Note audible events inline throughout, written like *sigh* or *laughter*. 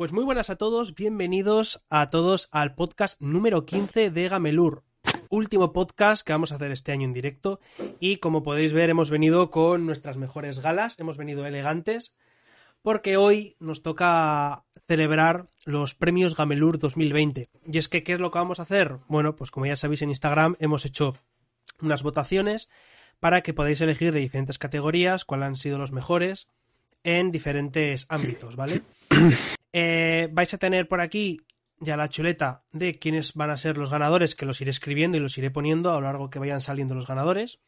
Pues muy buenas a todos, bienvenidos a todos al podcast número 15 de Gamelur. Último podcast que vamos a hacer este año en directo y como podéis ver hemos venido con nuestras mejores galas, hemos venido elegantes porque hoy nos toca celebrar los premios Gamelur 2020. Y es que, ¿qué es lo que vamos a hacer? Bueno, pues como ya sabéis en Instagram hemos hecho unas votaciones para que podáis elegir de diferentes categorías cuáles han sido los mejores en diferentes ámbitos, ¿vale? *clears throat* Eh, vais a tener por aquí ya la chuleta de quiénes van a ser los ganadores, que los iré escribiendo y los iré poniendo a lo largo que vayan saliendo los ganadores.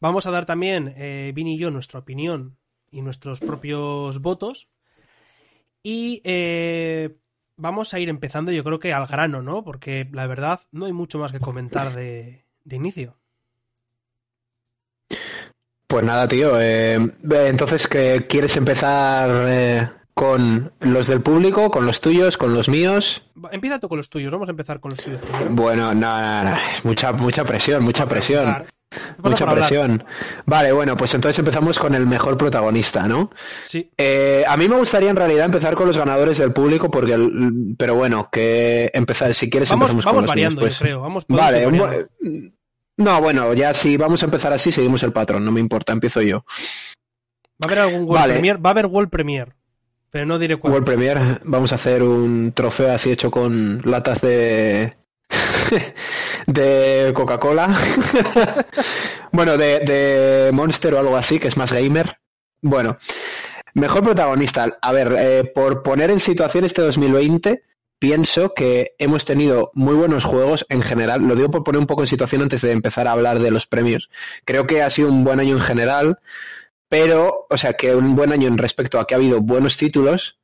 Vamos a dar también, eh, Vini y yo, nuestra opinión y nuestros propios votos. Y eh, vamos a ir empezando, yo creo que al grano, ¿no? Porque la verdad no hay mucho más que comentar de, de inicio. Pues nada, tío. Eh, entonces, ¿qué, ¿quieres empezar eh, con los del público, con los tuyos, con los míos? Empieza tú con los tuyos. Vamos a empezar con los tuyos. Primero. Bueno, no, no, no. Mucha, mucha presión, mucha presión. Mucha presión. Vale, bueno, pues entonces empezamos con el mejor protagonista, ¿no? Sí. Eh, a mí me gustaría en realidad empezar con los ganadores del público, porque, el- pero bueno, que empezar, si quieres Vamos, empezamos vamos con los variando, míos, yo pues. creo. Vamos, Vale, variando. No, bueno, ya si vamos a empezar así, seguimos el patrón, no me importa, empiezo yo. Va a haber algún World Vale. Premier. Va a haber World Premier. Pero no diré cuál. World Premier, vamos a hacer un trofeo así hecho con latas de *laughs* de Coca-Cola. *laughs* bueno, de, de Monster o algo así, que es más gamer. Bueno, mejor protagonista. A ver, eh, por poner en situación este 2020, pienso que hemos tenido muy buenos juegos en general. Lo digo por poner un poco en situación antes de empezar a hablar de los premios. Creo que ha sido un buen año en general, pero, o sea, que un buen año en respecto a que ha habido buenos títulos,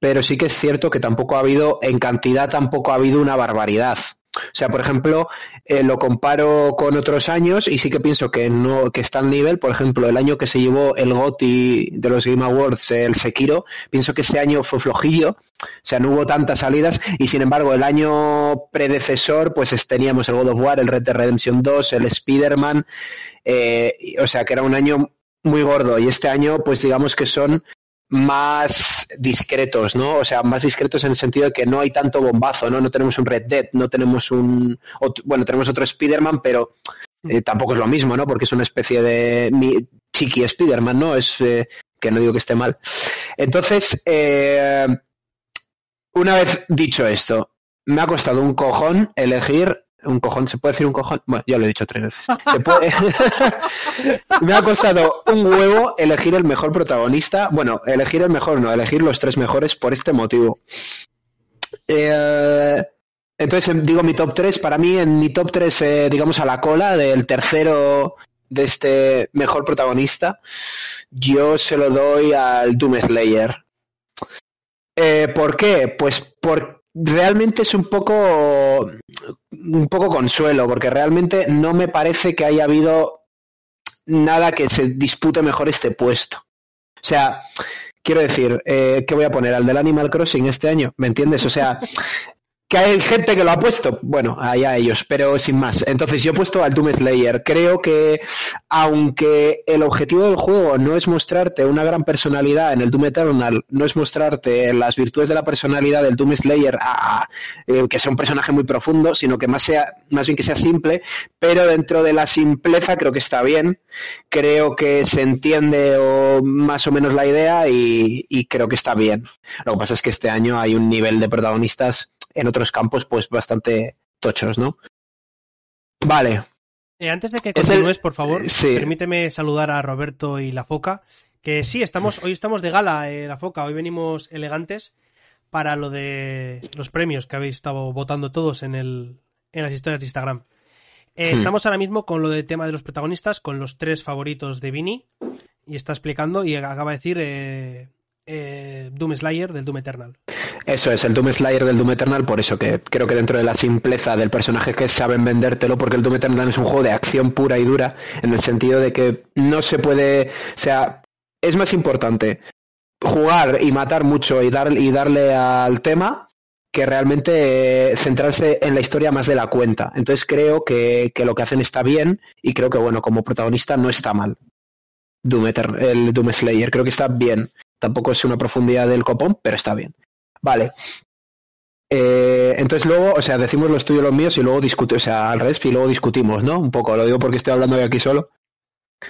pero sí que es cierto que tampoco ha habido, en cantidad tampoco ha habido una barbaridad. O sea, por ejemplo, eh, lo comparo con otros años y sí que pienso que no que está al nivel. Por ejemplo, el año que se llevó el GOTY de los Game Awards, el Sekiro, pienso que ese año fue flojillo. O sea, no hubo tantas salidas y sin embargo el año predecesor, pues es- teníamos el God of War, el Red Dead Redemption 2, el Spider-Man. eh, o sea, que era un año muy gordo y este año, pues digamos que son más discretos, ¿no? O sea, más discretos en el sentido de que no hay tanto bombazo, ¿no? No tenemos un Red Dead, no tenemos un... ot- bueno, tenemos otro Spider-Man, pero eh, tampoco es lo mismo, ¿no? Porque es una especie de mi- chiqui Spider-Man, ¿no? Es eh, que no digo que esté mal. Entonces, eh, una vez dicho esto, me ha costado un cojón elegir un cojón, ¿se puede decir un cojón? Bueno, ya lo he dicho tres veces. *laughs* Me ha costado un huevo elegir el mejor protagonista. Bueno, elegir el mejor, no, elegir los tres mejores por este motivo. Eh, entonces, em, digo mi top 3. Para mí, en mi top 3, eh, digamos a la cola del tercero de este mejor protagonista, yo se lo doy al Doom Slayer. Eh, ¿Por qué? Pues por realmente es un poco un poco consuelo, porque realmente no me parece que haya habido nada que se dispute mejor este puesto. O sea, quiero decir, eh, ¿qué voy a poner? ¿Al del Animal Crossing este año? ¿Me entiendes? O sea, que hay gente que lo ha puesto, bueno, allá ellos, pero sin más. Entonces yo he puesto al Doom Slayer. Creo que aunque el objetivo del juego no es mostrarte una gran personalidad en el Doom Eternal, no es mostrarte las virtudes de la personalidad del Doom Slayer, eh, que sea un personaje muy profundo, sino que más, sea, más bien que sea simple, pero dentro de la simpleza creo que está bien. Creo que se entiende más o menos la idea y creo que está bien. Lo que pasa es que este año hay un nivel de protagonistas en otros campos pues bastante tochos, ¿no? Vale, Eh, antes de que Es el- continúes, por favor, sí. permíteme saludar a Roberto y la Foca. Que sí, estamos, hoy estamos de gala, eh, la Foca. Hoy venimos elegantes para lo de los premios que habéis estado votando todos en, el, en las historias de Instagram. Eh, Hmm. Estamos ahora mismo con lo del tema de los protagonistas, con los tres favoritos de Vini. Y está explicando y acaba de decir eh, Doom Slayer del Doom Eternal. Eso es, el Doom Slayer del Doom Eternal, por eso que creo que dentro de la simpleza del personaje que saben vendértelo, porque el Doom Eternal es un juego de acción pura y dura, en el sentido de que no se puede, o sea, es más importante jugar y matar mucho y, dar, y darle al tema que realmente eh, centrarse en la historia más de la cuenta. Entonces creo que, que lo que hacen está bien y creo que, bueno, como protagonista no está mal. Doom Etern- el Doom Slayer, creo que está bien. Tampoco es una profundidad del copón, pero está bien. Vale. Eh, entonces luego, o sea, decimos los tuyos y los míos y luego discutimos, o sea, al revés y luego discutimos, ¿no? Un poco, lo digo porque estoy hablando de aquí solo.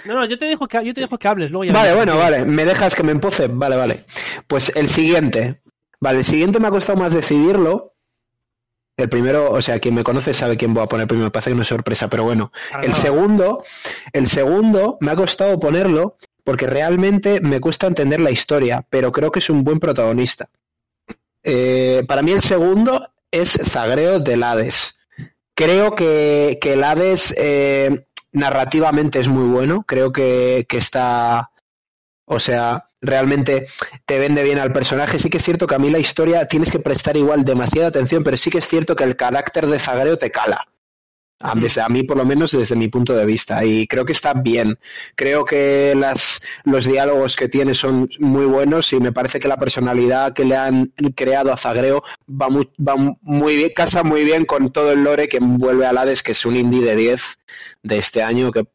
No, no, yo te dejo que, yo te dejo que hables luego. Ya vale, bueno, vale, me dejas que me empoce, vale, vale. Pues el siguiente, vale, el siguiente me ha costado más decidirlo. El primero, o sea, quien me conoce sabe quién voy a poner primero, me parece que no es sorpresa, pero bueno. el segundo, el segundo me ha costado ponerlo porque realmente me cuesta entender la historia, pero creo que es un buen protagonista. Eh, para mí el segundo es Zagreo del Hades. Creo que, que el Hades eh, narrativamente es muy bueno, creo que, que está, o sea, realmente te vende bien al personaje. Sí que es cierto que a mí la historia tienes que prestar igual demasiada atención, pero sí que es cierto que el carácter de Zagreo te cala. A, mí, por lo menos, desde mi punto de vista. Y creo que está bien. Creo que las, los diálogos que tiene son muy buenos y me parece que la personalidad que le han creado a Zagreo va muy, va muy bien, casa muy bien con todo el lore que envuelve a Hades, que es un indie de 10 de este año, que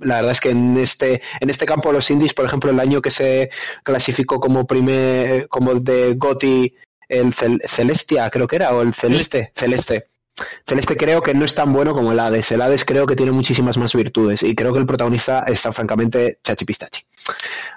la verdad es que en este, en este campo los indies, por ejemplo, el año que se clasificó como primer, como de Goti el Celestia, creo que era, o el Celeste, Celeste Celeste creo que no es tan bueno como el Hades. El Hades creo que tiene muchísimas más virtudes y creo que el protagonista está francamente chachipistachi.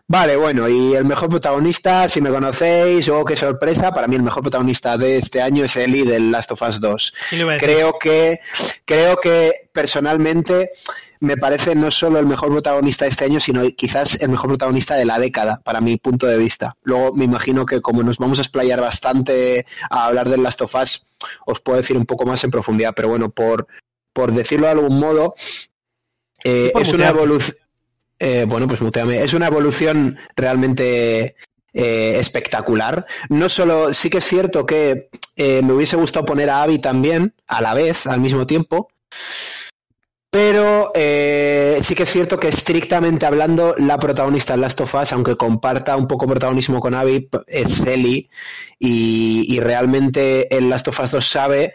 Vale, bueno, y el mejor protagonista, si me conocéis, o oh, qué sorpresa, para mí el mejor protagonista de este año es Eli del Last of Us 2. Creo que, creo que personalmente me parece no solo el mejor protagonista de este año, sino quizás el mejor protagonista de la década, para mi punto de vista. Luego me imagino que como nos vamos a explayar bastante a hablar del Last of Us, os puedo decir un poco más en profundidad, pero bueno, por, por decirlo de algún modo, eh, es una evolución. Eh, bueno, pues muteame. Es una evolución realmente eh, espectacular. No solo, sí que es cierto que me hubiese gustado poner a Abby también, a la vez, al mismo tiempo, pero eh, sí que es cierto que estrictamente hablando, la protagonista en Last of Us, aunque comparta un poco protagonismo con Abby, es Ellie. Y, realmente el Last of Us 2 sabe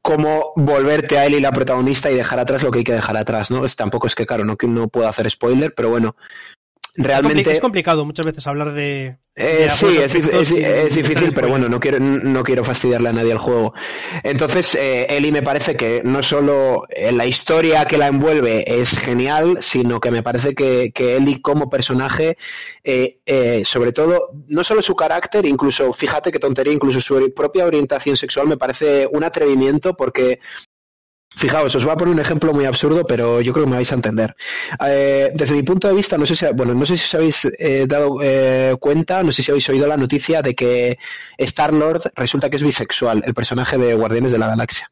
cómo volverte a Ellie la protagonista y dejar atrás lo que hay que dejar atrás, ¿no? tampoco es que, claro, no, no puedo hacer spoiler, pero bueno, realmente... Es complicado muchas veces hablar de... Eh, sí, es, difícil, pero bueno, no quiero, no quiero fastidiarle a nadie el juego. Entonces, eh, Eli me parece que no solo eh, la historia que la envuelve es genial, sino que me parece que, que Eli como personaje, eh, sobre todo, no solo su carácter, incluso, fíjate qué tontería, incluso su propia orientación sexual me parece un atrevimiento porque Fijaos, os voy a poner un ejemplo muy absurdo, pero yo creo que me vais a entender. Eh, desde mi punto de vista, no sé si, bueno, no sé si os habéis eh, dado eh, cuenta, no sé si habéis oído la noticia de que Star Lord resulta que es bisexual, el personaje de Guardianes de la Galaxia.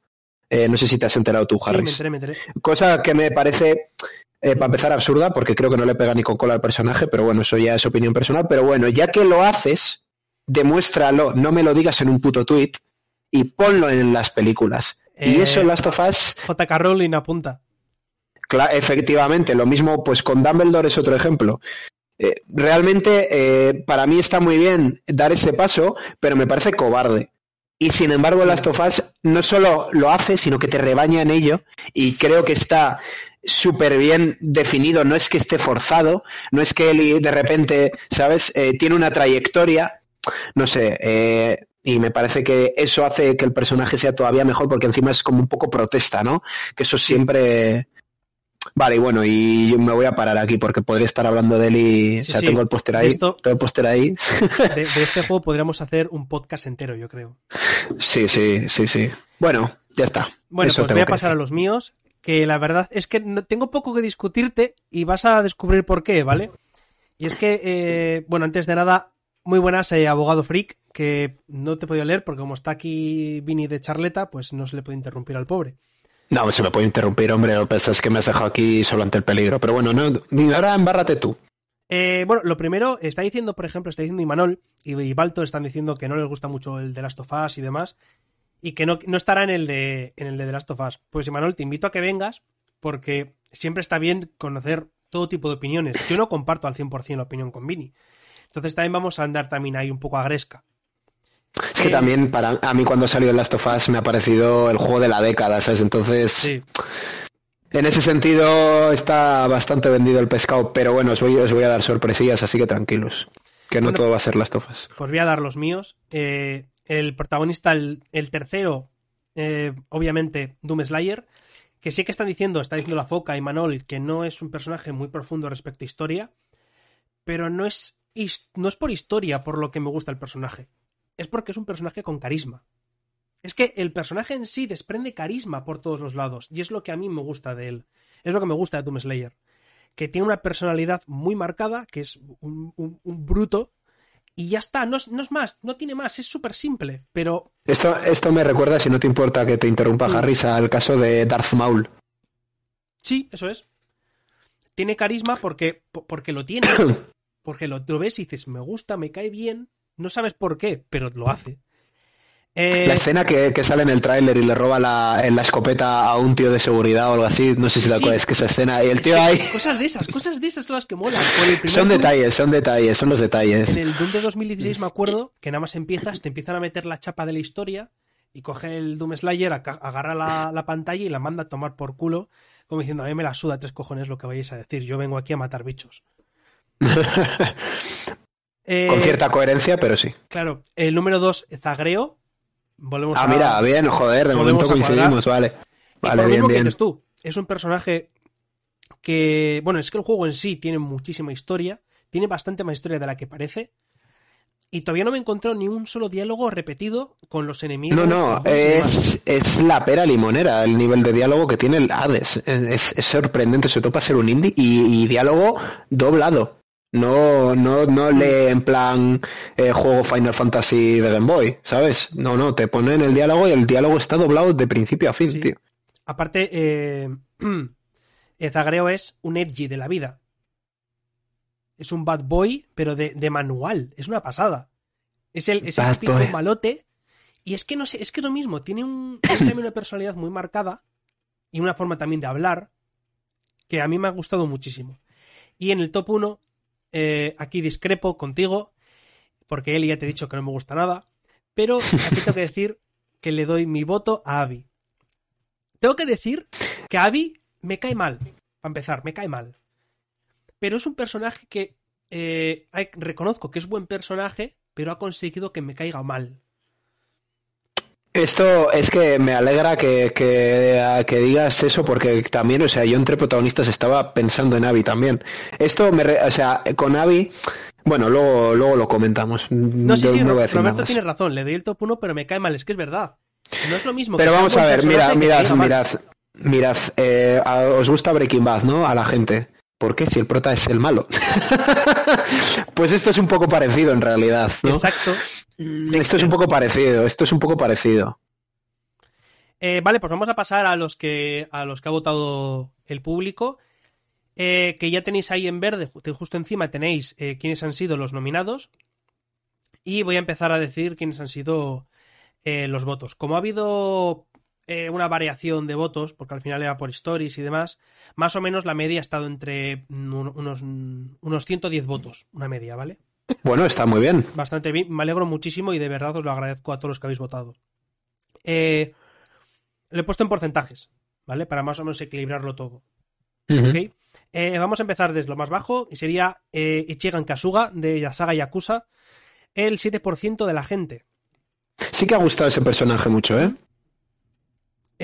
no sé si te has enterado tú, Harry. Sí, me enteré, Cosa que me parece, para empezar, absurda, porque creo que no le pega ni con cola al personaje, pero bueno, eso ya es opinión personal. Pero bueno, ya que lo haces, demuéstralo, no me lo digas en un puto tweet y ponlo en las películas y eso en Last of Us. JK Rowling apunta. Claro, efectivamente, lo mismo pues con Dumbledore es otro ejemplo. Eh, realmente eh, para mí está muy bien dar ese paso, pero me parece cobarde. Y sin embargo, Last of Us no solo lo hace, sino que te rebaña en ello y creo que está súper bien definido, no es que esté forzado, no es que él de repente, ¿sabes? Eh, tiene una trayectoria, no sé, eh, y me parece que eso hace que el personaje sea todavía mejor porque encima es como un poco protesta, ¿no? Que eso siempre... Vale, y bueno, y me voy a parar aquí porque podría estar hablando de él y... o sea, tengo el póster ahí. tengo el póster ahí. De, este juego podríamos hacer un podcast entero, yo creo. Sí, sí, sí, sí. Bueno, ya está. Bueno, pues voy a pasar a los míos, que la verdad es que no, tengo poco que discutirte y vas a descubrir por qué, ¿vale? Y es que, eh, bueno, antes de nada, muy buenas, eh, abogado freak, que no te he podido leer porque como está aquí Vini de charleta, pues no se le puede interrumpir al pobre. No, se me puede interrumpir, hombre, lo que es que me has dejado aquí solo ante el peligro. Pero bueno, no, ahora embárrate tú. Eh, bueno, lo primero, está diciendo, por ejemplo, está diciendo Imanol y, Balto están diciendo que no les gusta mucho el de Last of Us y demás, y que no, no estará en el, de, en el de The Last of Us. Pues Imanol, te invito a que vengas, porque siempre está bien conocer todo tipo de opiniones. Yo no comparto al 100% la opinión con Vini. Entonces también vamos a andar también ahí un poco agresca. Es que eh, también para a mí cuando salió el Last of Us me ha parecido el juego de la década, ¿sabes? Entonces, en ese sentido está bastante vendido el pescado, pero bueno, os voy, os voy a dar sorpresillas, así que tranquilos. que no Bueno, todo va a ser las tofas. Pues voy a dar los míos. Eh, el protagonista, el, el tercero, eh, obviamente, Doom Slayer, que sí que están diciendo, está diciendo la Foca y Manol, que no es un personaje muy profundo respecto a historia, pero no es, no es por historia por lo que me gusta el personaje, es porque es un personaje con carisma. Es que el personaje en sí desprende carisma por todos los lados, y es lo que a mí me gusta de él. Es lo que me gusta de Doom Slayer. Que tiene una personalidad muy marcada, que es un, un- un bruto, y ya está, no es, no es más, no tiene más, es súper simple, pero Esto, esto me recuerda, si no te importa que te interrumpa Mm. Harris, al caso de Darth Maul. sí, eso es. Tiene carisma porque, po- porque lo tiene, *coughs* porque lo, lo ves y dices, me gusta, me cae bien, no sabes por qué, pero lo hace. Eh, La escena que, que sale en el tráiler y le roba la, en la escopeta a un tío de seguridad o algo así, no sé si sí. acuerdas que esa escena, y el es tío ahí... Cosas de esas, cosas de esas son las que molan. Son Doom- detalles, son detalles, son los detalles. En el Doom de 2016 me acuerdo que nada más empiezas, te empiezan a meter la chapa de la historia y coge el Doom Slayer, agarra la, la pantalla y la manda a tomar por culo, como diciendo, a mí me la suda tres cojones lo que vayáis a decir, yo vengo aquí a matar bichos. *laughs* Eh, Con cierta coherencia, pero sí. Claro, el número 2, Zagreo. Volvemos Ah, a... mira, bien, joder, de momento coincidimos, vale. Vale, bien, bien. dices tú, es un personaje que, bueno, es que el juego en sí tiene muchísima historia, tiene bastante más historia de la que parece, y todavía no me he encontrado ni un solo diálogo repetido con los enemigos. No, no, es, es la pera limonera el nivel de diálogo que tiene el Hades. Es, es sorprendente, sobre todo para ser un indie, y, y diálogo doblado. No, no, no lee en plan eh, juego Final Fantasy de Game Boy, ¿sabes? No, no, te ponen el diálogo y el diálogo está doblado de principio a fin, Sí. tío. Aparte, eh, *clears throat* Zagreo es un edgy de la vida. Es un bad boy, pero de, de manual. Es una pasada. Es el, es el típico malote. Y es que no sé, es que lo mismo. Tiene, un, *coughs* tiene una personalidad muy marcada y una forma también de hablar que a mí me ha gustado muchísimo. Y en el top 1, aquí discrepo contigo, porque él ya te he dicho que no me gusta nada. Pero aquí tengo que decir que le doy mi voto a Abby. Tengo que decir que Abby me cae mal. Para empezar, me cae mal. Pero es un personaje que eh, reconozco que es buen personaje, pero ha conseguido que me caiga mal. Esto es que me alegra que, que, que digas eso porque también, o sea, yo entre protagonistas estaba pensando en Abby también. Esto me, re- o sea, con Abby, bueno, luego, luego lo comentamos. No, sí, Yo sí, no Roberto tiene razón, le doy el top 1, pero me cae mal, es que es verdad. No es lo mismo. Pero que vamos a ver, mira, mirad, mirad, mirad, eh, a- os gusta Breaking Bad, ¿no? A la gente. ¿Por qué? Si el prota es el malo. *laughs* pues esto es un poco parecido en realidad, ¿no? Exacto. Esto es un poco parecido, esto es un poco parecido. Eh, vale, pues vamos a pasar a los que a los que ha votado el público. eh, que ya tenéis ahí en verde, ju- justo encima tenéis eh, quiénes han sido los nominados. Y voy a empezar a decir quiénes han sido eh, los votos. Como ha habido eh, una variación de votos, porque al final era por stories y demás, más o menos la media ha estado entre mm, un- unos, mm, unos 110 votos, una media, ¿vale? Bueno, está muy bien. bastante bien. Me alegro muchísimo y de verdad os lo agradezco a todos los que habéis votado. Eh, lo he puesto en porcentajes, ¿vale? Para más o menos equilibrarlo todo. Ujú. ¿ok? Eh, vamos a empezar desde lo más bajo y sería eh, Ichigan Kasuga de la saga Yakuza. El 7% de la gente. Sí que ha gustado ese personaje mucho, ¿eh?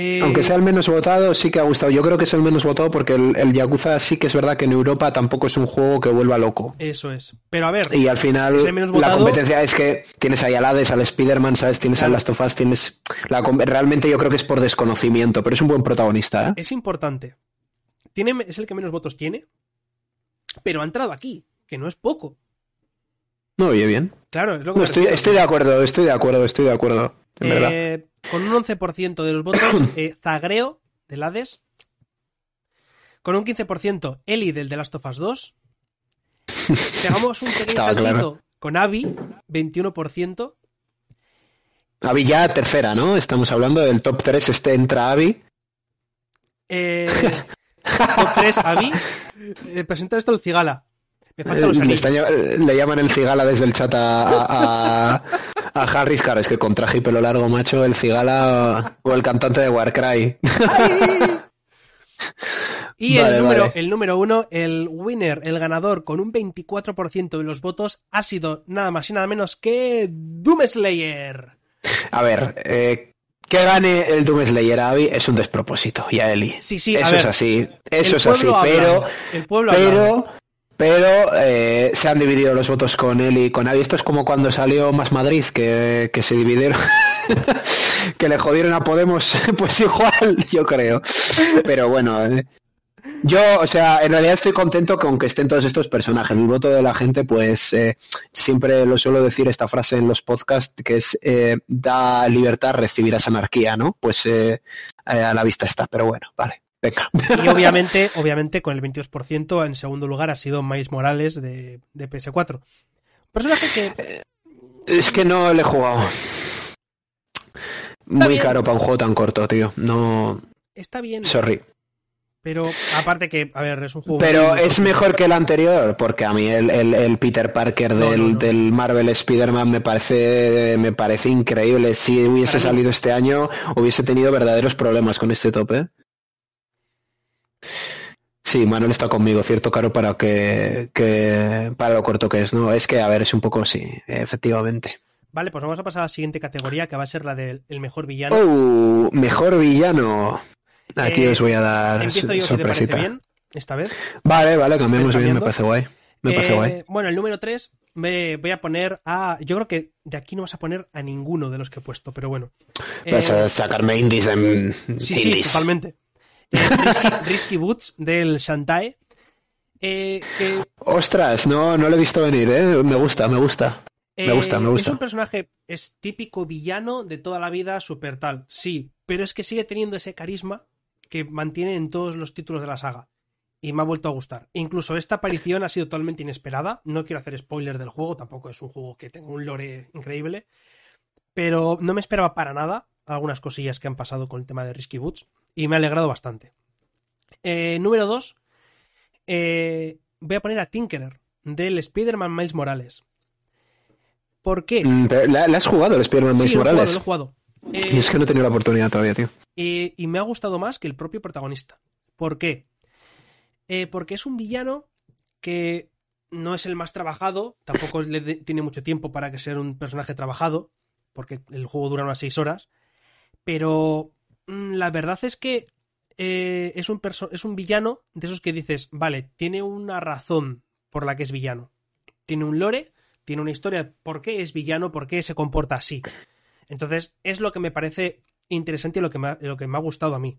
Eh, Aunque sea el menos votado, sí que ha gustado. Yo creo que es el menos votado porque el, el Yakuza sí que es verdad que en Europa tampoco es un juego que vuelva loco. Eso es. Pero a ver, Y al final la competencia es que tienes ahí al Hades, al Spider-Man, ¿sabes? Tienes Claro. al Last of Us, tienes... La, realmente yo creo que es por desconocimiento, pero es un buen protagonista, ¿eh? es importante. Tiene, es el que menos votos tiene, pero ha entrado aquí, que no es poco. No, oye, bien. Claro, es lo que No, estoy, de acuerdo, estoy de acuerdo, estoy de acuerdo. En verdad. Con un 11% de los votos, *coughs* eh, Zagreo, del Hades. Con un 15%, Eli, del The Last of Us 2. *laughs* Pegamos un pequeño saltito claro. con Abby, 21%. Abby ya tercera, ¿no? Estamos hablando del top 3, este entra Abby. Eh, *laughs* top 3, Abby. Eh, presenta esto el Cigala. Los Eh, le, está llaman el cigala desde el chat a, a, a- a Harris, claro, es que con traje y pelo largo, macho, el cigala o el cantante de Warcry. *laughs* Y Vale, el, número, vale. el número uno, el winner, el ganador, con un 24% de los votos, ha sido nada más y nada menos que Doom Slayer. A ver, eh, que gane el Doom Slayer a Abby es un despropósito, y a Eli. Sí, sí, a eso ver, es así, eso es así, el pueblo pero, pero eh, se han dividido los votos con Eli y con Abby. Esto es como cuando salió Más Madrid, que, se dividieron, *laughs* que le jodieron a Podemos, *laughs* pues igual, yo creo. Pero bueno, eh, yo, o sea, en realidad estoy contento con que estén todos estos personajes. El voto de la gente, pues eh, siempre lo suelo decir esta frase en los podcasts, que es eh, da libertad, recibirás anarquía, ¿no? Pues eh, a la vista está, pero bueno, vale, venga. Y obviamente, obviamente, con el 22%, en segundo lugar ha sido Miles Morales de, de PS4. Personaje que Es que no le he jugado. Muy bien. caro para un juego tan corto, tío. No, está bien, sorry. pero aparte que, a ver, es un juego... Pero es mejor que el anterior, porque a mí el, el- el Peter Parker No, del, no, no. del Marvel Spider-Man me parece, me parece increíble. Si hubiese Para mí- salido este año, hubiese tenido verdaderos problemas con este tope. Sí, Manuel está conmigo, cierto caro para que, que para lo corto que es, ¿no? Es que, a ver, es un poco sí, efectivamente. Vale, pues vamos a pasar a la siguiente categoría, que va a ser la del el mejor villano. Oh, mejor villano. Aquí Eh, os voy a dar Empiezo yo si te parece sorpresita. bien, esta vez. Vale, vale, cambiamos ¿Ves bien, me parece guay. Me parece Eh, guay. Bueno, el número 3 me voy a poner a... Yo creo que de aquí no vas a poner a ninguno de los que he puesto, pero bueno. Eh, Vas a sacarme indies en sí, sí, indies. totalmente. Eh, Risky, Risky Boots del Shantae. eh, que Ostras, no, no lo he visto venir, ¿eh? Me gusta, me gusta. Me gusta, Eh, me gusta. Es un personaje, es típico villano de toda la vida, super tal, sí, pero es que sigue teniendo ese carisma que mantiene en todos los títulos de la saga. Y me ha vuelto a gustar. Incluso esta aparición ha sido totalmente inesperada. No quiero hacer spoilers del juego, tampoco es un juego que tenga un lore increíble. Pero no me esperaba para nada algunas cosillas que han pasado con el tema de Risky Boots. Y me ha alegrado bastante. Eh, número 2. voy a poner a Tinkerer, del Spider-Man Miles Morales. ¿Por qué? Mm, ¿La, la has jugado el Spider-Man Sí, Miles lo Morales? lo he jugado. Eh, Y es que no he tenido la oportunidad todavía, tío. eh, y me ha gustado más que el propio protagonista. ¿Por qué? Eh, porque es un villano que no es el más trabajado, tampoco le de- tiene mucho tiempo para que sea un personaje trabajado, porque el juego dura unas 6 horas, pero la verdad es que eh, es, un es un villano de esos que dices, vale, tiene una razón por la que es villano. Tiene un lore, tiene una historia, por qué es villano, por qué se comporta así. Entonces, es lo que me parece interesante y lo que me ha, lo que me ha gustado a mí.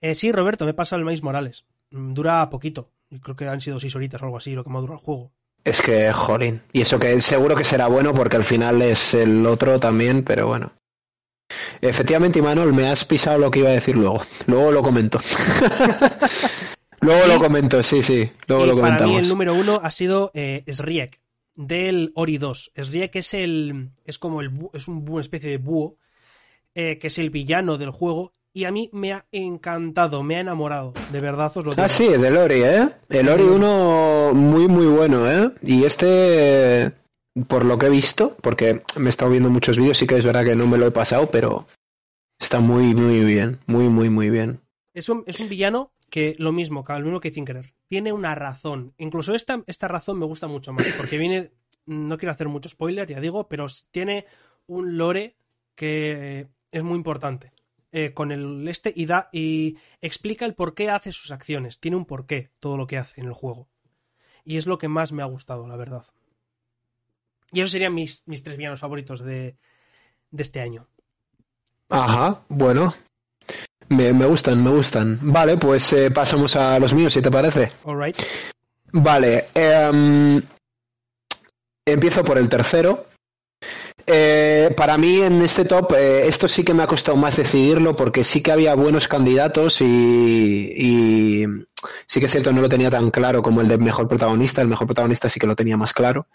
Eh, sí, Roberto, me pasa el Miles Morales. Mm, Dura poquito. Creo que han sido seis horitas o algo así lo que me ha durado el juego. Es que, jolín. Y eso que seguro que será bueno porque al final es el otro también, pero bueno. Efectivamente, Imanol, me has pisado lo que iba a decir luego. Luego lo comento. *laughs* luego Y- lo comento, sí, sí. Luego lo para comentamos. mí el número uno ha sido eh, Sriek, del Ori 2. Sriek es el. es como el es una especie de búho. eh, que es el villano del juego. Y a mí me ha encantado, me ha enamorado. De verdad os lo digo. Ah, sí, del Ori, ¿eh? El Ori 1 muy, muy bueno, ¿eh? Y este, por lo que he visto, porque me he estado viendo muchos vídeos, sí que es verdad que no me lo he pasado, pero está muy, muy bien. Muy, muy, muy bien. Es un, es un villano que lo mismo, lo mismo que Tinkerer. Tiene una razón. Incluso esta, esta razón me gusta mucho más. Porque viene. No quiero hacer mucho spoiler, ya digo, pero tiene un lore que es muy importante. eh, con el este y da. y explica el por qué hace sus acciones. Tiene un porqué todo lo que hace en el juego. Y es lo que más me ha gustado, la verdad. Y esos serían mis, mis tres villanos favoritos de, de este año. Ajá, bueno. Me, me gustan, me gustan. Vale, pues eh, pasamos a los míos, si te parece. Alright. Vale, em, empiezo por el tercero. Eh, para mí en este top, eh, esto sí que me ha costado más decidirlo porque sí que había buenos candidatos y, sí que es cierto, no lo tenía tan claro como el de mejor protagonista. El mejor protagonista sí que lo tenía más claro.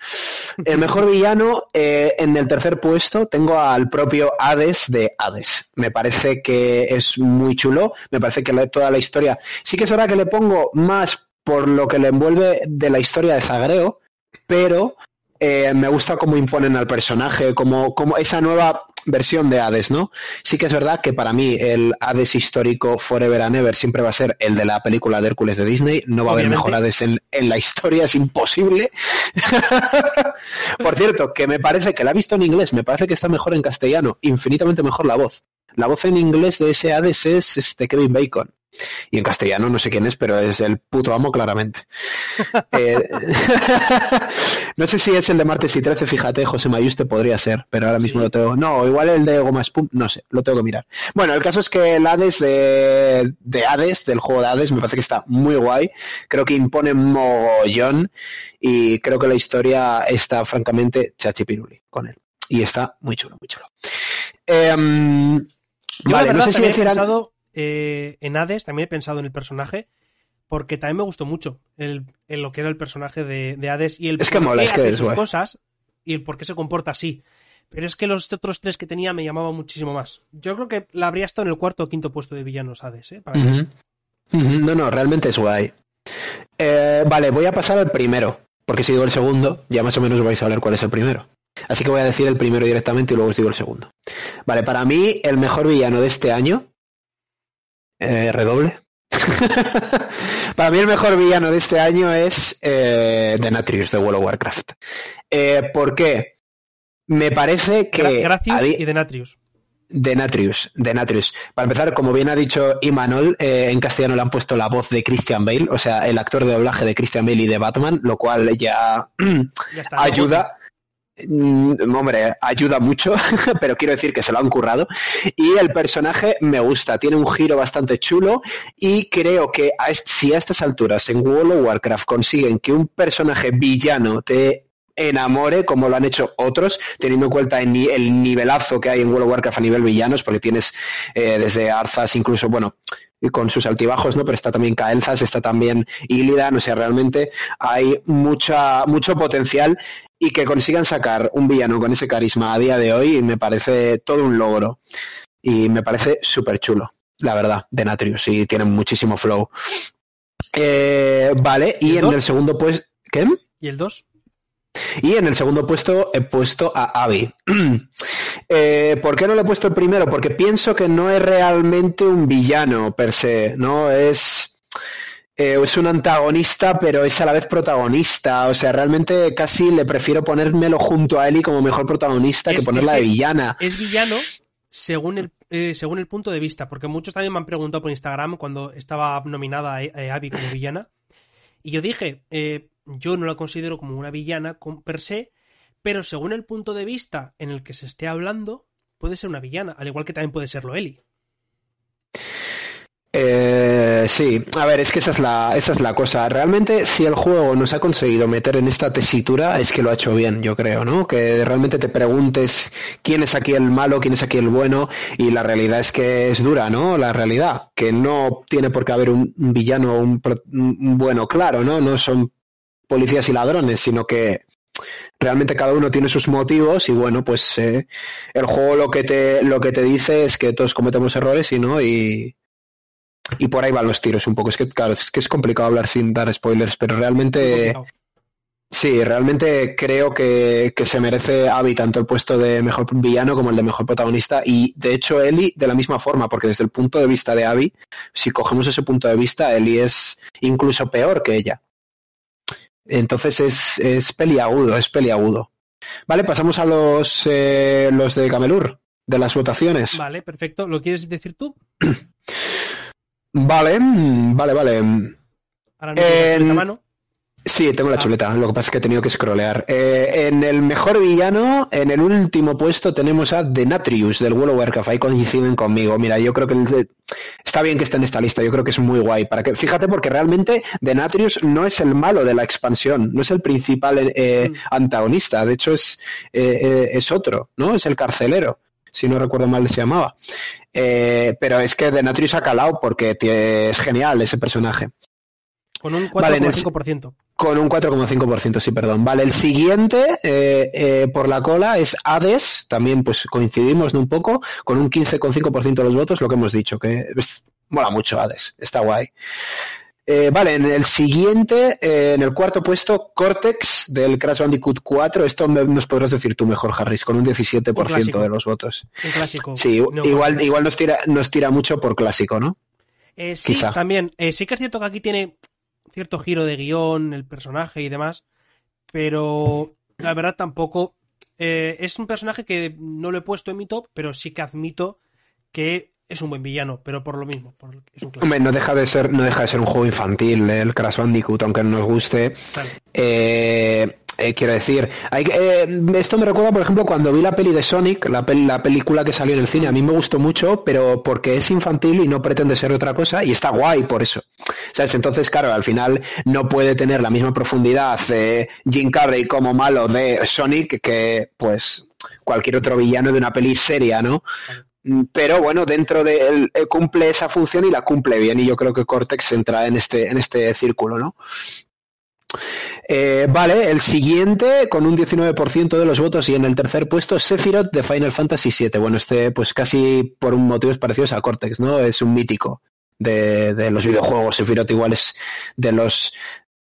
El mejor villano, eh, en el tercer puesto, tengo al propio Hades de Hades. Me parece que es muy chulo. Me parece que toda la historia. Sí que es verdad que le pongo más por lo que le envuelve de la historia de Zagreo, pero eh, me gusta cómo imponen al personaje, como, como esa nueva versión de Hades, ¿no? Sí que es verdad que para mí el Hades histórico Forever and Ever siempre va a ser el de la película de Hércules de Disney. No va a haber mejor Hades en, en, la historia, es imposible. *laughs* Por cierto, que me parece que la he visto en inglés, me parece que está mejor en castellano, infinitamente mejor la voz. La voz en inglés de ese Hades es este Kevin Bacon. Y en castellano no sé quién es, pero es el puto amo claramente. *laughs* eh, *laughs* no sé si es el de martes y 13, fíjate, José Mayuste podría ser, pero ahora mismo sí. lo tengo. No, igual el de Goma Spum, no sé, lo tengo que mirar. Bueno, el caso es que el Hades de, de Hades, del juego de Hades, me parece que está muy guay. Creo que impone mogollón y creo que la historia está francamente chachipiruli con él. Y está muy chulo, muy chulo. Eh, Yo vale, verdad, no sé si he pensado eh, en Hades, también he pensado en el personaje, porque también me gustó mucho el, el lo que era el personaje de, de Hades y el es que mola, es que es sus guay. cosas y el por qué se comporta así. Pero es que los otros tres que tenía me llamaban muchísimo más. Yo creo que la habría estado en el cuarto o quinto puesto de villanos Hades, ¿eh? Para uh -huh. Uh -huh. No, no, realmente es guay. Eh, vale, voy a pasar al primero, porque si digo el segundo, ya más o menos vais a ver cuál es el primero. Así que voy a decir el primero directamente y luego os digo el segundo. Vale, para mí el mejor villano de este año. Eh, redoble. *laughs* para mí el mejor villano de este año es eh, Denatrius de World of Warcraft. Eh, ¿Por qué? Me parece que... Gracias y Denatrius. Denatrius, Denatrius. Para empezar, como bien ha dicho Imanol, eh, en castellano le han puesto la voz de Christian Bale, o sea, el actor de doblaje de Christian Bale y de Batman, lo cual ya, *clears throat* ya está, ayuda. Mm, hombre, ayuda mucho, *laughs* pero quiero decir que se lo han currado. Y el personaje me gusta, tiene un giro bastante chulo y creo que si a estas alturas en World of Warcraft consiguen que un personaje villano te enamore como lo han hecho otros, teniendo en cuenta el, nivelazo que hay en World of Warcraft a nivel villanos, porque tienes eh, desde Arzas, incluso, bueno, con sus altibajos, ¿no? Pero está también Kael'thas, está también Illidan, o sea, realmente hay mucha, mucho potencial y que consigan sacar un villano con ese carisma a día de hoy me parece todo un logro y me parece súper chulo, la verdad, de Natrius y tienen muchísimo flow. Eh, vale, y, ¿Y en el segundo pues... ¿Qué? ¿Y el 2? Y en el segundo puesto he puesto a Abby. *clears throat* eh, ¿Por qué no le he puesto el primero? Porque pienso que no es realmente un villano per se, ¿no? Es, eh, es un antagonista, pero es a la vez protagonista. O sea, realmente casi le prefiero ponérmelo junto a Ellie como mejor protagonista es, que ponerla es que de villana. Es villano según el, eh, según el punto de vista, porque muchos también me han preguntado por Instagram cuando estaba nominada Abby como villana. Y yo dije, eh, yo no la considero como una villana per se, pero según el punto de vista en el que se esté hablando, puede ser una villana, al igual que también puede serlo Eli. Eh, sí, a ver, es que esa es, la, esa es la cosa. Realmente, si el juego nos ha conseguido meter en esta tesitura, es que lo ha hecho bien, yo creo, ¿no? Que realmente te preguntes quién es aquí el malo, quién es aquí el bueno, y la realidad es que es dura, ¿no? La realidad, que no tiene por qué haber un, villano o un bueno claro, ¿no? No son policías y ladrones, sino que realmente cada uno tiene sus motivos y bueno, pues eh, el juego lo que te lo que te dice es que todos cometemos errores y no y y por ahí van los tiros un poco. Es que claro, es que es complicado hablar sin dar spoilers, pero realmente sí, realmente creo que, que se merece Abby tanto el puesto de mejor villano como el de mejor protagonista y de hecho Ellie de la misma forma, porque desde el punto de vista de Abby, si cogemos ese punto de vista, Ellie es incluso peor que ella. Entonces es, es peliagudo, es peliagudo. Vale, pasamos a los, eh, los de Camelur, de las votaciones. Vale, perfecto. ¿Lo quieres decir tú? *clears throat* vale, vale, vale. Ahora no en... la mano. Sí, tengo la ah. chuleta, lo que pasa es que he tenido que scrollear. Eh, en el mejor villano, en el último puesto, tenemos a Denatrius del World of Warcraft. Ahí coinciden conmigo. Mira, yo creo que el, está bien que esté en esta lista, yo creo que es muy guay. Para que, fíjate, porque realmente Denatrius no es el malo de la expansión, no es el principal eh, mm. antagonista, de hecho es, eh, es otro, ¿no? Es el carcelero si no recuerdo mal se llamaba. Eh, pero es que Denatrius ha calado porque es genial ese personaje. Con un 4,5%. Vale, con un 4,5%, sí, perdón. Vale, el siguiente eh, eh, por la cola es Hades, también pues coincidimos un poco, con un 15,5% de los votos, lo que hemos dicho, que es, mola mucho Hades, está guay. Eh, vale, en el siguiente, eh, en el cuarto puesto, Cortex del Crash Bandicoot 4. Esto me- nos podrás decir tú mejor, Harris, con un 17% clásico. de los votos. Un clásico. Sí, No, igual, igual nos tira, nos tira mucho por clásico, ¿no? Eh, sí, quizá. también. Sí que es cierto que aquí tiene cierto giro de guion, el personaje y demás, pero la verdad tampoco... eh, es un personaje que no lo he puesto en mi top, pero sí que admito que es un buen villano, pero por lo mismo, por- es un. Hombre, no deja de ser, no deja de ser un juego infantil, el Crash Bandicoot, aunque no nos guste. Claro. Eh, eh, quiero decir, eh, esto me recuerda, por ejemplo, cuando vi la peli de Sonic, la película que salió en el cine. A mí me gustó mucho, pero porque es infantil y no pretende ser otra cosa, y está guay por eso. ¿Sabes? Entonces, claro, al final no puede tener la misma profundidad eh, Jim Carrey como malo de Sonic que, pues, cualquier otro villano de una peli seria, ¿no? Mm, Pero bueno, dentro de él eh, cumple esa función y la cumple bien, y yo creo que Cortex entra en este, en este círculo, ¿no? Eh, vale, el siguiente con un 19% de los votos y en el tercer puesto Sephiroth de Final Fantasy VII. Bueno, este pues casi por un motivos parecidos a Cortex, ¿no? Es un mítico de, de los videojuegos. Sephiroth igual es de los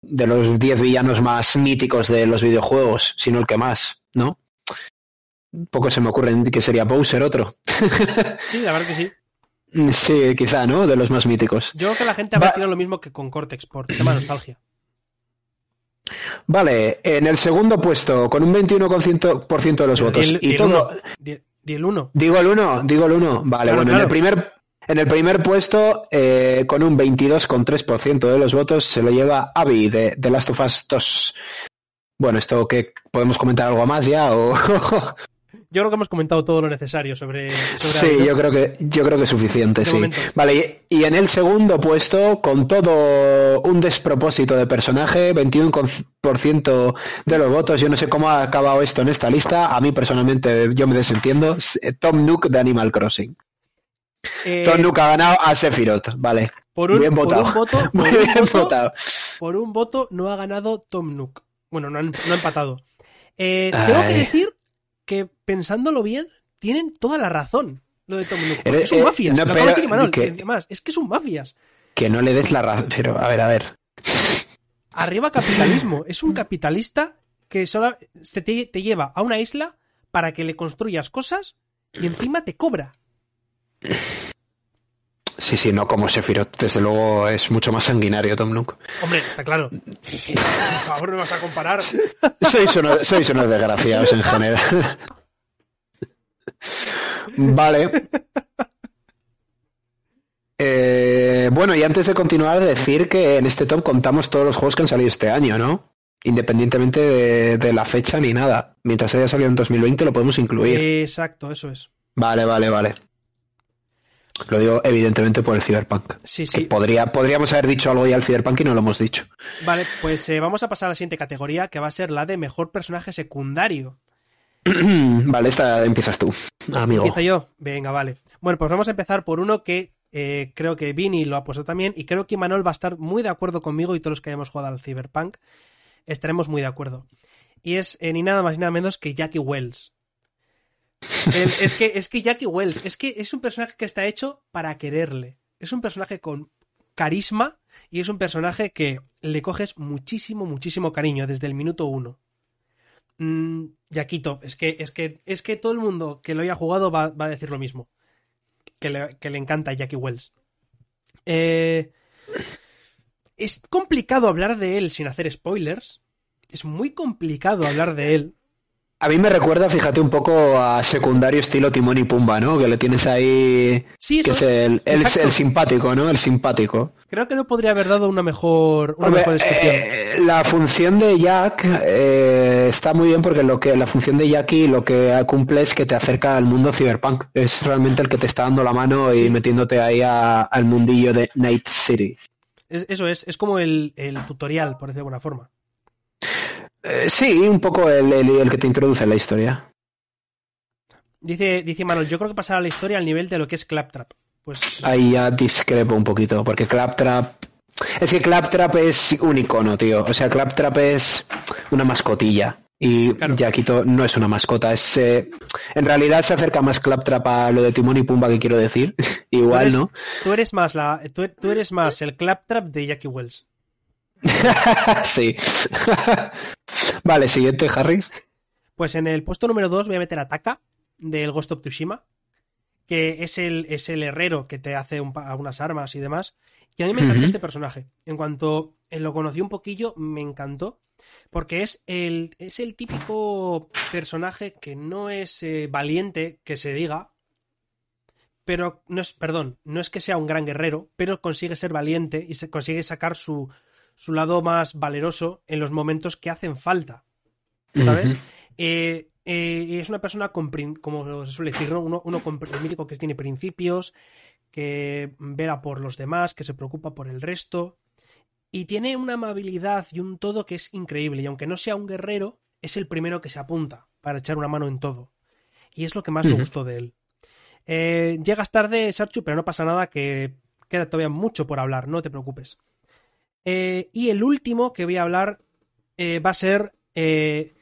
de los 10 villanos más míticos de los videojuegos, sino el que más, ¿no? Poco se me ocurre que sería Bowser otro. *laughs* Sí, la verdad que sí. sí, quizá, ¿no? De los más míticos. Yo creo que la gente habrá tirado lo mismo que con Cortex, por tema de nostalgia. Vale, en el segundo puesto, con un 21% de los votos. El- y el todo, uno. Di- di el uno. Digo el 1, digo el 1. Vale, Claro, bueno, en el primer en el primer puesto, eh, con un 22,3% de los votos, se lo lleva Abby de, de Last of Us 2. Bueno, esto que podemos comentar algo más ya o *laughs* Yo creo que hemos comentado todo lo necesario sobre. sobre sí, yo creo que yo creo que es suficiente, De sí. momento. Vale, y, y en el segundo puesto, con todo un despropósito de personaje, 21% de los votos. Yo no sé cómo ha acabado esto en esta lista. A mí personalmente yo me desentiendo. S- Tom Nook de Animal Crossing. Eh, Tom Nook ha ganado a Sephiroth, vale. por, un, bien por votado. un voto, *laughs* por Muy un bien voto, votado. por un voto no ha ganado Tom Nook. Bueno, no han, no ha empatado. Eh, tengo que decir que pensándolo bien, tienen toda la razón lo de Tom Nook. porque es un eh, mafias. no, lo acaba de pero que- además, es que es un mafias. Que no le des la razón. Pero, a ver, a ver. Arriba capitalismo. Es un capitalista que solo te, te lleva a una isla para que le construyas cosas y encima te cobra. Sí, sí, no como Sephiroth. Desde luego es mucho más sanguinario Tom Nook. Hombre, está claro. Por favor, no vas a comparar. *laughs* Sois, uno- sois unos desgraciados en general. Vale. Eh, bueno, y antes de continuar, decir que en este top contamos todos los juegos que han salido este año, ¿no? Independientemente de, de la fecha ni nada. Mientras haya salido en 2020 lo podemos incluir. Exacto, eso es. Vale, vale, vale. Lo digo evidentemente por el Cyberpunk. Sí, Que sí. podría, podríamos haber dicho algo ya al Cyberpunk y no lo hemos dicho. Vale, pues eh, vamos a pasar a la siguiente categoría, que va a ser la de mejor personaje secundario. *clears throat* vale, esta empiezas tú, amigo. ¿Empiezo yo? Venga, vale. Bueno, pues vamos a empezar por uno que eh, creo que Vini lo ha puesto también y creo que Manuel va a estar muy de acuerdo conmigo y todos los que hayamos jugado al Cyberpunk estaremos muy de acuerdo. Y es eh, ni nada más ni nada menos que Jackie Wells. *laughs* El- es, que, es que Jackie Wells, es que es un personaje que está hecho para quererle. Es un personaje con carisma y es un personaje que le coges muchísimo, muchísimo cariño desde el minuto uno. Mm, Jaquito, es que, es que, es que todo el mundo que lo haya jugado va, va a decir lo mismo. Que le, que le encanta Jackie Wells. Eh, es complicado hablar de él sin hacer spoilers. Es muy complicado hablar de él. A mí me recuerda, fíjate, un poco a secundario estilo Timón y Pumba, ¿no? Que le tienes ahí... Sí, que es el, el- simpático, ¿no? El simpático. Creo que no podría haber dado una mejor, una Hombre, mejor descripción. eh, la función de Jack eh, está muy bien porque lo que la función de Jackie lo que cumple es que te acerca al mundo cyberpunk. Es realmente el que te está dando la mano y metiéndote ahí a- al mundillo de Night City. Es- eso es, es como el, el tutorial, por decirlo de alguna forma. Eh, sí, un poco el, el- el que te introduce en la historia. Dice, dice Manuel, yo creo que pasará la historia al nivel de lo que es Claptrap. Pues Ahí ya discrepo un poquito, porque Claptrap... Es que Claptrap es un icono, tío. O sea, Claptrap es una mascotilla. Y Yaquito no es una mascota, es eh, en realidad se acerca más Claptrap a lo de Timón y Pumba que quiero decir. *laughs* Igual, ¿no? Tú eres más la, tú, tú eres más el Claptrap de Jackie Wells. *laughs* sí. *laughs* vale, siguiente, Harry. Pues en el puesto número 2 voy a meter a Taka del Ghost of Tsushima, que es el, es el herrero que te hace algunas armas y demás. Y a mí me encanta este personaje. En cuanto lo conocí un poquillo, me encantó. Porque es el, es el típico personaje que no es eh, valiente, que se diga. Pero no es, perdón, no es que sea un gran guerrero, pero consigue ser valiente y se consigue sacar su, su lado más valeroso en los momentos que hacen falta. ¿Sabes? Eh, eh, es una persona con, como se suele decir, uno, uno con, el mítico que tiene principios, que vela por los demás, que se preocupa por el resto. Y tiene una amabilidad y un todo que es increíble. Y aunque no sea un guerrero, es el primero que se apunta para echar una mano en todo. Y es lo que más me gustó de él. Eh, llegas tarde, Sarchu, pero no pasa nada, que queda todavía mucho por hablar, no te preocupes. Eh, y el último que voy a hablar eh, va a ser eh,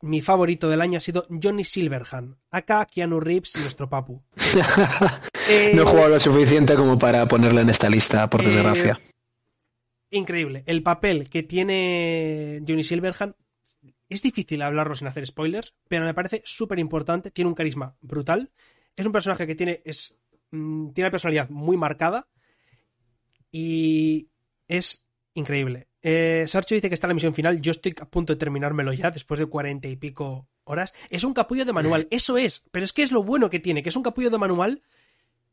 mi favorito del año ha sido Johnny Silverhand. Acá Keanu Reeves, nuestro papu. *laughs* no he jugado lo suficiente como para ponerle en esta lista, por desgracia. increíble. El papel que tiene Johnny Silverhand es difícil hablarlo sin hacer spoilers, pero me parece súper importante. Tiene un carisma brutal. Es un personaje que tiene, es, mm, tiene una personalidad muy marcada y es increíble. Eh, Sarcho dice que está en la misión final. Yo estoy a punto de terminármelo ya después de cuarenta y pico horas. Es un capullo de manual, eso es. Pero es que es lo bueno que tiene, que es un capullo de manual,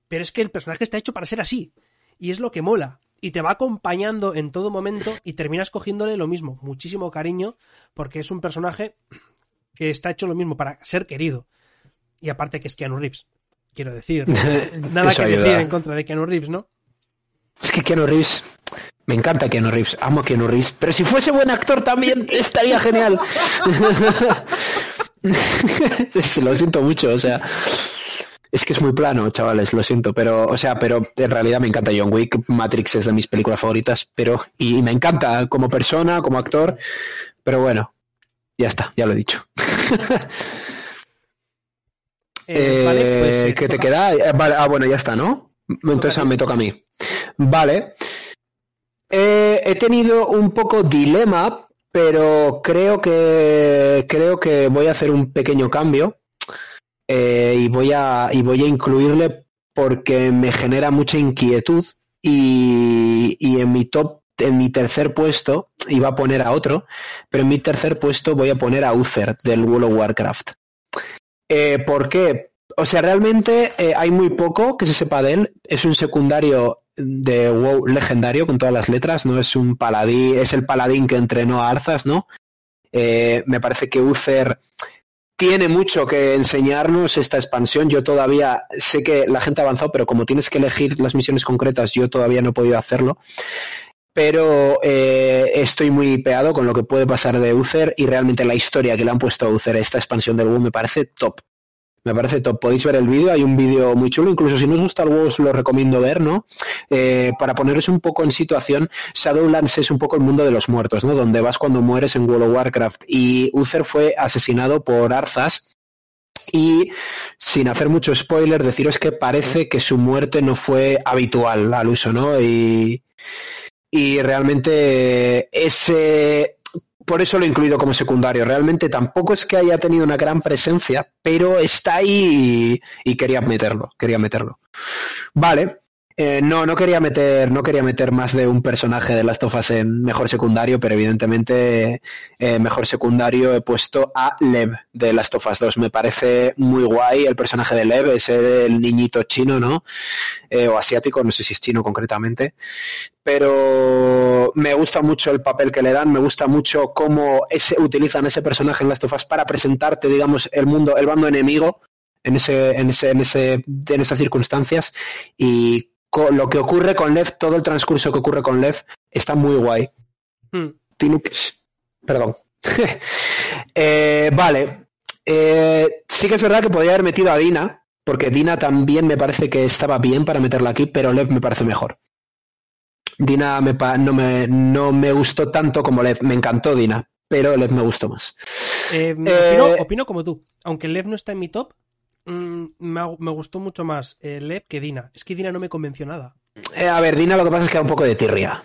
pero es que el personaje está hecho para ser así. Y es lo que mola. Y te va acompañando en todo momento y terminas cogiéndole lo mismo, muchísimo cariño, porque es un personaje que está hecho lo mismo para ser querido. Y aparte que es Keanu Reeves. Quiero decir, *laughs* nada que decir en contra de Keanu Reeves, ¿no? Es que Keanu Reeves me encanta Keanu Reeves, amo a Keanu Reeves, pero si fuese buen actor también estaría genial. *laughs* lo siento mucho, o sea, es que es muy plano, chavales, lo siento, pero, o sea, pero en realidad me encanta John Wick, Matrix es de mis películas favoritas, pero, y, me encanta como persona, como actor, pero bueno, ya está, ya lo he dicho. *laughs* Eh, vale, pues, eh, ¿Qué te queda? Eh, ah, bueno, ya está, ¿no? Entonces me toca a mí. Vale. He tenido un poco dilema, pero creo que creo que voy a hacer un pequeño cambio eh, y voy a y voy a incluirle porque me genera mucha inquietud y, y en mi top en mi tercer puesto iba a poner a otro, pero en mi tercer puesto voy a poner a Uther del World of Warcraft. Eh, ¿Por qué? O sea, realmente eh, hay muy poco que se sepa de él. Es un secundario de WoW legendario con todas las letras, no es un paladín, es el paladín que entrenó a Arzas, ¿no? Eh, me parece que Uther tiene mucho que enseñarnos esta expansión. Yo todavía sé que la gente ha avanzado, pero como tienes que elegir las misiones concretas, yo todavía no he podido hacerlo. Pero eh, estoy muy peado con lo que puede pasar de Uther y realmente la historia que le han puesto a Uther esta expansión del WoW me parece top me parece top. Podéis ver el vídeo, hay un vídeo muy chulo, incluso si no os gusta el WoW os lo recomiendo ver, ¿no? Eh, para poneros un poco en situación, Shadowlands es un poco el mundo de los muertos, ¿no? Donde vas cuando mueres en World of Warcraft. Y Uther fue asesinado por Arzas, y sin hacer mucho spoiler, deciros que parece que su muerte no fue habitual al uso, ¿no? Y, y realmente ese por eso lo he incluido como secundario. Realmente tampoco es que haya tenido una gran presencia, pero está ahí y, quería meterlo, quería meterlo. Vale, eh, no, no quería meter, no quería meter más de un personaje de Last of Us en mejor secundario, pero evidentemente eh, mejor secundario he puesto a Lev de Last of Us 2. Me parece muy guay el personaje de Lev, es el niñito chino, ¿no? Eh, o asiático, no sé si es chino concretamente. Pero me gusta mucho el papel que le dan, me gusta mucho cómo ese, utilizan ese personaje en Last of Us para presentarte, digamos, el mundo, el bando enemigo en ese, en ese, en ese, en esas circunstancias y lo que ocurre con Lev, todo el transcurso que ocurre con Lev, está muy guay. Hmm. Perdón. *laughs* Eh, vale. Eh, sí que es verdad que podría haber metido a Dina, porque Dina también me parece que estaba bien para meterla aquí, pero Lev me parece mejor. Dina me no, me, no me gustó tanto como Lev. Me encantó Dina, pero Lev me gustó más. Eh, Eh, opino, opino como tú. Aunque Lev no está en mi top, mm, me, me gustó mucho más eh, que Dina. Es que Dina no me convenció nada. Eh, a ver, Dina lo que pasa es que da un poco de tirria.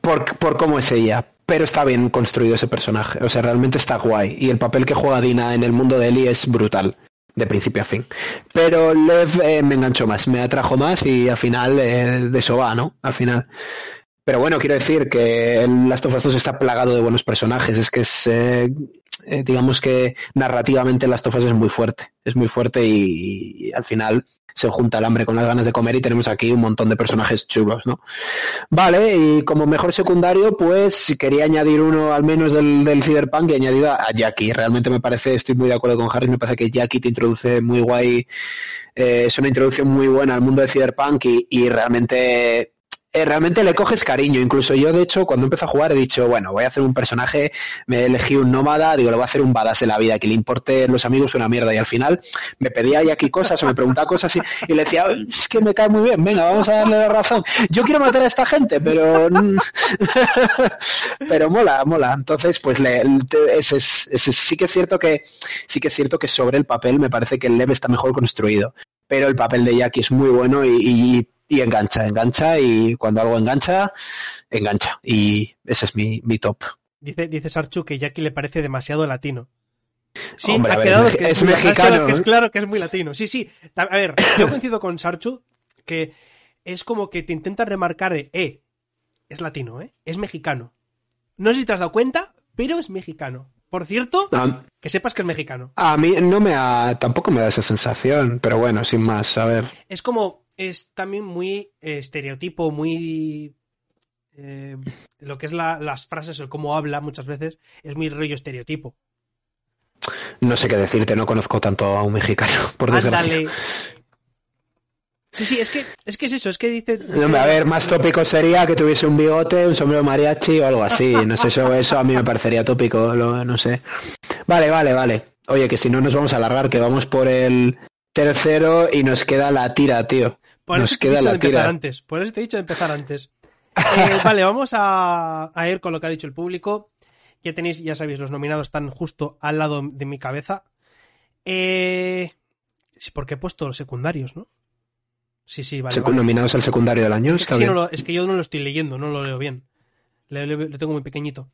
Por, por cómo es ella. Pero está bien construido ese personaje. O sea, realmente está guay. Y el papel que juega Dina en el mundo de Ellie es brutal. De principio a fin. Pero Lev eh, me enganchó más. Me atrajo más y al final eh, de eso va, ¿no? Al final. Pero bueno, quiero decir que el Last of Us 2 está plagado de buenos personajes. Es que es, eh, eh, digamos que narrativamente Last of Us es muy fuerte. Es muy fuerte y, al final se junta el hambre con las ganas de comer y tenemos aquí un montón de personajes chulos, ¿no? Vale, y como mejor secundario, pues quería añadir uno al menos del, del Cyberpunk y añadido a Jackie. Realmente me parece, estoy muy de acuerdo con Harris, me parece que Jackie te introduce muy guay, eh, es una introducción muy buena al mundo de Cyberpunk y, y realmente eh, realmente le coges cariño. Incluso yo, de hecho, cuando empecé a jugar he dicho, bueno, voy a hacer un personaje, me elegí un nómada, digo, le voy a hacer un badass de la vida, que le importe los amigos una mierda. Y al final me pedía ya aquí cosas o me preguntaba cosas y, le decía, "Ay, es que me cae muy bien, venga, vamos a darle la razón. Yo quiero matar a esta gente, pero... *laughs* pero mola, mola. Entonces, pues le, es- sí que es cierto que sí que es cierto que sobre el papel me parece que el Lev está mejor construido. Pero el papel de Jackie es muy bueno y- y engancha, engancha y cuando algo engancha, engancha. Y ese es mi, mi top. Dice, dice Sarchu que Jackie le parece demasiado latino. Sí, Hombre, ha ver, quedado es que es mexicano, quedado que es claro que es muy latino. Sí, sí. A ver, *coughs* yo coincido con Sarchu que es como que te intenta remarcar de, eh, es latino, ¿eh? Es mexicano. No sé si te has dado cuenta, pero es mexicano. Por cierto, A, que sepas que es mexicano. a mí no me ha, tampoco me da esa sensación, pero bueno, sin más, a ver. Es como, es también muy eh, estereotipo, muy... eh, lo que es la- las frases o cómo habla muchas veces, es muy rollo estereotipo. No sé qué decirte, no conozco tanto a un mexicano, *laughs* por desgracia. Ándale. Sí, sí, es que, es que es eso, es que dice... No, a ver, más tópico sería que tuviese un bigote, un sombrero mariachi o algo así. No sé, eso, eso a mí me parecería tópico, lo- no sé. Vale, vale, vale. Oye, que si no nos vamos a alargar, que vamos por el tercero y nos queda la tira, tío. Por nos eso te he queda dicho la de empezar tira. antes. Por eso te he dicho de empezar antes. Eh, *laughs* vale, vamos a, a ir con lo que ha dicho el público. Ya tenéis, ya sabéis, los nominados están justo al lado de mi cabeza. Eh, porque he puesto los secundarios, ¿no? Sí, sí, vale. Secu- vale. Nominados al secundario del año, Es que, sí, no lo- es que yo no lo estoy leyendo, no lo leo bien. Lo, tengo muy pequeñito.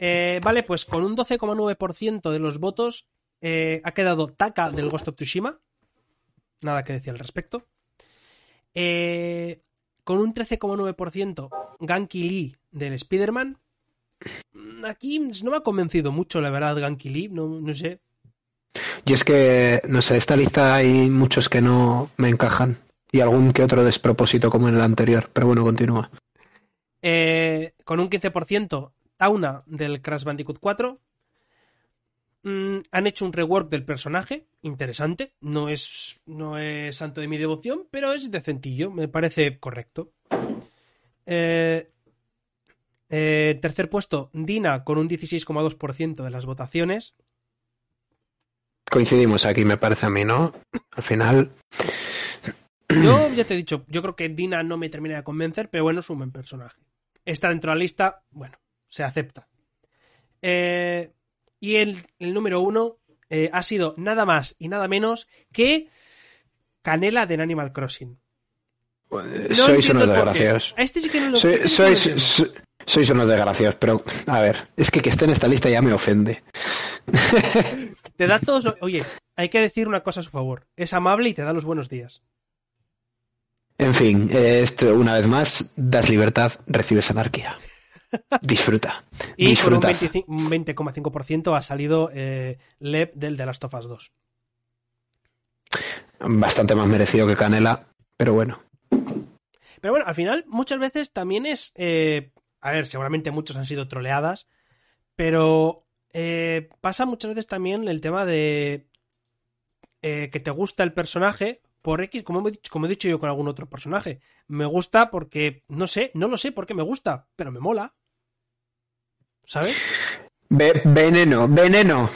Eh, vale, pues con un 12,9% de los votos eh, ha quedado Taka del Ghost of Tsushima. Nada que decir al respecto. Eh, con un 13,9% Ganki Lee del Spider-Man. Mm, Aquí no me ha convencido mucho, la verdad, Ganki Lee. No, no sé. Y es que, no sé, esta lista hay muchos que no me encajan. Y algún que otro despropósito como en el anterior. Pero bueno, continúa. Eh, con un 15% Tauna del Crash Bandicoot 4. Mm, han hecho un rework del personaje, interesante. No es, no es santo de mi devoción, pero es decentillo, me parece correcto. Eh, eh, tercer puesto, Dina con un 16,2% de las votaciones. Coincidimos aquí, me parece a mí, ¿no? Al final, Yo *clears throat* ya te he dicho, yo creo que Dina no me termina de convencer, pero bueno, es un buen personaje. Está dentro de la lista, bueno, se acepta. Eh, y el, el número uno eh, ha sido nada más y nada menos que Canela de Animal Crossing. No eh, sois unos desgraciados. Este sí que no lo Soy- este sí que no lo sois, entiendo. so- sois unos desgraciados, pero a ver, es que que esté en esta lista ya me ofende. *laughs* Te da todos. lo- Oye, hay que decir una cosa a su favor. Es amable y te da los buenos días. En fin, eh, esto una vez más, das libertad, recibes anarquía. Disfruta. Y con un Disfruta. 25 un 20,5% ha salido eh, Lev del The Last of Us 2. Bastante más merecido que Canela, pero bueno. Pero bueno, al final muchas veces también es... eh, a ver, seguramente muchos han sido troleadas, pero eh, pasa muchas veces también el tema de eh, que te gusta el personaje por X, como he, dicho, como he dicho yo con algún otro personaje. Me gusta porque, no sé, no lo sé por qué me gusta, pero me mola. ¿Sabes? Ve- veneno, veneno.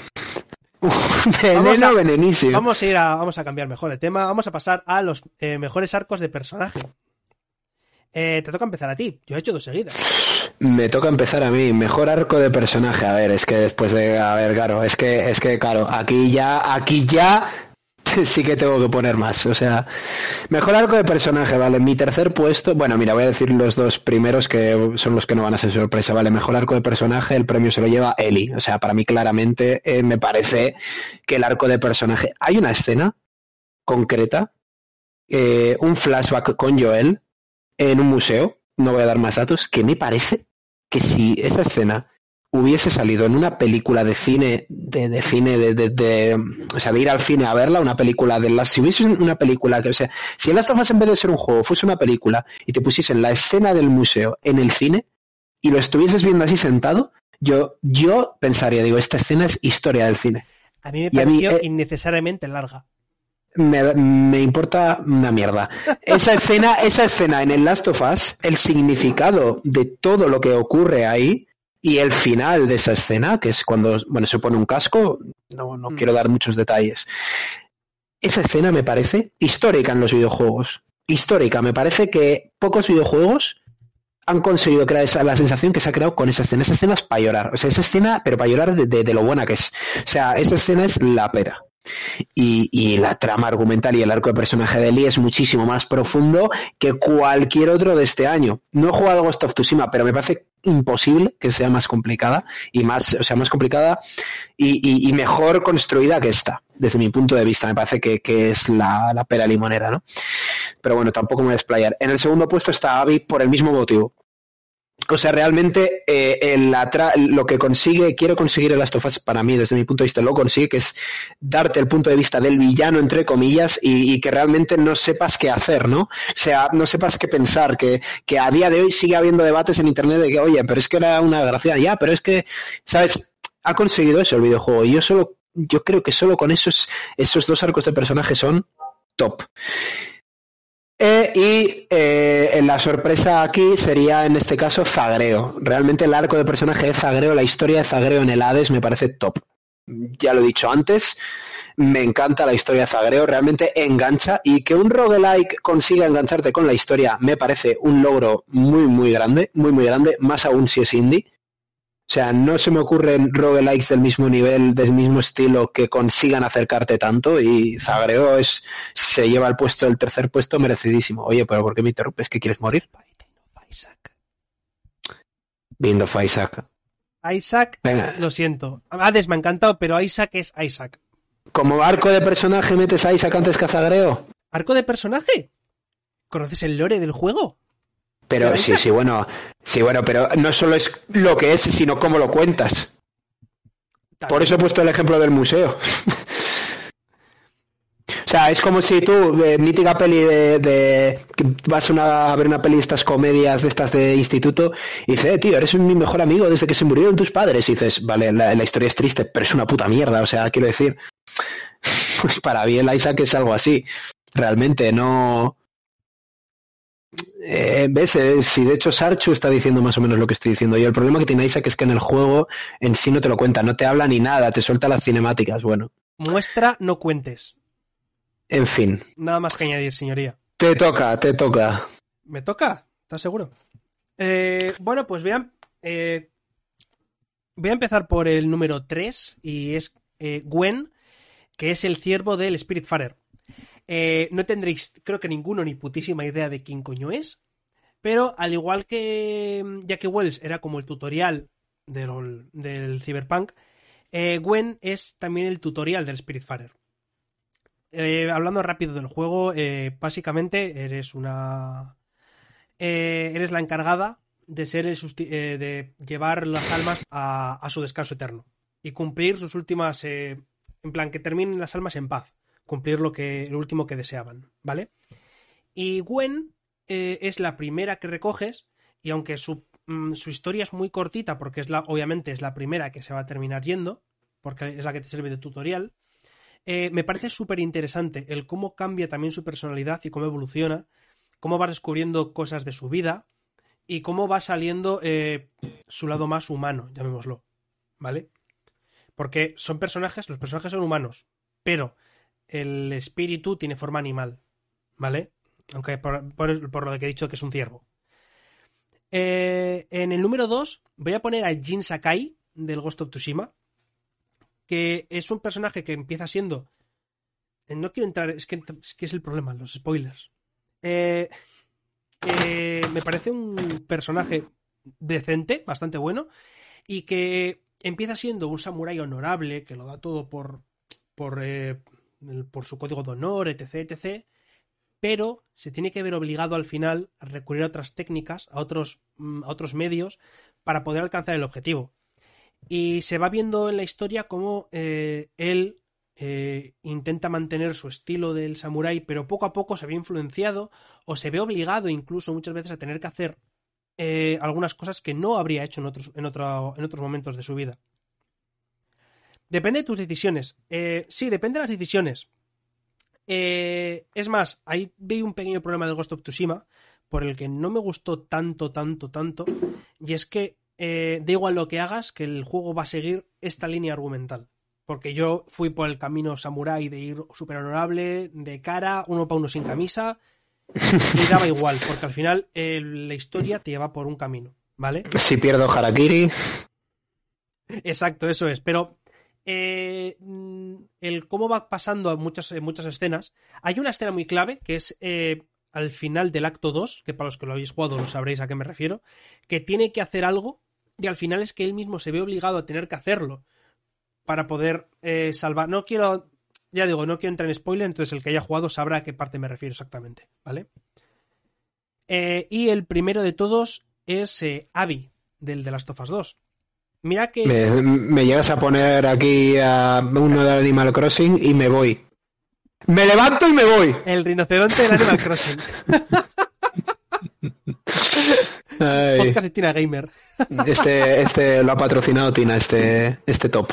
veneno, Vamos a- venenísimo. Vamos a ir a, vamos a cambiar mejor de tema. Vamos a pasar a los eh, mejores arcos de personaje. Eh, te toca empezar a ti. Yo he hecho dos seguidas. Me toca empezar a mí. Mejor arco de personaje. A ver, es que después de. A ver, claro, es que, es que, claro, aquí ya, aquí ya *laughs* sí que tengo que poner más. O sea, mejor arco de personaje, ¿vale? Mi tercer puesto, bueno, mira, voy a decir los dos primeros que son los que no van a ser sorpresa, ¿vale? Mejor arco de personaje, el premio se lo lleva Eli. O sea, para mí claramente eh, me parece que el arco de personaje... Hay una escena concreta, eh, un flashback con Joel en un museo, no voy a dar más datos, que me parece que si esa escena hubiese salido en una película de cine, de, de cine, de, de, de, o sea, de ir al cine a verla, una película de las, si hubiese una película que, o sea, si el Last of Us en vez de ser un juego fuese una película y te pusiesen la escena del museo en el cine y lo estuvieses viendo así sentado, yo, yo pensaría, digo, esta escena es historia del cine. A mí me pareció mí, eh, innecesariamente larga. Me, me, importa una mierda. Esa escena, esa escena en el Last of Us, el significado de todo lo que ocurre ahí, y el final de esa escena, que es cuando bueno, se pone un casco, no, no mm. quiero dar muchos detalles. Esa escena me parece histórica en los videojuegos. Histórica. Me parece que pocos videojuegos han conseguido crear esa, la sensación que se ha creado con esa escena. Esa escena es para llorar. O sea, esa escena, pero para llorar de, de, de lo buena que es. O sea, esa escena es la pera. Y, la trama argumental y el arco de personaje de Lee es muchísimo más profundo que cualquier otro de este año. No he jugado Ghost of Tsushima, pero me parece imposible que sea más complicada y más, o sea, más complicada y, mejor construida que esta, desde mi punto de vista. Me parece que, es la, la, pera limonera, ¿no? Pero bueno, tampoco me voy a explayar. En el segundo puesto está Abby por el mismo motivo. O sea, realmente eh, lo que consigue, quiero conseguir el Last of Us para mí, desde mi punto de vista, lo consigue, que es darte el punto de vista del villano, entre comillas, y, que realmente no sepas qué hacer, ¿no? O sea, no sepas qué pensar, que, que a día de hoy sigue habiendo debates en Internet de que, oye, pero es que era una gracia, ya, pero es que, ¿sabes? Ha conseguido eso el videojuego, y yo solo, yo creo que solo con esos, esos dos arcos de personaje son top. Eh, y eh, la sorpresa aquí sería en este caso Zagreo. Realmente el arco de personaje de Zagreo, la historia de Zagreo en el Hades me parece top. Ya lo he dicho antes, me encanta la historia de Zagreo, realmente engancha y que un roguelike consiga engancharte con la historia me parece un logro muy muy grande, muy muy grande, más aún si es indie. O sea, no se me ocurren roguelikes del mismo nivel, del mismo estilo, que consigan acercarte tanto y Zagreo es, se lleva el puesto, el tercer puesto merecidísimo. Oye, pero ¿por qué me interrumpes? ¿Que quieres morir? Bind of Isaac. Isaac, Venga. lo siento. Hades me ha encantado, pero Isaac es Isaac. ¿Como arco de personaje metes a Isaac antes que a Zagreo? ¿Arco de personaje? ¿Conoces el lore del juego? Pero, pero sí, sí, bueno, sí, bueno, pero no solo es lo que es, sino cómo lo cuentas. También. Por eso he puesto el ejemplo del museo. *laughs* o sea, es como si tú, de mítica peli de, de vas una, a ver una peli de estas comedias de estas de instituto y dices, eh, tío, eres mi mejor amigo desde que se murieron tus padres. Y dices, vale, la, la historia es triste, pero es una puta mierda. O sea, quiero decir, *laughs* pues para bien Isaac es algo así. Realmente no eh, ves, eh, si de hecho Sarchu está diciendo más o menos lo que estoy diciendo. Y el problema que tiene Isaac es que en el juego en sí no te lo cuenta, no te habla ni nada, te suelta las cinemáticas. Bueno. Muestra, no cuentes. En fin. Nada más que añadir, señoría. Te toca, te toca. ¿Me toca? ¿Estás seguro? Eh, bueno, pues vean. Eh, voy a empezar por el número 3 y es Gwen, que es el ciervo del Spiritfarer. Eh, no tendréis, creo que ninguno, ni putísima idea de quién coño es. Pero al igual que mm, Jackie Wells era como el tutorial del, del Cyberpunk, eh, Gwen es también el tutorial del Spiritfarer. Eh, hablando rápido del juego, eh, básicamente eres una. Eres la encargada de ser el de llevar las almas a, a, su descanso eterno y cumplir sus últimas. en plan, que terminen las almas en paz cumplir lo que lo último que deseaban, ¿vale? Y Gwen eh, es la primera que recoges y aunque su, mm, su, historia es muy cortita porque es la obviamente es la primera que se va a terminar yendo porque es la que te sirve de tutorial eh, me parece súper interesante el cómo cambia también su personalidad y cómo evoluciona cómo va descubriendo cosas de su vida y cómo va saliendo eh, su lado más humano llamémoslo vale porque son personajes los personajes son humanos pero el espíritu tiene forma animal, ¿vale? Aunque por, lo que he dicho que es un ciervo. Eh, en el número 2 voy a poner a Jin Sakai del Ghost of Tsushima, que es un personaje que empieza siendo... eh, No quiero entrar, es que es, el problema, los spoilers. Eh, eh, me parece un personaje decente, bastante bueno, y que empieza siendo un samurái honorable, que lo da todo por, por, eh, por su código de honor, etc, etc, pero se tiene que ver obligado al final a recurrir a otras técnicas, a otros, mm, a otros medios, para poder alcanzar el objetivo. Y se va viendo en la historia cómo eh, él eh, intenta mantener su estilo del samurái, pero poco a poco se ve influenciado o se ve obligado incluso muchas veces a tener que hacer eh, algunas cosas que no habría hecho en otros, en, en otros momentos de su vida. Depende de tus decisiones. Eh, sí, depende de las decisiones. Eh, es más, ahí vi un pequeño problema de Ghost of Tsushima por el que no me gustó tanto, tanto, tanto. Y es que eh, da igual lo que hagas, que el juego va a seguir esta línea argumental. Porque yo fui por el camino samurái de ir súper honorable, de cara, uno para uno sin camisa, y daba igual, porque al final eh, la historia te lleva por un camino, ¿vale? Si pierdo Harakiri, Exacto, eso es. Pero eh, mm, el cómo va pasando a muchas, muchas escenas. Hay una escena muy clave que es eh, al final del acto 2, que para los que lo habéis jugado lo sabréis a qué me refiero, que tiene que hacer algo y al final es que él mismo se ve obligado a tener que hacerlo para poder eh, salvar. No quiero, ya digo, no quiero entrar en spoiler, entonces el que haya jugado sabrá a qué parte me refiero exactamente, ¿vale? Y el primero de todos es Abby, del de Last of Us 2. Mira que... me, me llegas a poner aquí a uno de Animal Crossing y me voy. Me levanto y me voy. El rinoceronte del Animal Crossing. *laughs* Ay, Podcast de Tina Gamer. este, este lo ha patrocinado Tina, este, este top.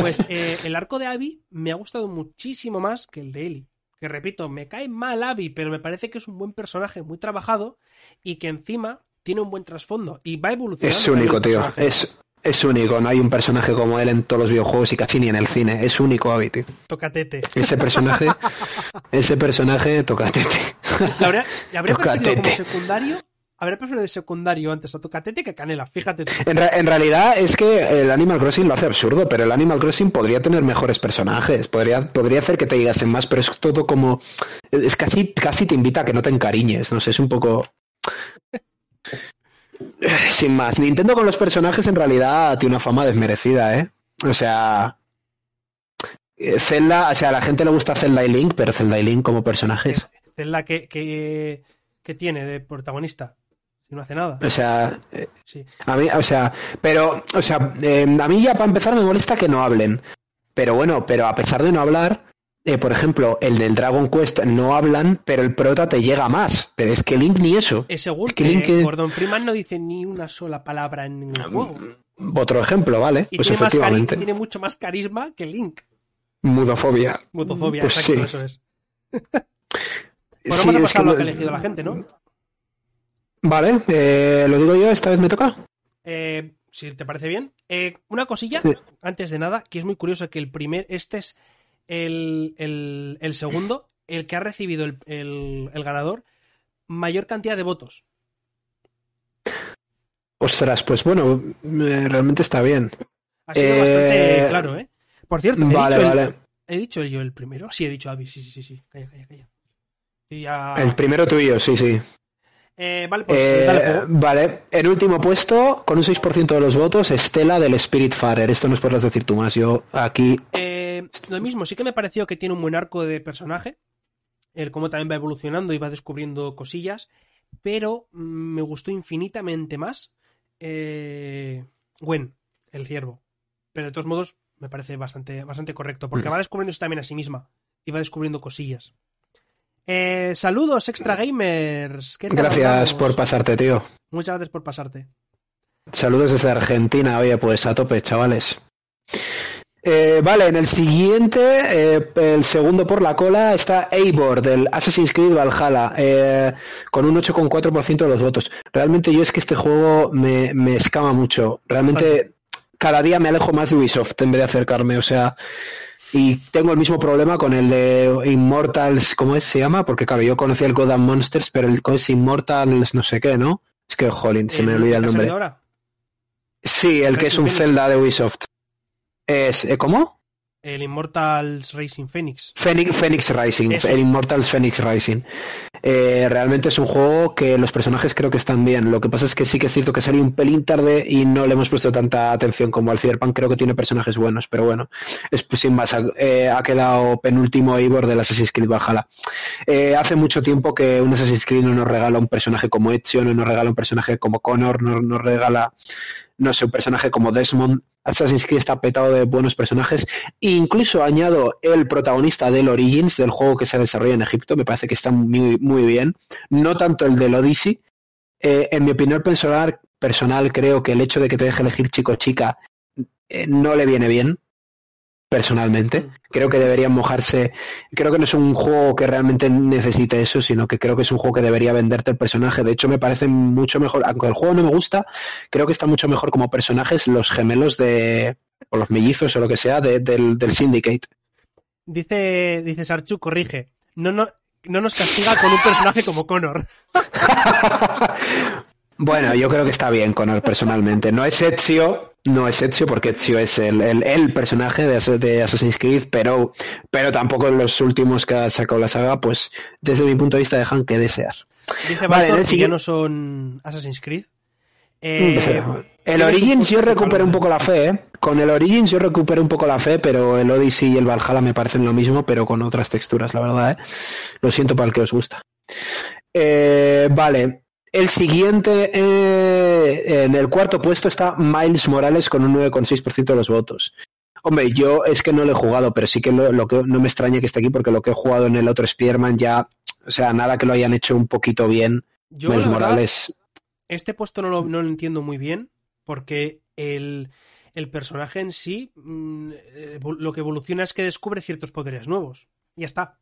Pues eh, el arco de Abby me ha gustado muchísimo más que el de Ellie. Que repito, me cae mal Abby, pero me parece que es un buen personaje, muy trabajado y que encima tiene un buen trasfondo y va evolucionando. Es único, tío. Es, es único. No hay un personaje como él en todos los videojuegos y casi ni en el cine. Es único, Abby, tío. Tocatete. Ese personaje, *laughs* ese personaje toca tete. ¿La habría, habría preferido como Tocatete. secundario? Habría preferido de secundario antes a Tocatete que Canela, fíjate. En, en realidad es que el Animal Crossing lo hace absurdo, pero el Animal Crossing podría tener mejores personajes, podría, podría hacer que te llegasen más, pero es todo como... Es casi, casi te invita a que no te encariñes, no sé, es un poco... *laughs* Sin más, Nintendo con los personajes en realidad tiene una fama desmerecida, ¿eh? O sea... eh, Zelda, o sea, a la gente le gusta Zelda y Link, pero Zelda y Link como personajes. Es la que, que, que tiene de protagonista. Si no hace nada. O sea, eh, Sí. A mí, o sea, pero, o sea, eh, a mí ya para empezar me molesta que no hablen. Pero bueno, pero a pesar de no hablar, eh, por ejemplo, el del Dragon Quest no hablan, pero el prota te llega más. Pero es que Link ni eso. Es según Es que que Link es- Gordon Freeman no dice ni una sola palabra en ningún juego. Otro ejemplo, ¿vale? Y pues tiene, efectivamente. tiene mucho más carisma que Link. Mudofobia. Mutofobia, Pues exacto, sí. eso es. *laughs* Bueno, Sí, vamos a es pasar que lo que ha elegido la gente, ¿no? Vale, eh, lo digo yo, esta vez me toca. Eh, si te parece bien. Eh, una cosilla, Sí. antes de nada, que es muy curioso que el primer, este es el, el- el segundo, el que ha recibido el, el- el ganador, mayor cantidad de votos. Ostras, pues bueno, eh, realmente está bien. Ha sido Eh, bastante claro, ¿eh? Por cierto, he, Vale, dicho el- vale. ¿he dicho yo el primero? Sí, he dicho Avi, sí, sí, sí, sí. Calla, calla, calla. Ya- El primero tuyo, sí, sí. Eh, vale, pues Eh, vale, en último puesto, con un 6% de los votos, Estela del Spiritfarer. Esto nos podrás decir tú más. Yo aquí. Eh, lo mismo, sí que me pareció que tiene un buen arco de personaje. El cómo también va evolucionando y va descubriendo cosillas. Pero mm, me gustó infinitamente más Gwen, el ciervo. Pero de todos modos, me parece bastante, bastante correcto. Porque Mm. va descubriéndose también a sí misma. Y va descubriendo cosillas. Eh, saludos, extra gamers. ¿Qué Gracias por pasarte, tío. Muchas gracias por pasarte. Saludos desde Argentina. Oye, pues a tope, chavales. Eh, vale, en el siguiente, eh, el segundo por la cola, está Eivor del Assassin's Creed Valhalla, eh, con un 8,4% de los votos. Realmente yo es que este juego me, me escama mucho. Realmente cada día me alejo más de Ubisoft en vez de acercarme, o sea, y tengo el mismo problema con el de Immortals, ¿cómo es? se llama? Porque claro, yo conocía el God and Monsters, pero el es Immortals no sé qué, ¿no? Es que, jolín, se me olvida el nombre. Ahora? Sí, el que es un Zelda de Ubisoft. Es, ¿eh, ¿Cómo? El Immortals Racing Phoenix. Phoenix, Phoenix Rising, el Immortals Phoenix Rising. Eh, realmente es un juego que los personajes creo que están bien. Lo que pasa es que sí que es cierto que salió un pelín tarde y no le hemos puesto tanta atención como al Cyberpunk. Creo que tiene personajes buenos, pero bueno, es, sin más. Eh, ha quedado penúltimo Eivor del Assassin's Creed Valhalla. Eh, hace mucho tiempo que un Assassin's Creed no nos regala un personaje como Ezio, no nos regala un personaje como Connor, no nos regala no sé, un personaje como Desmond. Assassin's Creed está petado de buenos personajes. incluso añado el protagonista del Origins, del juego que se desarrolla en Egipto, me parece que está muy, muy bien. No tanto el del Odyssey. Eh, en mi opinión personal, personal, creo que el hecho de que te deje elegir chico o chica eh, no le viene bien personalmente. Creo que deberían mojarse. Creo que no es un juego que realmente necesite eso, sino que creo que es un juego que debería venderte el personaje. De hecho, me parece mucho mejor, aunque el juego no me gusta, creo que está mucho mejor como personajes los gemelos de. o los mellizos o lo que sea del, del Syndicate. Dice, dice Sarchu, corrige. No, no, no nos castiga con un personaje como Connor. *laughs* bueno, yo creo que está bien Connor personalmente. No es Ezio, no es Ezio porque Ezio es el, el, personaje de, de, Assassin's Creed, pero, pero tampoco en los últimos que ha sacado la saga, pues desde mi punto de vista dejan que desear. Dice vale, que ya no son Assassin's Creed. Eh, el Origins yo recupero un poco la fe, ¿eh? Con el Origins yo recupero un poco la fe, pero el Odyssey y el Valhalla me parecen lo mismo, pero con otras texturas, la verdad, ¿eh? Lo siento para el que os gusta. Eh, vale, el siguiente, eh, en el cuarto puesto está Miles Morales con un 9,6% de los votos. Hombre, yo es que no lo he jugado, pero sí que lo, que no me extraña que esté aquí porque lo que he jugado en el otro Spearman ya, o sea, nada que lo hayan hecho un poquito bien. Miles Morales. Este puesto no lo, no lo, entiendo muy bien porque el, el personaje en sí mm, lo que evoluciona es que descubre ciertos poderes nuevos. Y ya está.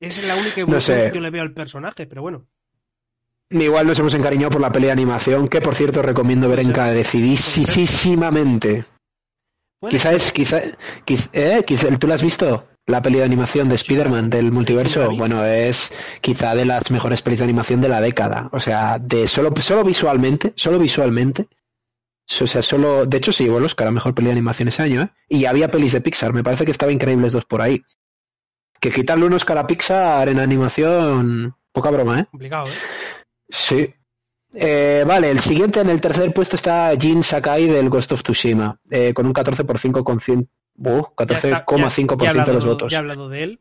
Esa es la única evolución que yo le veo al personaje, pero bueno. Igual nos hemos encariñado por la peli de animación, que por cierto recomiendo ver encarecidísimamente. Quizás, quizá, eh, quizá, ¿tú la has visto? La peli de animación de Spider-Man del multiverso, bueno, es quizá de las mejores pelis de animación de la década. O sea, de solo, solo visualmente, solo visualmente. O sea, solo, de hecho, sí, bueno, que era mejor peli de animación ese año, ¿eh? Y había pelis de Pixar, me parece que estaba Increíbles dos por ahí. Que quitarle unos cara a Pixar en animación, poca broma, ¿eh? Complicado, ¿eh? Sí. Eh, vale, el siguiente en el tercer puesto está Jin Sakai del Ghost of Tsushima, eh, con un 14,5% uh, 14,5% de los votos. Ya he hablado de él.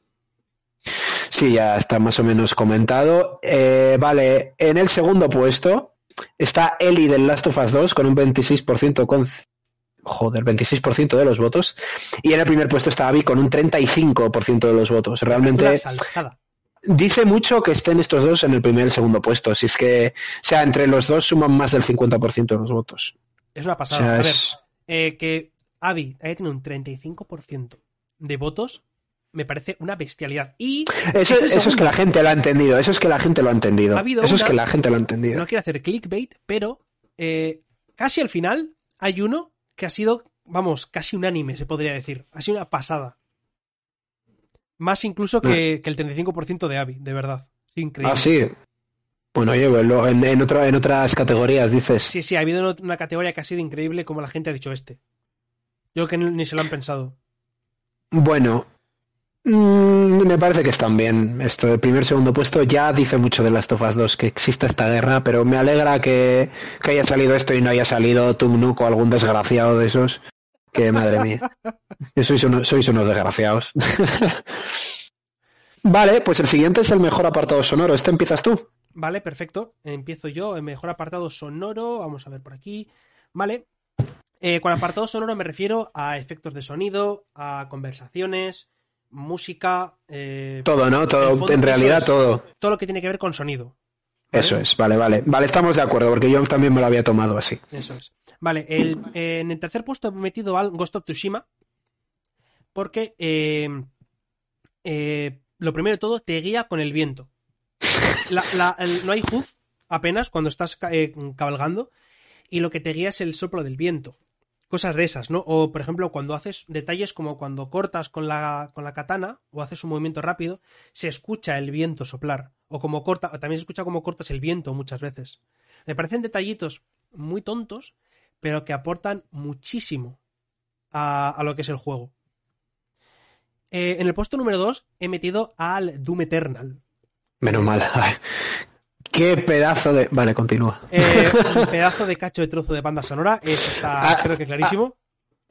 Sí, ya está más o menos comentado. Eh, vale, en el segundo puesto está Eli del Last of Us 2 con un 26% con joder, 26% de los votos. Y en el primer puesto está Abby con un 35% de los votos. Realmente dice mucho que estén estos dos en el primer y el segundo puesto. Si es que, o sea, entre los dos suman más del 50% de los votos. Es una pasada. a ver, eh, que Avi haya tenido un 35% de votos me parece una bestialidad. Y eso es, que la gente lo ha entendido. Eso es que la gente lo ha entendido. eso es que la gente lo ha entendido. No quiero hacer clickbait, pero eh, casi al final hay uno que ha sido, vamos, casi unánime, se podría decir. Ha sido una pasada. Más incluso que, el 35% de Avi, de verdad. Increíble. Ah, sí. Bueno, oye, en, en, en otras categorías dices. Sí, sí, ha habido una categoría que ha sido increíble como la gente ha dicho este. Yo que ni se lo han pensado. Bueno, mm, me parece que están bien. Esto, el primer segundo puesto ya dice mucho de las Tofas 2 que existe esta guerra, pero me alegra que, haya salido esto y no haya salido Tumnuk o algún desgraciado de esos. Que madre mía. Sois, sois unos desgraciados. *laughs* vale, pues el siguiente es el mejor apartado sonoro. ¿Este empiezas tú? Vale, perfecto. Empiezo yo. El mejor apartado sonoro. Vamos a ver por aquí. Vale. Eh, con apartado sonoro me refiero a efectos de sonido, a conversaciones, música. Eh, todo, ¿no? Todo, en realidad todo. Todo lo que tiene que ver con sonido. Eso es, vale, vale. Vale, estamos de acuerdo, porque yo también me lo había tomado así. Eso es. Vale, el, en el tercer puesto he metido al Ghost of Tsushima, porque eh, eh, lo primero de todo te guía con el viento. no hay HUD apenas cuando estás eh, cabalgando y lo que te guía es el soplo del viento. Cosas de esas, ¿no? O, por ejemplo, cuando haces detalles como cuando cortas con la, con la katana o haces un movimiento rápido, se escucha el viento soplar. O como corta, también se escucha como cortas el viento muchas veces. Me parecen detallitos muy tontos, pero que aportan muchísimo a, a lo que es el juego. Eh, en el puesto número 2 he metido al Doom Eternal. Menos mal. Qué pedazo de. Vale, continúa. Eh, *laughs* un pedazo de cacho de trozo de banda sonora, eso está, Ah, creo que clarísimo.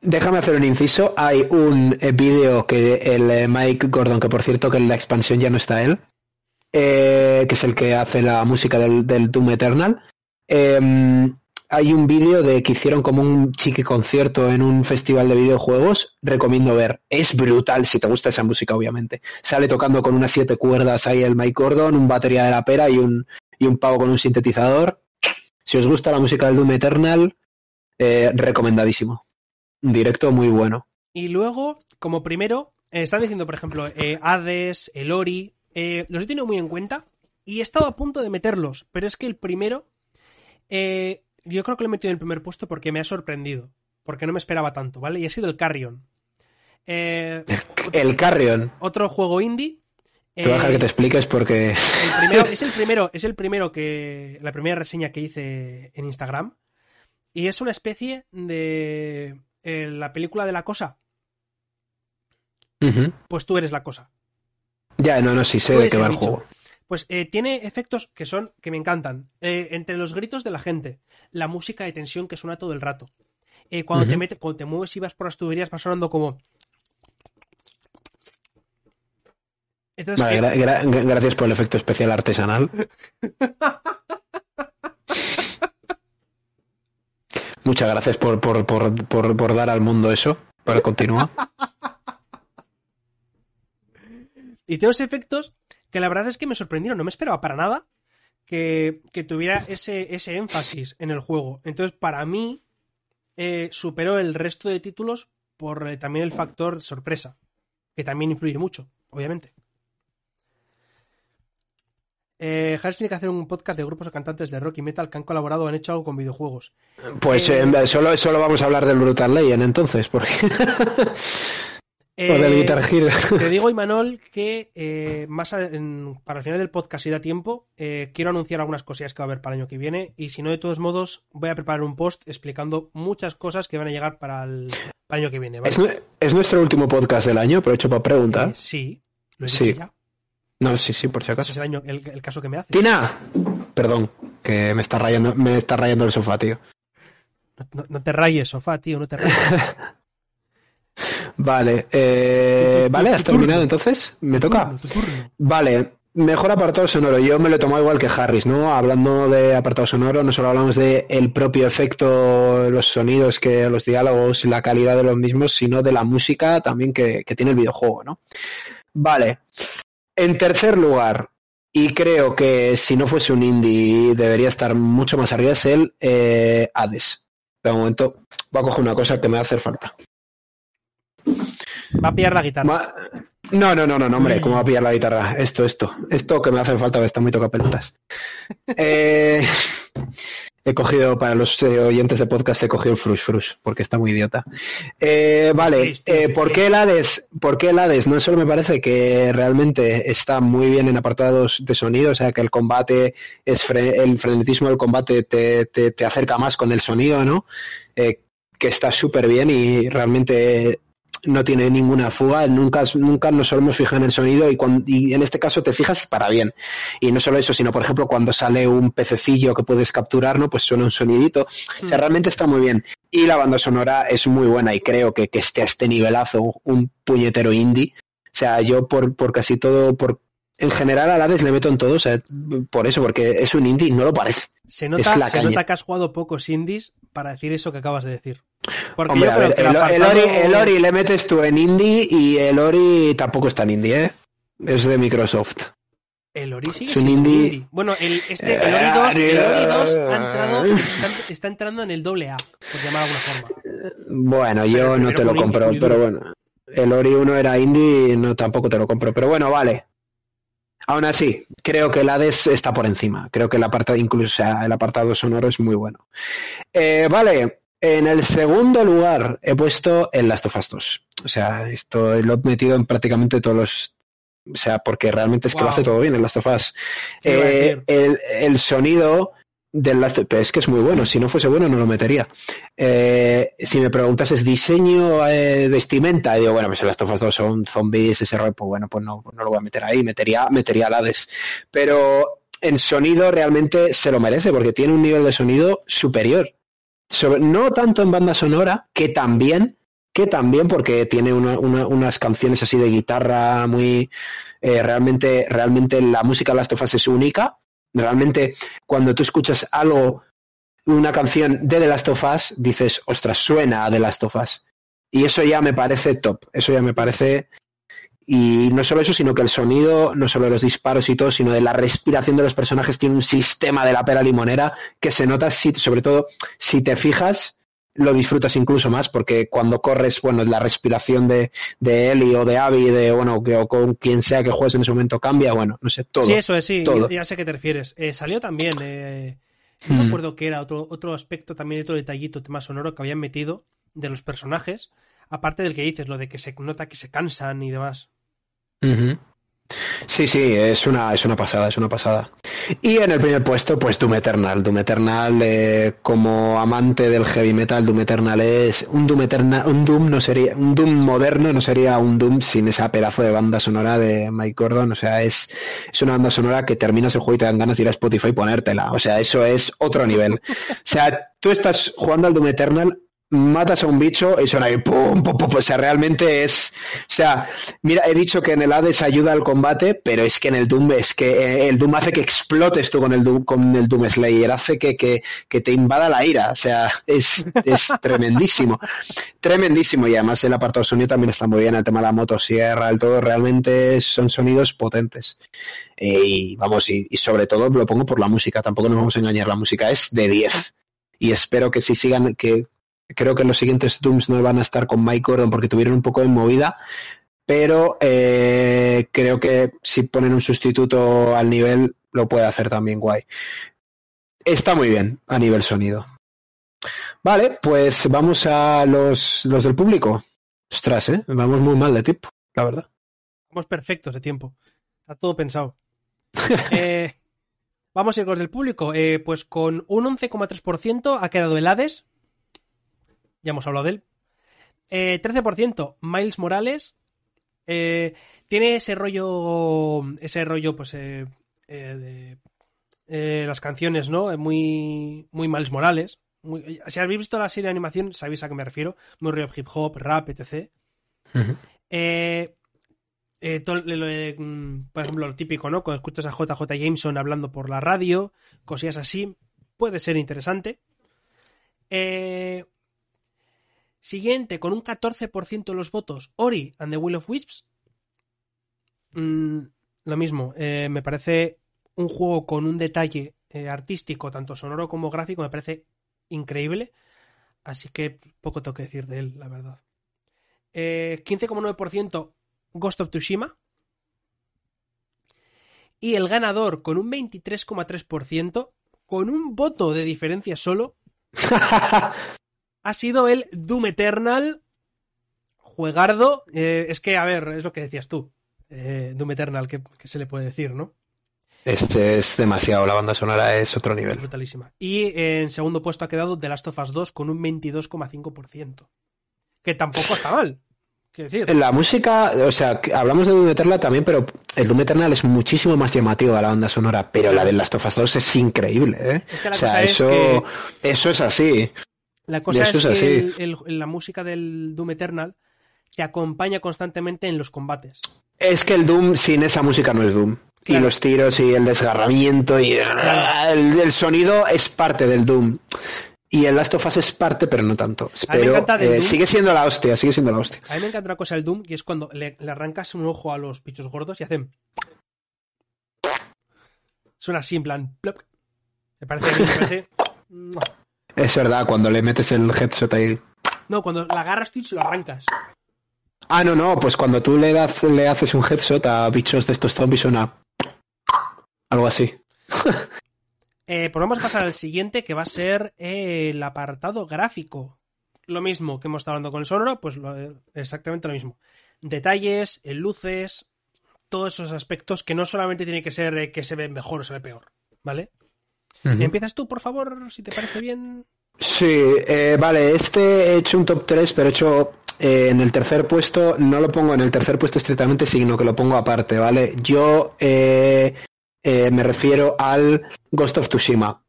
Déjame hacer un inciso. Hay un eh, vídeo que el eh, Mike Gordon, que por cierto que en la expansión ya no está él, eh, que es el que hace la música del, del Doom Eternal. eh, hay un vídeo de que hicieron como un chiqui concierto en un festival de videojuegos. Recomiendo ver. Es brutal si te gusta esa música, obviamente. Sale tocando con unas siete cuerdas ahí el Mike Gordon, un batería de la pera y un, y un pavo con un sintetizador. Si os gusta la música del Doom Eternal, eh, recomendadísimo. Un directo muy bueno. Y luego, como primero, eh, están diciendo, por ejemplo, eh, Hades, el Ori. eh, los he tenido muy en cuenta y he estado a punto de meterlos, pero es que el primero, yo creo que lo he metido en el primer puesto porque me ha sorprendido, porque no me esperaba tanto, ¿vale? Y ha sido el Carrion. *laughs* El Carrion. otro juego indie. Te voy a dejar eh, que te expliques porque. el primero, es el primero, es el primero que. La primera reseña que hice en Instagram. Y es una especie de. eh, la película de la cosa. Pues tú eres la cosa. Ya, no, no, sí sé de qué va el juego. Pues eh, tiene efectos que son. que me encantan. Eh, entre los gritos de la gente. La música de tensión que suena todo el rato. Eh, cuando, te mete, cuando te mueves y vas por las tuberías, va sonando como. Entonces, Vale, eh, gra- gra- gra- gracias por el efecto especial artesanal. *laughs* Muchas gracias por, por, por, por, por dar al mundo eso. Para continuar. Y tiene unos efectos que la verdad es que me sorprendieron. No me esperaba para nada que, que tuviera ese, ese énfasis en el juego. Entonces, para mí, eh, superó el resto de títulos por eh, también el factor sorpresa, que también influye mucho, obviamente. Eh, Harris tiene que hacer un podcast de grupos o cantantes de rock y metal que han colaborado o han hecho algo con videojuegos. Pues Eh, eh, solo, solo vamos a hablar del Brutal Legend entonces, porque. *laughs* o del Eh, Guitar Hero. Te digo, Imanol, que eh, más a- en- para el final del podcast, si da tiempo, eh, quiero anunciar algunas cosillas que va a haber para el año que viene. Y si no, de todos modos, voy a preparar un post explicando muchas cosas que van a llegar para el, para el año que viene. ¿vale? Es, nu- es nuestro último podcast del año, aprovecho para preguntar. Eh, sí, lo he Sí. dicho ya. No, sí, sí, por si Ese acaso. es el, año, el, el caso que me hace. ¡Tina! Perdón, que me está rayando, me está rayando el sofá, tío. No, no- no te rayes, sofá, tío, no te rayes. *laughs* Vale, eh, vale, ¿has terminado entonces? ¿Me toca? Vale, mejor apartado sonoro. Yo me lo he tomado igual que Harris, ¿no? Hablando de apartado sonoro, no solo hablamos de el propio efecto, los sonidos, que los diálogos, la calidad de los mismos, sino de la música también que, que tiene el videojuego, ¿no? Vale. En tercer lugar, y creo que si no fuese un indie debería estar mucho más arriba, es el eh, Hades. De momento, voy a coger una cosa que me va a hacer falta. Va a pillar la guitarra. Ma- No, no, no, no, no, hombre. ¿cómo va a pillar la guitarra? Esto, esto, esto que me hace falta, que está muy tocapelotas. *laughs* Eh, he cogido, para los eh, oyentes de podcast, he cogido el Frush Frush, porque está muy idiota. Eh, vale, eh. ¿por qué el Hades? ¿Por qué el Hades? No solo me parece que realmente está muy bien en apartados de sonido, o sea, que el combate, es fre- el frenetismo del combate te, te, te acerca más con el sonido, ¿no? Eh, que está súper bien y realmente no tiene ninguna fuga, nunca, nunca nos solemos fijar en el sonido y, en este caso te fijas para bien. Y no solo eso, sino por ejemplo cuando sale un pececillo que puedes capturar, ¿no? Pues suena un sonidito. O sea, Mm. realmente está muy bien. Y la banda sonora es muy buena y creo que, que esté a este nivelazo, un puñetero indie. O sea, yo por, por casi todo, por en general a Hades le meto en todo, o sea, por eso, porque es un indie y no lo parece. Se nota, es la se caña. nota que has jugado pocos indies para decir eso que acabas de decir. Porque Hombre, yo a creo ver, que el, Ori, el Ori le metes tú en indie y el Ori tampoco está en indie, ¿eh? Es de Microsoft. El Ori sigue Es un indie. indie. Bueno, el, este, el Ori 2, el Ori 2 ha entrado, Eh. está, está entrando en el doble A, por llamar de alguna forma. Bueno, yo no te lo compro, pero bueno. El Ori 1 era indie y no, tampoco te lo compro. Pero bueno, vale. Aún así, creo que el Hades está por encima. Creo que el apartado, incluso el apartado sonoro es muy bueno. Eh, vale, en el segundo lugar he puesto el Last of Us 2. O sea, esto lo he metido en prácticamente todos los. O sea, porque realmente es que lo hace todo bien el Last of Us. ¿Qué iba a Eh, el, el sonido, del Last pero es que es muy bueno. Si no fuese bueno, no lo metería. Eh, si me preguntas, ¿es diseño, eh, vestimenta? Y digo, bueno, pues el Last of Us 2 son zombies, ese rol, pues bueno, pues no, no lo voy a meter ahí. Metería, metería al Hades. Pero en sonido realmente se lo merece, porque tiene un nivel de sonido superior. No tanto en banda sonora, que también, que también porque tiene unas canciones así de guitarra muy... Eh, realmente, realmente la música de Last of Us es única, Realmente, cuando tú escuchas algo, una canción de The Last of Us, dices, ostras, suena a The Last of Us. Y eso ya me parece top. Eso ya me parece. Y no solo eso, sino que el sonido, no solo de los disparos y todo, sino de la respiración de los personajes, tiene un sistema de la pera limonera que se nota, sobre todo, si te fijas, lo disfrutas incluso más porque cuando corres, bueno, la respiración de, de Eli o de Abby, de, bueno, que, o con quien sea que juegues en ese momento cambia, bueno, no sé, todo. Sí, eso es, sí, Ya, sé a qué te refieres. Eh, salió también, eh, no me hmm. acuerdo qué era, otro, otro aspecto también, otro detallito, tema sonoro que habían metido de los personajes, aparte del que dices, lo de que se nota que se cansan y demás. Sí, sí, es una, es una pasada, es una pasada. Y en el primer puesto, pues Doom Eternal. Doom Eternal, eh, como amante del heavy metal, Doom Eternal es un Doom Eternal, un Doom no sería, un Doom moderno no sería un Doom sin esa pedazo de banda sonora de Mike Gordon. O sea, es, es una banda sonora que terminas el juego y te dan ganas de ir a Spotify y ponértela. O sea, eso es otro nivel. O sea, tú estás jugando al Doom Eternal matas a un bicho y suena ahí pum, pum, pum, o sea, realmente es, o sea, mira, he dicho que en el Hades ayuda al combate, pero es que en el Doom es que eh, el Doom hace que explotes tú con el Doom, con el Doom Slayer, hace que, que, que te invada la ira, o sea, es, es *laughs* tremendísimo, tremendísimo. Y además el apartado sonido también está muy bien, el tema de la motosierra, el todo, realmente son sonidos potentes. Eh, y vamos, y, y sobre todo lo pongo por la música, tampoco nos vamos a engañar, la música es de 10 y espero que si sigan, que Creo que los siguientes Dooms no van a estar con Mike Gordon porque tuvieron un poco de movida, pero eh, creo que si ponen un sustituto al nivel lo puede hacer también guay. Está muy bien a nivel sonido. Vale, pues vamos a los, los del público. Ostras, ¿eh? Vamos muy mal de tiempo, la verdad. Vamos perfectos de tiempo. Está todo pensado. *laughs* Eh, vamos a ir con los del público. Eh, pues con un 11,3% ha quedado el Hades, ya hemos hablado de él. 13%, eh, Miles Morales. Eh, tiene ese rollo, ese rollo, pues, eh, de las canciones, ¿no? Muy, muy Miles Morales. si habéis visto la serie de animación, sabéis a qué me refiero. Muy rollo hip hop, rap, etc. Mm, por ejemplo, lo típico, ¿no? Cuando escuchas a JJ Jameson hablando por la radio, cosillas así, puede ser interesante. Eh, Siguiente, con un 14% de los votos, Ori and the Will of Wisps. Mm, lo mismo, eh, me parece un juego con un detalle eh, artístico, tanto sonoro como gráfico, me parece increíble. Así que poco tengo que decir de él, la verdad. 15,9% eh, Ghost of Tsushima. Y el ganador con un 23,3%, con un voto de diferencia solo, *laughs* ha sido el Doom Eternal. Juegardo. Eh, es que, a ver, es lo que decías tú. Eh, Doom Eternal, ¿qué, se le puede decir, no? Este es demasiado, la banda sonora es otro nivel. Brutalísima. Y en segundo puesto ha quedado The Last of Us 2 con un 22,5%. Que tampoco está mal. Decir? La música, o sea, hablamos de Doom Eternal también, pero el Doom Eternal es muchísimo más llamativo a la banda sonora, pero la de Last of Us 2 es increíble, ¿eh? o sea, eso, eso es así. La cosa es, que la música del Doom Eternal te acompaña constantemente en los combates. Es que el Doom sin esa música no es Doom. Y los tiros y el desgarramiento y el, sonido es parte del Doom. Y el Last of Us es parte, pero no tanto. Pero eh, sigue siendo la hostia, sigue siendo la hostia. A mí me encanta una cosa del Doom y es cuando le, arrancas un ojo a los bichos gordos y hacen. Suena así en plan. Me parece. Me parece... *laughs* Es verdad, cuando le metes el headset ahí. No, cuando la agarras tú y se lo arrancas. Ah, no, no, pues cuando tú le, das, le haces un headset a bichos de estos zombies suena. Algo así. *laughs* eh, pues vamos a pasar al siguiente que va a ser eh, el apartado gráfico. Lo mismo que hemos estado hablando con el sonoro, pues eh, exactamente lo mismo. Detalles, eh, luces, todos esos aspectos que no solamente tiene que ser que se ve mejor o se ve peor, ¿vale? Uh ¿Empiezas tú, por favor, si te parece bien? Sí, eh, vale, este he hecho un top 3, pero he hecho eh, en el tercer puesto, no lo pongo en el tercer puesto estrictamente, sino que lo pongo aparte, ¿vale? Yo eh, eh, me refiero al Ghost of Tsushima.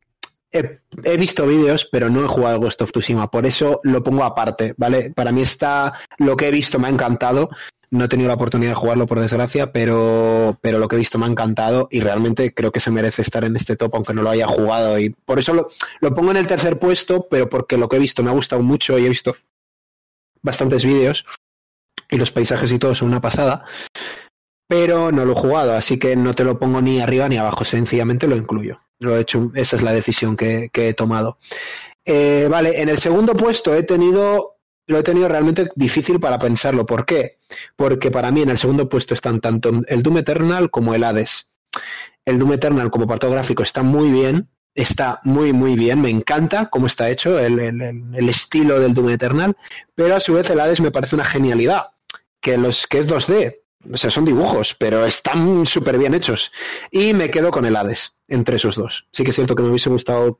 He, he visto vídeos, pero no he jugado al Ghost of Tsushima, por eso lo pongo aparte, ¿vale? Para mí está, lo que he visto me ha encantado, no he tenido la oportunidad de jugarlo por desgracia, pero, pero lo que he visto me ha encantado y realmente creo que se merece estar en este top aunque no lo haya jugado y por eso lo, lo pongo en el tercer puesto, pero porque lo que he visto me ha gustado mucho y he visto bastantes vídeos y los paisajes y todo son una pasada, pero no lo he jugado, así que no te lo pongo ni arriba ni abajo, sencillamente lo incluyo. Lo he hecho, esa es la decisión que, que he tomado. Eh, vale, en el segundo puesto he tenido lo he tenido realmente difícil para pensarlo. ¿Por qué? Porque para mí en el segundo puesto están tanto el Doom Eternal como el Hades. El Doom Eternal como apartado gráfico está muy bien, está muy muy bien, me encanta cómo está hecho el, el, el, estilo del Doom Eternal, pero a su vez el Hades me parece una genialidad, que, los, que es 2D, o sea, son dibujos, pero están súper bien hechos. Y me quedo con el Hades, entre esos dos. Sí que es cierto que me hubiese gustado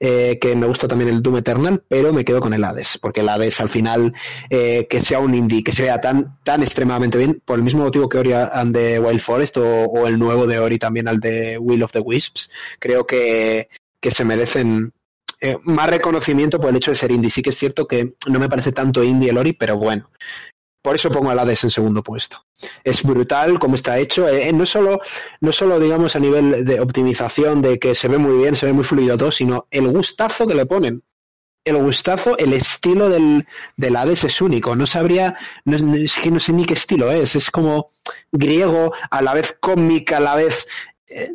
eh, que me gusta también el Doom Eternal, pero me quedo con el Hades, porque el Hades al final, eh, que sea un indie, que se vea tan, tan extremadamente bien, por el mismo motivo que Ori and the Wild Forest o, el nuevo de Ori también al de Will of the Wisps, creo que, que se merecen eh, más reconocimiento por el hecho de ser indie. Sí que es cierto que no me parece tanto indie el Ori, pero bueno, por eso pongo al Hades en segundo puesto. Es brutal como está hecho. Eh, no solo, no solo digamos a nivel de optimización, de que se ve muy bien, se ve muy fluido todo, sino el gustazo que le ponen. El gustazo, el estilo del, del Hades es único. No sabría, no, es que no sé ni qué estilo es. Es como griego, a la vez cómic, a la vez. Eh,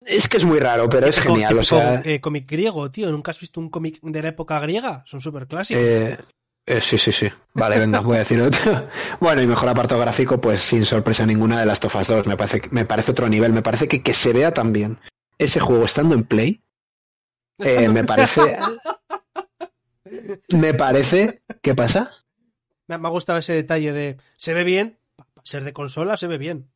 es que es muy raro, pero es genial. O sea, eh, cómic griego, tío. ¿Nunca has visto un cómic de la época griega? Son súper clásicos. Eh, eh, sí, sí, sí. Vale, venga, voy a decir otro. *laughs* Bueno, y mejor apartado gráfico, pues sin sorpresa ninguna de las Tofas 2. Me parece, me parece otro nivel. Me parece que, que se vea también ese juego estando en Play. Eh, me parece. *laughs* me parece. ¿Qué pasa? Me ha gustado ese detalle de. Se ve bien. Ser de consola se ve bien.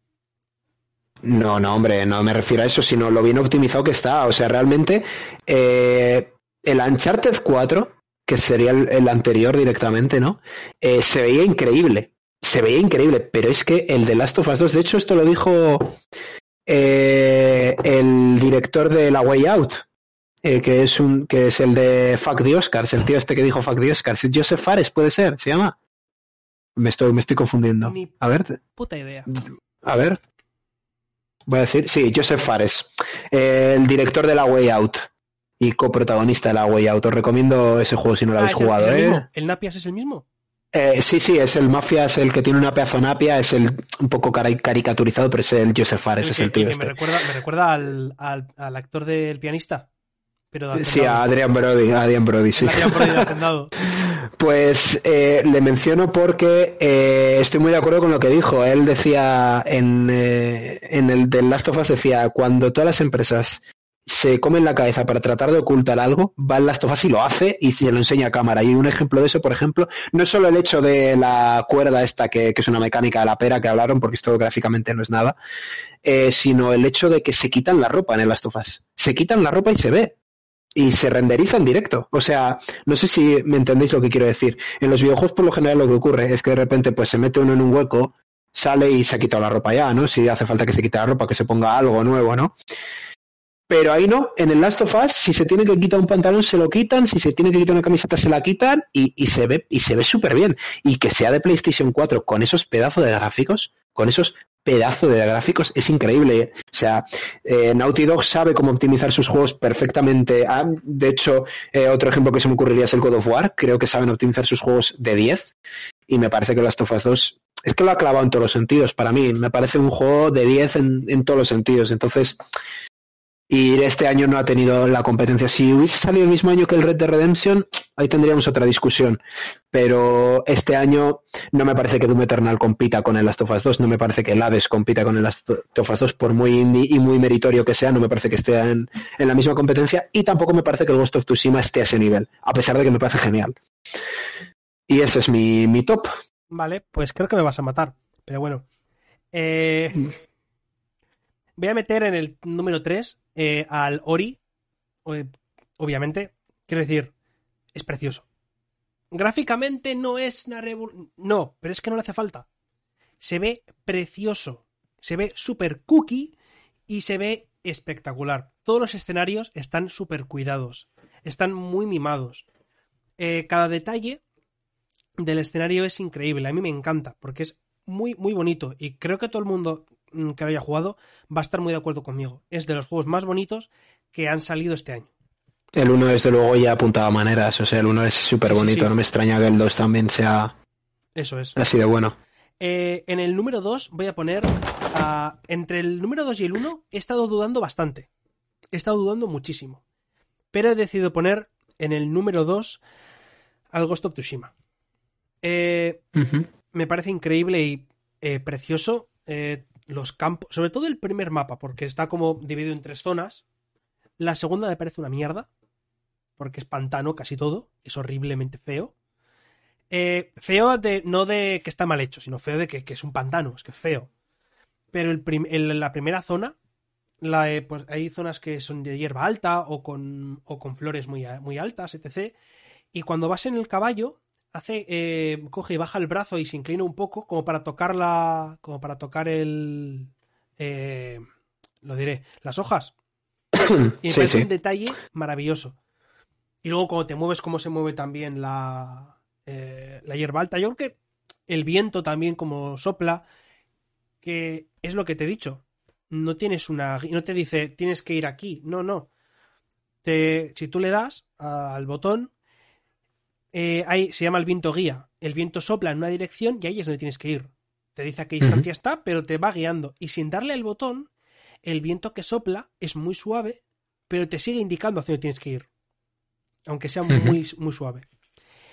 No, no, hombre, no me refiero a eso, sino lo bien optimizado que está. O sea, realmente. Eh, el Uncharted 4 que sería el, el anterior directamente, ¿no? Eh, se veía increíble. Se veía increíble, pero es que el de Last of Us 2, de hecho, esto lo dijo eh, el director de La Way Out, eh, que es un que es el de Fuck the Oscars, el tío este que dijo Fuck the Oscars. Joseph Fares, puede ser, se llama. Me estoy, me estoy confundiendo. Ni a ver. Puta idea. A ver. Voy a decir, sí, Joseph Fares, eh, el director de La Way Out y coprotagonista de la Way Out. Os recomiendo ese juego si no lo Ah, habéis ¿es el- jugado, es el, ¿eh? ¿El Napias es el mismo? Eh, sí, sí, es el Mafia, es el que tiene una pedazo napia, es el un poco cari- caricaturizado, pero es el Joseph Fares, es que, el tío que este. me recuerda, me recuerda al, al, al actor del pianista. Pero de Sí, a. Adrian Brody, a Adrian Brody, sí. El Brody. *laughs* Pues eh, le menciono porque eh, estoy muy de acuerdo con lo que dijo. Él decía en, eh, en el del Last of Us decía cuando todas las empresas se comen la cabeza para tratar de ocultar algo, va el Last of Us y lo hace y se lo enseña a cámara. Y un ejemplo de eso, por ejemplo, no es solo el hecho de la cuerda esta que, que es una mecánica de la pera que hablaron, porque esto gráficamente no es nada, eh, sino el hecho de que se quitan la ropa en el Last. Se quitan la ropa y se ve. Y se renderiza en directo. O sea, no sé si me entendéis lo que quiero decir. En los videojuegos, por lo general, lo que ocurre es que de repente pues se mete uno en un hueco, sale y se ha quitado la ropa ya, ¿no? Si hace falta que se quite la ropa, que se ponga algo nuevo, ¿no? Pero ahí no, en el Last of Us, si se tiene que quitar un pantalón, se lo quitan, si se tiene que quitar una camiseta, se la quitan y, y se ve, y se ve súper bien. Y que sea de PlayStation 4 con esos pedazos de gráficos, con esos pedazos de gráficos, es increíble. O sea, eh, Naughty Dog sabe cómo optimizar sus juegos perfectamente. Ah, de hecho, eh, otro ejemplo que se me ocurriría es el God of War. Creo que saben optimizar sus juegos de 10. Y me parece que Last of Us 2 es que lo ha clavado en todos los sentidos. Para mí, me parece un juego de 10 en, en todos los sentidos. Entonces, y este año no ha tenido la competencia. Si hubiese salido el mismo año que el Red Dead Redemption, ahí tendríamos otra discusión. Pero este año no me parece que Doom Eternal compita con el Last of Us 2, no me parece que el Hades compita con el Last of Us 2, por muy indie y muy meritorio que sea, no me parece que esté en, en la misma competencia y tampoco me parece que el Ghost of Tsushima esté a ese nivel, a pesar de que me parece genial. Y ese es mi, mi top. Vale, pues creo que me vas a matar. Pero bueno. Eh, *laughs* voy a meter en el número 3 eh, al Ori obviamente, quiero decir, es precioso. Gráficamente no es una revolución. No, pero es que no le hace falta. Se ve precioso. Se ve súper cookie y se ve espectacular. Todos los escenarios están súper cuidados. Están muy mimados. Eh, cada detalle del escenario es increíble. A mí me encanta porque es muy, muy bonito. Y creo que todo el mundo que lo haya jugado va a estar muy de acuerdo conmigo. Es de los juegos más bonitos que han salido este año. El 1 desde luego ya apuntaba maneras, o sea, el 1 es súper bonito, no me extraña que el 2 también sea Eso es. así de bueno. Eh, en el número 2 voy a poner entre el número 2 y el 1 he estado dudando bastante. He estado dudando muchísimo. Pero he decidido poner en el número 2 al Ghost of Tsushima. Eh, me parece increíble y eh, precioso los campos, sobre todo el primer mapa, porque está como dividido en tres zonas. La segunda me parece una mierda, porque es pantano casi todo, es horriblemente feo. Eh, feo de, no de que está mal hecho, sino feo de que, es un pantano, es que es feo. Pero el la primera zona, la, eh, pues hay zonas que son de hierba alta o con, o con flores muy, muy altas, etc. Y cuando vas en el caballo, hace, eh, coge y baja el brazo y se inclina un poco como para tocar la, como para tocar el, lo diré, las hojas. *coughs* Y me un detalle maravilloso. Y luego cuando te mueves, cómo se mueve también la, eh, la hierba alta. Yo creo que el viento también como sopla, que es lo que te he dicho. No tienes una... No te dice, tienes que ir aquí. No, no. Te, si tú le das al botón, eh, se llama el viento guía. El viento sopla en una dirección y ahí es donde tienes que ir. Te dice a qué distancia está, pero te va guiando. Y sin darle el botón, el viento que sopla es muy suave, pero te sigue indicando hacia dónde tienes que ir. Aunque sea muy, muy suave.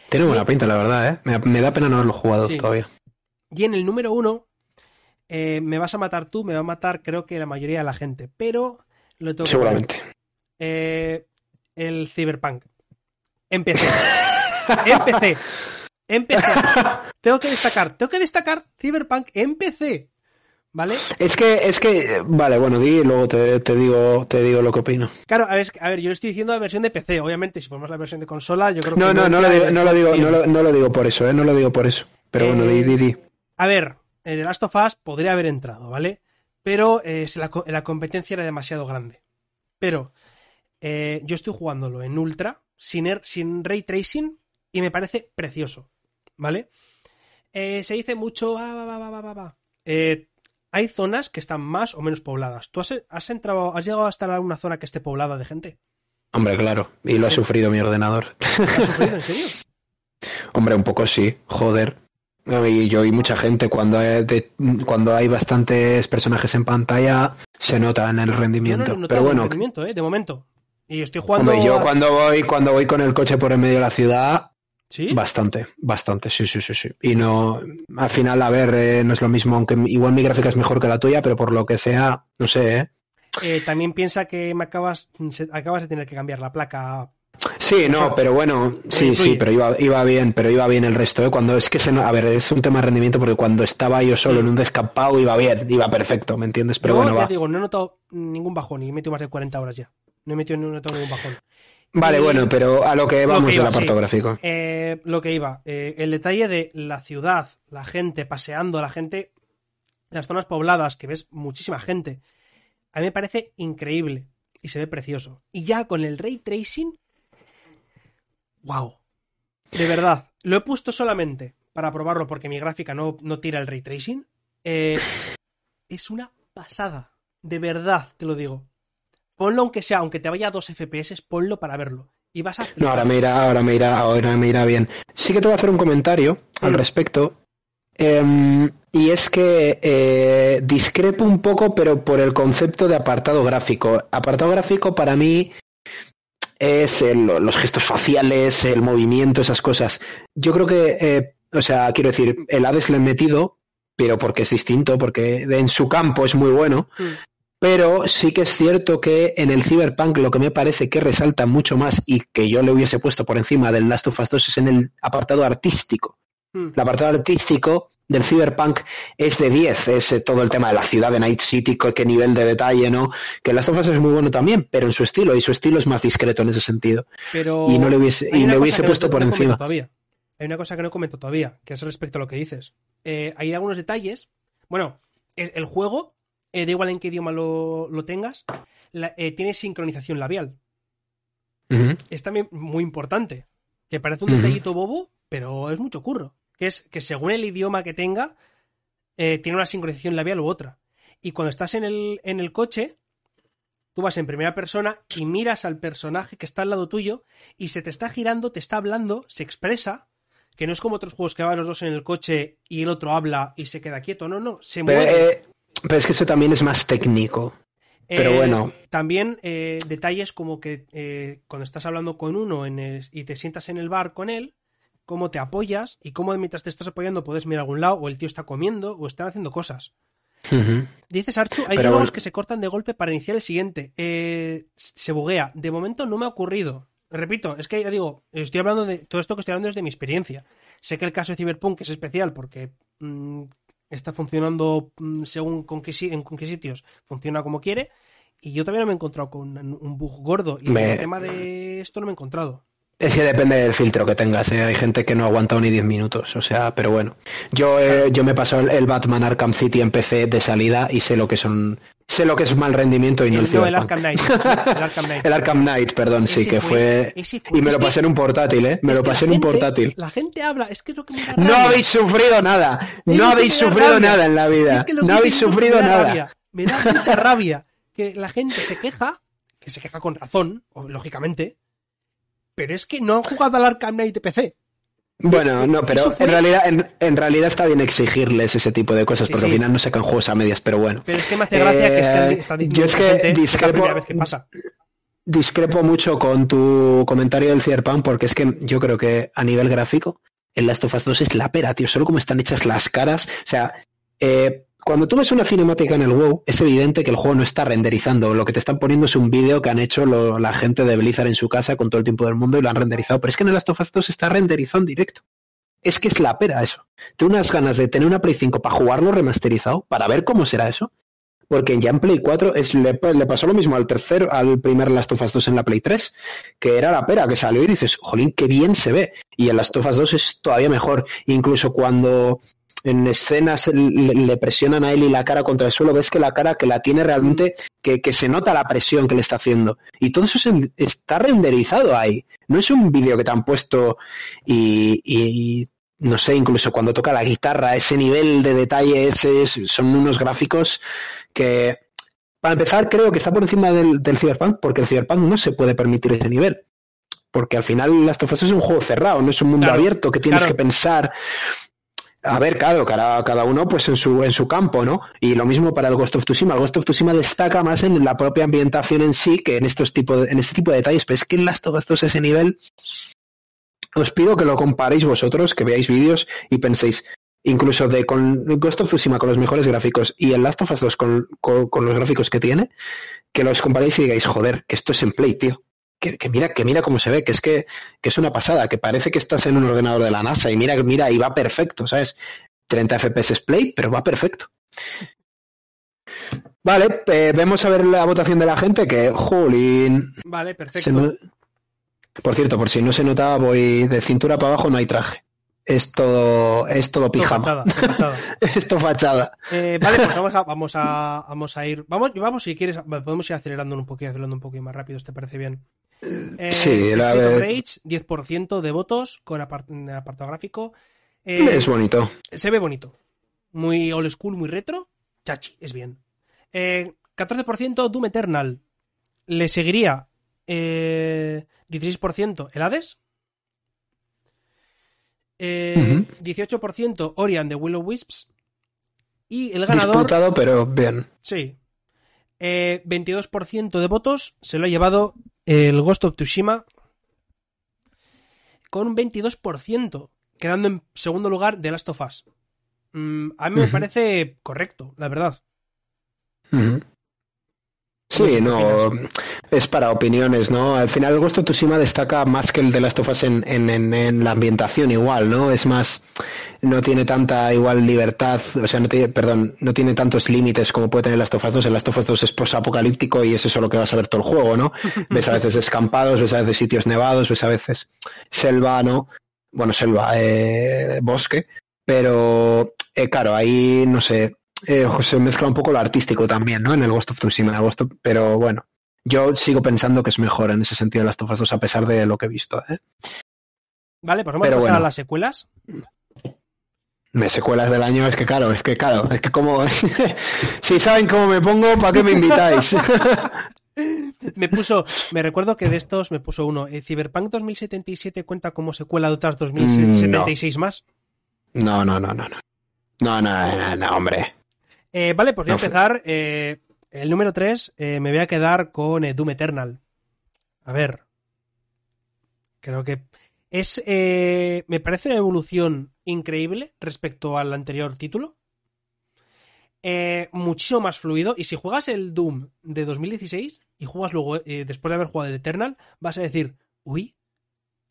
Tiene buena pinta, la verdad, ¿eh? Me, da pena no haberlo jugado todavía. Y en el número uno, eh, me vas a matar tú, me va a matar creo que la mayoría de la gente, pero lo tengo Seguramente. Eh, el Cyberpunk. Empecé. *laughs* Empecé. Empecé. *laughs* tengo que destacar, tengo que destacar Cyberpunk Empecé. ¿Vale? Es que, es que, vale, bueno, di y luego te, digo, te digo lo que opino. Claro, a ver, a ver, yo le estoy diciendo la versión de PC, obviamente, si ponemos la versión de consola, yo creo no, que... No, no, no, lo digo, no, lo digo, no, lo, digo por eso, ¿eh? No lo digo por eso. Pero bueno, di, di, di. A ver, The Last of Us podría haber entrado, ¿vale? Pero eh, la, competencia era demasiado grande. Pero eh, yo estoy jugándolo en Ultra, sin, er, sin ray tracing, y me parece precioso, ¿vale? Eh, se dice mucho... Ah, va, va, va, va, eh, hay zonas que están más o menos pobladas. ¿Tú has, entrado, has llegado a estar en alguna zona que esté poblada de gente? Hombre, claro, y lo ha sufrido mi ordenador. ¿Lo ha sufrido, en serio? *laughs* Hombre, un poco sí, joder. Y yo y mucha gente, cuando hay, cuando hay bastantes personajes en pantalla, se nota en el rendimiento. Pero bueno, el rendimiento, ¿eh? de momento. Y estoy jugando. Hombre, yo cuando voy, cuando voy con el coche por el medio de la ciudad, ¿Sí? Bastante, bastante, sí, sí, sí, sí. Y no, al final, a ver, eh, no es lo mismo, aunque igual mi gráfica es mejor que la tuya, pero por lo que sea, no sé, ¿eh? eh también piensa que me acabas, acabas de tener que cambiar la placa. Sí, no, pero bueno, sí, sí, pero iba, iba bien, pero iba bien el resto, ¿eh? Cuando es que se, a ver, es un tema de rendimiento porque cuando estaba yo solo en un descampado iba bien, iba perfecto, ¿me entiendes? Pero bueno, ya digo, no he notado ningún bajón y he metido más de 40 horas ya. No he metido ningún bajón. Vale, bueno, pero a lo que vamos el apartado gráfico. Eh, lo que iba, eh, el detalle de la ciudad, la gente paseando, la gente, las zonas pobladas, que ves muchísima gente, a mí me parece increíble y se ve precioso. Y ya con el ray tracing, wow, de verdad, lo he puesto solamente para probarlo porque mi gráfica no, no tira el ray tracing. Eh, es una pasada, de verdad te lo digo. Ponlo aunque sea, aunque te vaya a 2 FPS, ponlo para verlo. Y vas a... No, ahora me irá, ahora me irá, ahora me irá bien. Sí que te voy a hacer un comentario al mm. respecto. Em, y es que eh, discrepo un poco, pero por el concepto de apartado gráfico. Apartado gráfico para mí es los gestos faciales, el movimiento, esas cosas. Yo creo que, eh, o sea, quiero decir, el Hades le he metido, pero porque es distinto, porque en su campo es muy bueno. Mm. Pero sí que es cierto que en el Cyberpunk lo que me parece que resalta mucho más y que yo le hubiese puesto por encima del Last of Us 2 es en el apartado artístico. Hmm. El apartado artístico del Cyberpunk es de 10, es eh, todo el tema de la ciudad de Night City, qué nivel de detalle, ¿no? Que Last of Us es muy bueno también, pero en su estilo, y su estilo es más discreto en ese sentido. Pero y no le hubiese, y le hubiese puesto por encima. Todavía. Hay una cosa que no comento todavía, que es respecto a lo que dices. Eh, hay algunos detalles. Bueno, el juego, eh, da igual en qué idioma lo, tengas, tiene sincronización labial. Es también muy importante. Que parece un detallito bobo, pero es mucho curro. Que es que según el idioma que tenga, eh, tiene una sincronización labial u otra. Y cuando estás en el, en el coche, tú vas en primera persona y miras al personaje que está al lado tuyo y se te está girando, te está hablando, se expresa, que no es como otros juegos que van los dos en el coche y el otro habla y se queda quieto, no, no, se mueve. Eh, pero es que eso también es más técnico. Pero eh, bueno. También eh, detalles como que eh, cuando estás hablando con uno y te sientas en el bar con él, cómo te apoyas y cómo mientras te estás apoyando puedes mirar a algún lado o el tío está comiendo o están haciendo cosas. Dices Archu, hay diálogos que se cortan de golpe para iniciar el siguiente. se buguea. De momento no me ha ocurrido. Repito, es que ya digo, estoy hablando de todo esto que estoy hablando es de mi experiencia. Sé que el caso de Cyberpunk es especial porque mm, está funcionando mm, según con qué, en con qué sitios funciona como quiere. Y yo todavía no me he encontrado con un bug gordo. Y el tema de esto no me he encontrado. Es que depende del filtro que tengas. ¿eh? Hay gente que no ha aguantado ni 10 minutos. O sea, pero bueno. Yo, eh, yo me pasó el, Batman Arkham City en PC de salida y sé lo que son. Sé lo que es mal rendimiento y no el, no, el Arkham Knight. El Arkham Knight. *laughs* el Arkham Knight, perdón, sí, que fue... Y me lo pasé en un portátil, ¿eh? Me lo pasé en un portátil. La gente habla, es que es lo que me da rabia. No habéis sufrido nada. no habéis sufrido nada en la vida. no habéis sufrido nada. Me da mucha rabia que la gente se queja, que se queja con razón, lógicamente, pero es que no han jugado al Arkham Knight de PC. Bueno, no, pero en realidad, en, realidad está bien exigirles ese tipo de cosas, porque al final no sacan juegos a medias, pero bueno. Pero es que me hace gracia que, es está diciendo yo es que discrepo, vez que pasa. discrepo mucho con tu comentario del Cyberpunk, porque es que yo creo que a nivel gráfico, el Last of Us 2 es la pera, tío, solo como están hechas las caras, o sea, eh, cuando tú ves una cinemática en el WoW, es evidente que el juego no está renderizando. Lo que te están poniendo es un vídeo que han hecho la gente de Blizzard en su casa con todo el tiempo del mundo y lo han renderizado. Pero es que en el Last of Us 2 está renderizado en directo. Es que es la pera eso. Tengo unas ganas de tener una Play 5 para jugarlo remasterizado, para ver cómo será eso. Porque ya en Play 4 es, le, pasó lo mismo al tercero, al primer Last of Us 2 en la Play 3, que era la pera, que salió y dices, jolín, qué bien se ve. Y el Last of Us 2 es todavía mejor. Incluso cuando en escenas le, presionan a él y la cara contra el suelo, ves que la cara que la tiene realmente, que, se nota la presión que le está haciendo. Y todo eso está renderizado ahí. No es un vídeo que te han puesto y, no sé, incluso cuando toca la guitarra, ese nivel de detalle, ese, son unos gráficos que, para empezar, creo que está por encima del, del Cyberpunk, porque el Cyberpunk no se puede permitir ese nivel porque al final Last of Us es un juego cerrado, no es un mundo abierto que tienes que pensar a ver, claro, cada, cada uno pues en su, en su campo, ¿no? Y lo mismo para el Ghost of Tsushima. El Ghost of Tsushima destaca más en la propia ambientación en sí que en estos tipo en este tipo de detalles. Pero es que en Last of Us ese nivel, os pido que lo comparéis vosotros, que veáis vídeos y penséis, incluso de con Ghost of Tsushima con los mejores gráficos y el Last of Us 2 con, con los gráficos que tiene, que los comparéis y digáis, joder, que esto es en Play, tío que, mira, que mira cómo se ve, que es que, es una pasada, que parece que estás en un ordenador de la NASA y mira, mira, y va perfecto, ¿sabes? 30 FPS play, pero va perfecto. Vale, eh, vemos a ver la votación de la gente, que, jolín. Vale, perfecto. Por cierto, por si no se notaba, voy de cintura para abajo, no hay traje. Es todo, es todo pijama. fachada, *laughs* Esto fachada. Eh, vale, pues vamos a, *laughs* vamos a, vamos a ir. Vamos, vamos, si quieres, podemos ir acelerando un poquito, acelerando un poquito más rápido, ¿te parece bien? Eh, sí, la Street Rage, 10% de votos con apartado gráfico. Eh, es bonito. Se ve bonito. Muy old school, muy retro. Chachi, es bien. 14% Doom Eternal. Le seguiría 16% el Hades. 18% Orion de Willow Wisps. Y el ganador. Disputado, pero bien. Sí. 22% de votos se lo ha llevado el Ghost of Tsushima con un 22%, quedando en segundo lugar de Last of Us. Mm, a mí me parece correcto, la verdad. Sí, no, es para opiniones, ¿no? Al final el Ghost of Tsushima destaca más que el de Last of Us en, en, en, la ambientación igual, ¿no? Es más, no tiene tanta igual libertad, o sea, no tiene, perdón, no tiene tantos límites como puede tener Last of Us 2. El Last of Us 2 es post-apocalíptico y es eso lo que vas a ver todo el juego, ¿no? *laughs* ves a veces escampados, ves a veces sitios nevados, ves a veces selva, ¿no? Bueno, selva, eh, bosque, pero eh, claro, ahí, no sé, eh, se mezcla un poco lo artístico también, ¿no? En el Ghost of Tsushima, pero bueno, yo sigo pensando que es mejor en ese sentido las Us 2 a pesar de lo que he visto, ¿eh? Vale, pues vamos a pasar a las secuelas. Me secuelas del año, es que claro, es que claro, es que como *laughs* si saben cómo me pongo, ¿para qué me invitáis? *laughs* me puso, me recuerdo que de estos me puso uno, ¿el Cyberpunk 2077 cuenta como secuela de otras 2076 más? No, no, no, no, no. No, no, no, hombre. Eh, vale, pues voy a empezar. Eh, el número 3 eh, me voy a quedar con Doom Eternal. A ver. Creo que es. me parece una evolución increíble respecto al anterior título. muchísimo más fluido. Y si juegas el Doom de 2016 y juegas luego, después de haber jugado el Eternal, vas a decir, uy,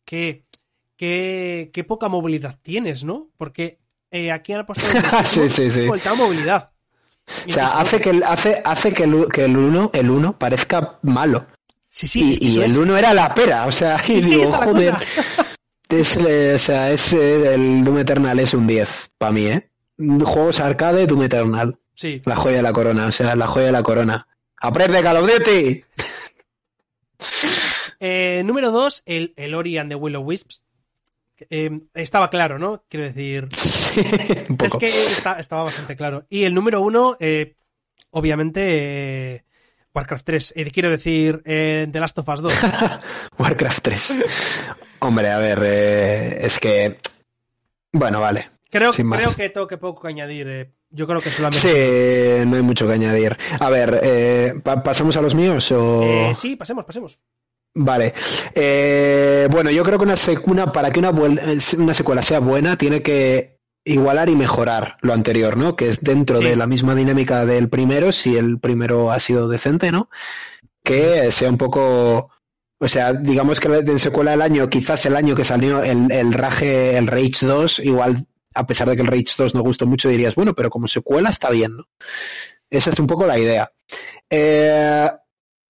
qué, qué, qué poca movilidad tienes, ¿no? Porque aquí han apostado *laughs* sí, sí, sí. movilidad. O sea, hace que, hace, hace que el, que el uno, el uno parezca malo. Sí, sí. Y, el uno era la pera, o sea, *laughs* y digo, joder. *laughs* Es, o sea, es, eh, el Doom Eternal es un 10 para mí, ¿eh? Juegos arcade, Doom Eternal. Sí. La joya de la corona, o sea, la joya de la corona. ¡Aprende, Call of Duty! *laughs* eh, número 2, el, el Ori and the Willow Wisps. Eh, estaba claro, ¿no? Quiero decir. *laughs* Es que estaba bastante claro. Y el número uno, eh, obviamente, eh, Warcraft 3. quiero decir, The Last of Us 2. *laughs* Warcraft 3. Hombre, a ver, es que. Bueno, vale. Creo, creo que tengo que poco que añadir. yo creo que solamente. Sí, no hay mucho que añadir. A ver, ¿pasamos a los míos o.? sí, pasemos, pasemos. Vale. Eh, bueno, yo creo que una, para que una, una secuela sea buena tiene que igualar y mejorar lo anterior, ¿no? Que es dentro de la misma dinámica del primero, si el primero ha sido decente, ¿no? Que sea un poco... O sea, digamos que en secuela del año, quizás el año que salió el, el Rage, el Rage 2, igual, a pesar de que el Rage 2 no gustó mucho, dirías, bueno, pero como secuela está bien, ¿no? Esa es un poco la idea. Eh,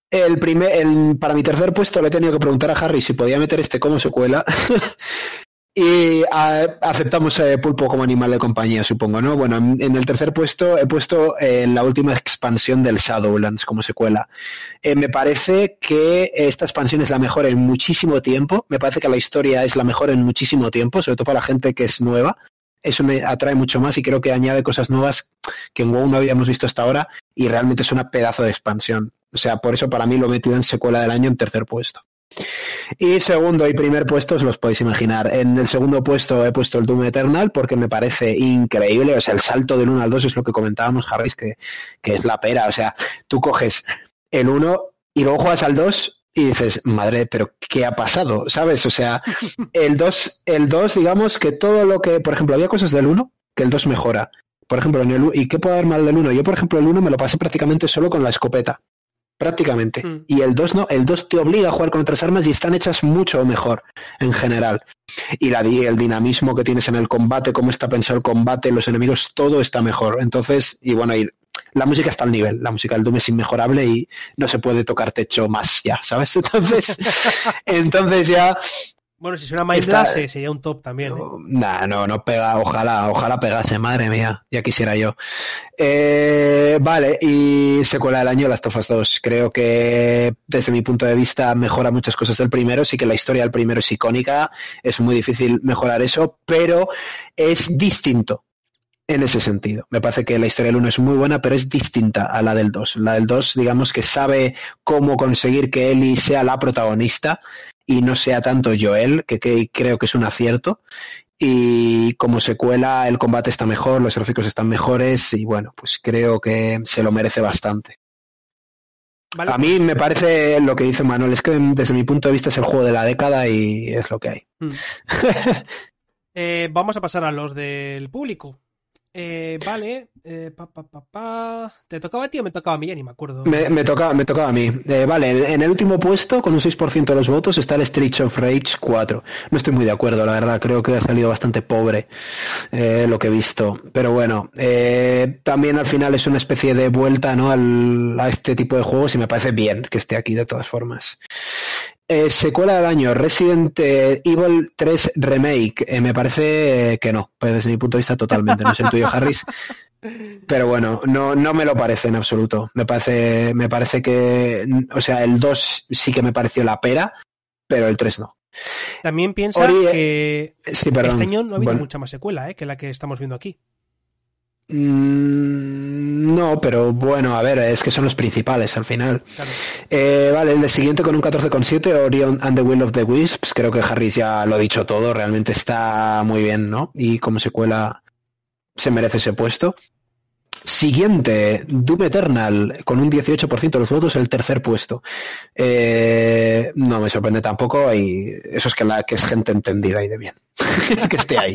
el primer, el, para mi tercer puesto le he tenido que preguntar a Harry si podía meter este como secuela. *laughs* y aceptamos eh, Pulpo como animal de compañía, supongo, ¿no? Bueno, en, el tercer puesto he puesto eh, la última expansión del Shadowlands como secuela. Eh, me parece que esta expansión es la mejor en muchísimo tiempo. Me parece que la historia es la mejor en muchísimo tiempo, sobre todo para la gente que es nueva eso me atrae mucho más y creo que añade cosas nuevas que en WoW no habíamos visto hasta ahora y realmente es una pedazo de expansión. O sea, por eso para mí lo he metido en secuela del año en tercer puesto. Y segundo y primer puesto os los podéis imaginar. En el segundo puesto he puesto el Doom Eternal porque me parece increíble. O sea, el salto del 1 al 2 es lo que comentábamos, Harris, que, que es la pera. O sea, tú coges el 1 y luego juegas al 2 y dices, madre, pero ¿qué ha pasado? ¿Sabes? O sea, el 2, el 2, digamos que todo lo que, por ejemplo, había cosas del 1 que el 2 mejora. Por ejemplo, en el ¿y qué puede haber mal del 1? Yo, por ejemplo, el 1 me lo pasé prácticamente solo con la escopeta. Prácticamente. Mm. Y el 2 no, el 2 te obliga a jugar con otras armas y están hechas mucho mejor en general. Y la, el dinamismo que tienes en el combate, cómo está pensado el combate, los enemigos, todo está mejor. Entonces, y bueno, y la música está al nivel, la música del Doom es inmejorable y no se puede tocar techo más ya, ¿sabes? *laughs* Entonces, entonces ya... Bueno, si suena más Blast sería un top también. ¿eh? No, no, no pega, ojalá, ojalá pegase, madre mía, ya quisiera yo. Eh, vale, y secuela del año, Las Tofas 2. Creo que desde mi punto de vista mejora muchas cosas del primero, sí que la historia del primero es icónica, es muy difícil mejorar eso, pero es distinto en ese sentido. Me parece que la historia del 1 es muy buena, pero es distinta a la del 2. La del 2, digamos que sabe cómo conseguir que Ellie sea la protagonista y no sea tanto Joel, que, creo que es un acierto. Y como secuela, el combate está mejor, los gráficos están mejores y bueno, pues creo que se lo merece bastante. A mí me parece lo que dice Manuel, es que desde mi punto de vista es el juego de la década y es lo que hay. Mm. *laughs* Eh, vamos a pasar a los del público. Eh, vale, eh, pa, pa, pa. ¿te tocaba a ti o me tocaba a mí? Ya ni me acuerdo. Me, me tocaba, me tocaba a mí. Eh, vale, en el último puesto, con un 6% de los votos, está el Streets of Rage 4. No estoy muy de acuerdo, la verdad. Creo que ha salido bastante pobre eh, lo que he visto. Pero bueno, eh, también al final es una especie de vuelta ¿no? al, a este tipo de juegos y me parece bien que esté aquí de todas formas. Eh, secuela del año, Resident eh, Evil 3 Remake. Eh, me parece eh, que no, pues desde mi punto de vista totalmente. No es el tuyo, Harris. Pero bueno, no, no me lo parece en absoluto. Me parece, me parece que, o sea, el 2 sí que me pareció la pera, pero el 3 no. También piensa Ori, eh, que Sí, perdón. este año no ha habido Bueno. mucha más secuela ¿eh? que la que estamos viendo aquí. Mm, no, pero bueno, a ver, es que son los principales al final. Claro. Eh, vale, el de siguiente con un 14,7, Orion and the Will of the Wisps. Creo que Harris ya lo ha dicho todo, realmente está muy bien, ¿no? Y como secuela se merece ese puesto. Siguiente, Doom Eternal, con un 18% de los votos, el tercer puesto. Eh, no me sorprende tampoco, y eso es que, la, que es gente entendida y de bien, *laughs* que esté ahí.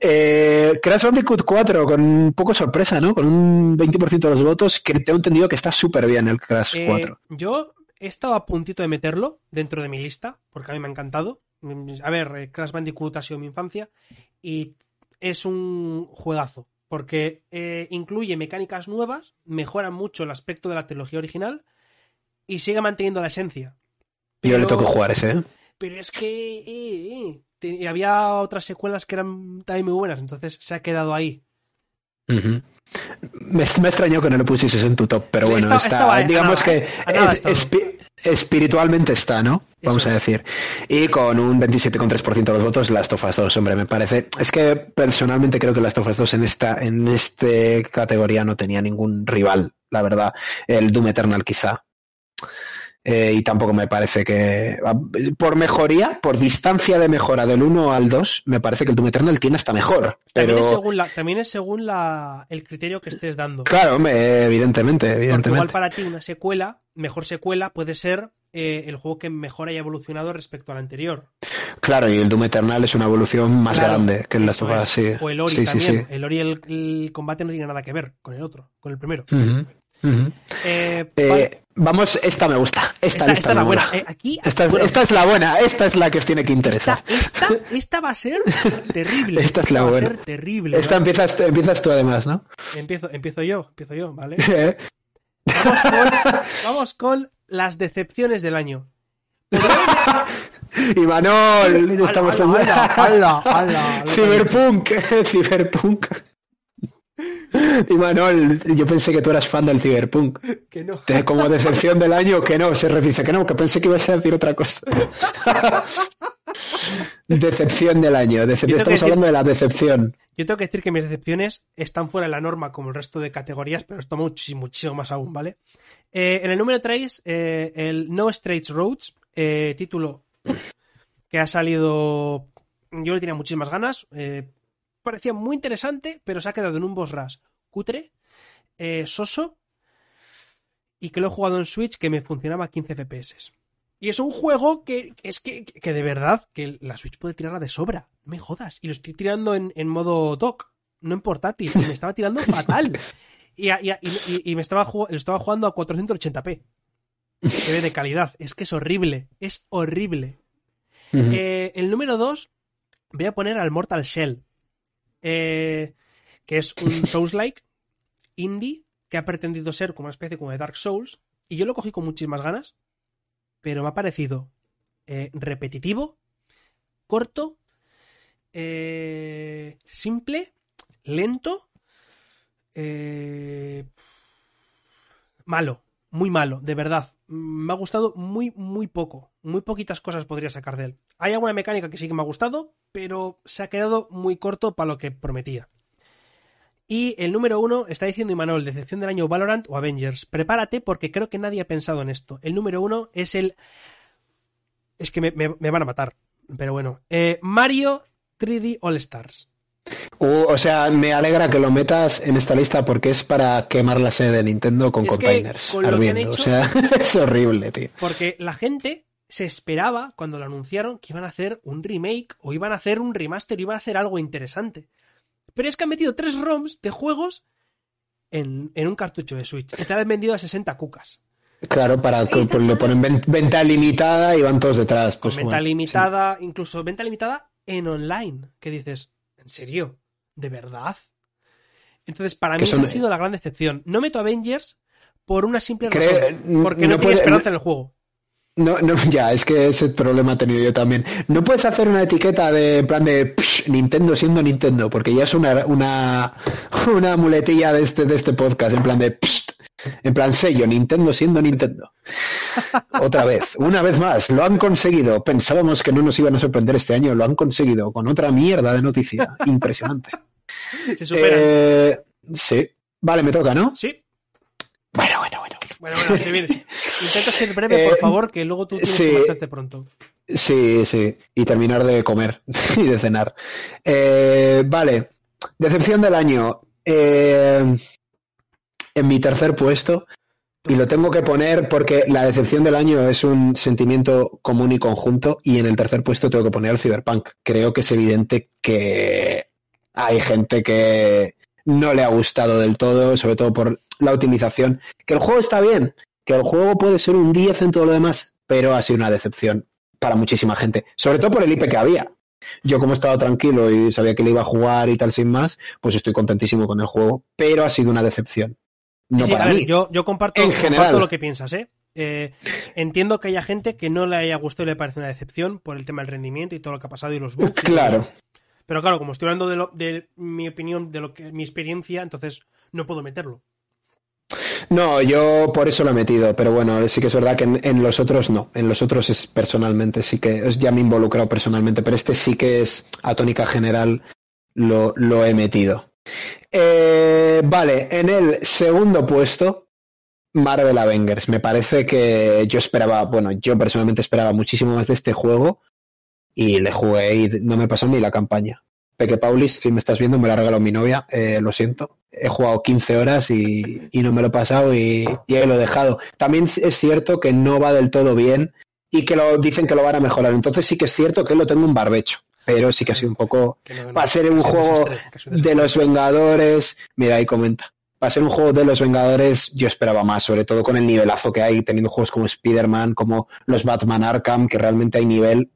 Eh, Crash Bandicoot 4, con un poco sorpresa, ¿no? Con un 20% de los votos, que tengo entendido que está súper bien el Crash Eh, 4. yo he estado a puntito de meterlo dentro de mi lista, porque a mí me ha encantado. Mm, A ver, eh, Crash Bandicoot ha sido mi infancia y es un juegazo, porque eh, incluye mecánicas nuevas, mejora mucho el aspecto de la trilogía original y sigue manteniendo la esencia. Yo le que jugar ese, ¿eh? Pero es que eh, eh, te- había otras secuelas que eran también muy buenas, entonces se ha quedado ahí. Me, me extrañó que no lo pusieses en tu top, pero bueno, Está- está, estaba, a digamos nada, que es- espiritualmente está, ¿no? Vamos Eso a decir. Y con un 27,3% de los votos, Last of Us 2, hombre, me parece. Es que personalmente creo que Last of Us 2 en esta, en este categoría no tenía ningún rival, la verdad. El Doom Eternal quizá. Eh, y tampoco me parece que. Por mejoría, por distancia de mejora del 1 al 2, me parece que el Doom Eternal tiene hasta mejor. También Pero. es según, la, también es según la, el criterio que estés dando. Claro, evidentemente, Porque evidentemente. igual para ti una secuela, mejor secuela puede ser eh, el juego que mejor haya evolucionado respecto al anterior. Claro, y el Doom Eternal es una evolución más Claro, grande que el Last of Us, sí. O el Ori sí, sí, también. sí. El Ori, el, el combate no tiene nada que ver con el otro, con el primero. Eh, Eh, vale. Vamos, esta me gusta. Esta, esta, es la buena. Eh, aquí, Esta, es, bueno, esta es la buena, esta es la que os tiene que interesar. esta, esta, esta va a ser *laughs* terrible. Esta es la va buena. a ser terrible. Esta ¿vale? empiezas, empiezas tú además, ¿no? Empiezo, empiezo yo, empiezo yo, ¿vale? *laughs* Eh, Vamos con, *laughs* vamos con las decepciones del año. y Manol, estamos Ala, ala, ala, ala, ala. Cyberpunk, Cyberpunk. *laughs* Y Manol, yo pensé que tú eras fan del Cyberpunk. *laughs* Que no. Te- Como decepción del año, que no, se dice que no, que pensé que ibas a decir otra cosa. *laughs* decepción del año, estamos decir- hablando de la decepción. Yo tengo que decir que mis decepciones están fuera de la norma como el resto de categorías, pero esto muchísimo, muchísimo más aún, ¿vale? Eh, en el número 3, el No Straight Roads, eh, título que ha salido. Yo le tenía muchísimas ganas. eh, parecía muy interesante, pero se ha quedado en un boss rush cutre, eh, soso, y que lo he jugado en Switch que me funcionaba a 15 FPS. Y es un juego que es que, que de verdad, que la Switch puede tirarla de sobra. No me jodas. Y lo estoy tirando en, en modo dock, no en portátil. Y me estaba tirando *laughs* fatal. Y, me estaba, lo estaba jugando a 480p. Se ve de calidad. Es que es horrible. Es horrible. Eh, el número 2, voy a poner al Mortal Shell. Eh, que es un *laughs* Souls-like indie que ha pretendido ser como una especie como de Dark Souls. Y yo lo cogí con muchísimas ganas. Pero me ha parecido eh, repetitivo, corto, eh, simple, lento, eh, malo, muy malo, de verdad. Me ha gustado muy, muy poco. Muy poquitas cosas podría sacar de él. Hay alguna mecánica que sí que me ha gustado, pero se ha quedado muy corto para lo que prometía. Y el número uno está diciendo Imanol, decepción del año Valorant o Avengers. Prepárate porque creo que nadie ha pensado en esto. El número uno es el... Es que me, me- me van a matar. Pero bueno. Eh, Mario 3D All Stars. Uh, o sea, me alegra que lo metas en esta lista porque es para quemar la sede de Nintendo con Es que containers con lo que han ardiendo. hecho- O sea, *laughs* es horrible, tío. Porque la gente se esperaba, cuando lo anunciaron, que iban a hacer un remake o iban a hacer un remaster o iban a hacer algo interesante. Pero es que han metido tres ROMs de juegos en, en un cartucho de Switch. Y te han vendido a 60 cucas. Claro, para que pues, le ponen ven- venta limitada y van todos detrás. Pues, venta bueno, limitada, incluso venta limitada en online. Que dices, ¿en serio? ¿De verdad? Entonces, para mí esa ha sido la gran decepción. No meto Avengers por una simple Creo- razón. Porque no, no tiene puede- esperanza en el juego. No, no, *laughs* ya, es que ese problema he tenido yo también. No puedes hacer una etiqueta de en plan de psh, Nintendo siendo Nintendo, porque ya es una, una, *laughs* una muletilla de este, de este podcast, en plan de psh, en plan sello, Nintendo siendo Nintendo. *laughs* Otra vez, una vez más, lo han conseguido. Pensábamos que no nos iban a sorprender este año, lo han conseguido con otra mierda de noticia. Impresionante. Se. Eh, sí. Vale, me toca, ¿no? Sí. Bueno, bueno, bueno. Bueno, bueno, se viene. *laughs* Intenta ser breve, Eh, por favor, que luego tú tienes sí. que marcharte pronto. Sí, sí, y terminar de comer *laughs* y de cenar. Eh, vale, decepción del año. Eh, en mi tercer puesto, y lo tengo que poner porque la decepción del año es un sentimiento común y conjunto, y en el tercer puesto tengo que poner el Cyberpunk. Creo que es evidente que hay gente que no le ha gustado del todo, sobre todo por la optimización. Que el juego está bien, que el juego puede ser un 10 en todo lo demás, pero ha sido una decepción para muchísima gente, sobre todo por el IP que había. Yo como estaba tranquilo y sabía que le iba a jugar y tal sin más, pues estoy contentísimo con el juego, pero ha sido una decepción. No Sí, para ver, mí. Yo, yo comparto, En comparto general. lo que piensas, ¿eh? Eh, Entiendo que haya gente que no le haya gustado y le parece una decepción por el tema del rendimiento y todo lo que ha pasado y los bugs. *laughs* Claro. Pero claro, como estoy hablando de, lo- de mi opinión, de lo que mi experiencia, entonces no puedo meterlo. No, yo por eso lo he metido, pero bueno, sí que es verdad que en, los otros no, en los otros es personalmente, sí que ya me he involucrado personalmente, pero este sí que es a tónica general lo, lo he metido. Eh, vale, en el segundo puesto, Marvel Avengers. Me parece que yo esperaba, bueno, yo personalmente esperaba muchísimo más de este juego y le jugué y no me pasó ni la campaña. Peque Paulis, si me estás viendo, me la regaló mi novia, eh, lo siento. He jugado 15 horas y, y no me lo he pasado y, y ahí lo he dejado. También es cierto que no va del todo bien y que lo dicen que lo van a mejorar. Entonces sí que es cierto que lo tengo un barbecho, pero sí que ha sido un poco no- Va a ser un juego desastre, de los Vengadores. Mira, ahí comenta. Va a ser un juego de los Vengadores. Yo esperaba más, sobre todo con el nivelazo que hay, teniendo juegos como Spider-Man, como los Batman Arkham, que realmente hay nivel.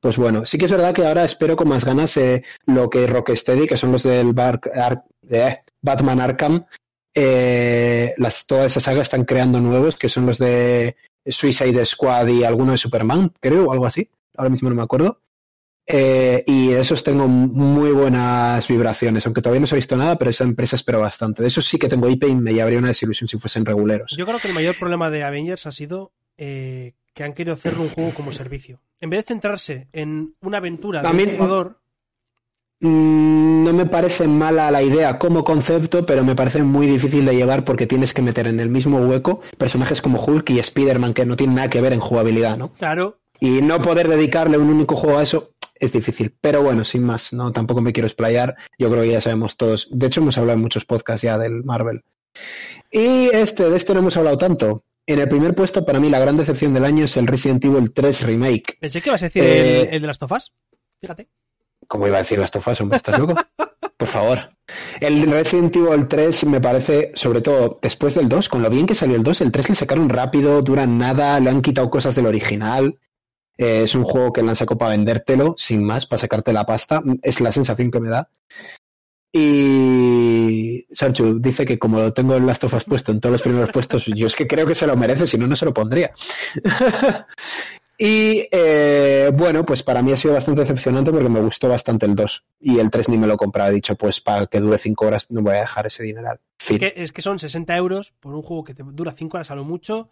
Pues bueno, sí que es verdad que ahora espero con más ganas eh, lo que Rocksteady, que son los del eh, Batman Arkham, eh, las, toda esa están creando nuevos, que son los de Suicide Squad y alguno de Superman, creo, o algo así. Ahora mismo no me acuerdo. Eh, y esos tengo muy buenas vibraciones, aunque todavía no se ha visto nada, pero esa empresa espero bastante. De esos sí que tengo IP y me llevaría una desilusión si fuesen reguleros. Yo creo que el mayor problema de Avengers ha sido que han querido hacer un juego como servicio. En vez de centrarse en una aventura de un jugador, Mm, no me parece mala la idea como concepto, pero me parece muy difícil de llevar porque tienes que meter en el mismo hueco personajes como Hulk y Spider-Man que no tienen nada que ver en jugabilidad, ¿no? claro, Y no poder dedicarle un único juego a eso es difícil. Pero bueno, sin más, no tampoco me quiero explayar. Yo creo que ya sabemos todos. De hecho, hemos hablado en muchos podcasts ya del Marvel. Y este, de este no hemos hablado tanto. En el primer puesto, para mí, la gran decepción del año es el Resident Evil 3 Remake. pensé que ibas a decir Eh, el, el de las tofas. Fíjate. Como iba a decir las tofas, hombre, ¿estás loco? *laughs* Por favor. El Resident Evil 3 me parece, sobre todo después del 2, con lo bien que salió el 2, el 3 le sacaron rápido, duran nada, le han quitado cosas del original. Eh, es un juego que le han sacado para vendértelo, sin más, para sacarte la pasta. Es la sensación que me da. Y Sancho dice que como lo tengo en las tofas puesto en todos los primeros puestos, yo es que creo que se lo merece, si no, no se lo pondría. *laughs* y eh, bueno, pues para mí ha sido bastante decepcionante porque me gustó bastante el 2 y el 3 ni me lo he comprado. He dicho, pues para que dure 5 horas no voy a dejar ese dineral. Fin. Que- es que son 60 euros por un juego que te dura 5 horas a lo mucho,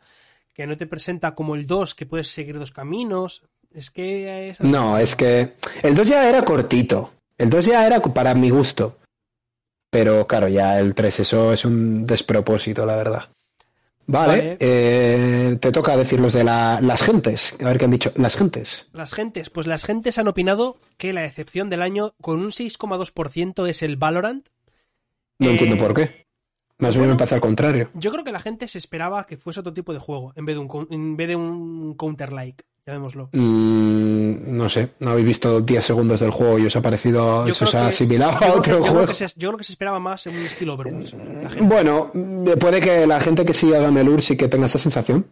que no te presenta como el 2, que puedes seguir dos caminos. Es que es... No, es que el 2 ya era cortito. El 2 ya era para mi gusto. Pero claro, ya el 3, eso es un despropósito, la verdad. Vale, Vale. eh, te toca decir los de la- las gentes. A ver qué han dicho. Las gentes. Las gentes, pues las gentes han opinado que la decepción del año con un 6,2% es el Valorant. No Eh, entiendo por qué. Más bien bueno. me parece al contrario. Yo creo que la gente se esperaba que fuese otro tipo de juego en vez de un, en vez de un Counter-Like. Llamémoslo. Mm, no sé, no habéis visto 10 segundos del juego y os ha parecido, Yo se os ha asimilado a otro que- yo juego. creo que se- yo creo que se esperaba más en un estilo Overwatch. gente. Bueno, mm, puede que la gente que siga Gamelur sí que tenga esa sensación,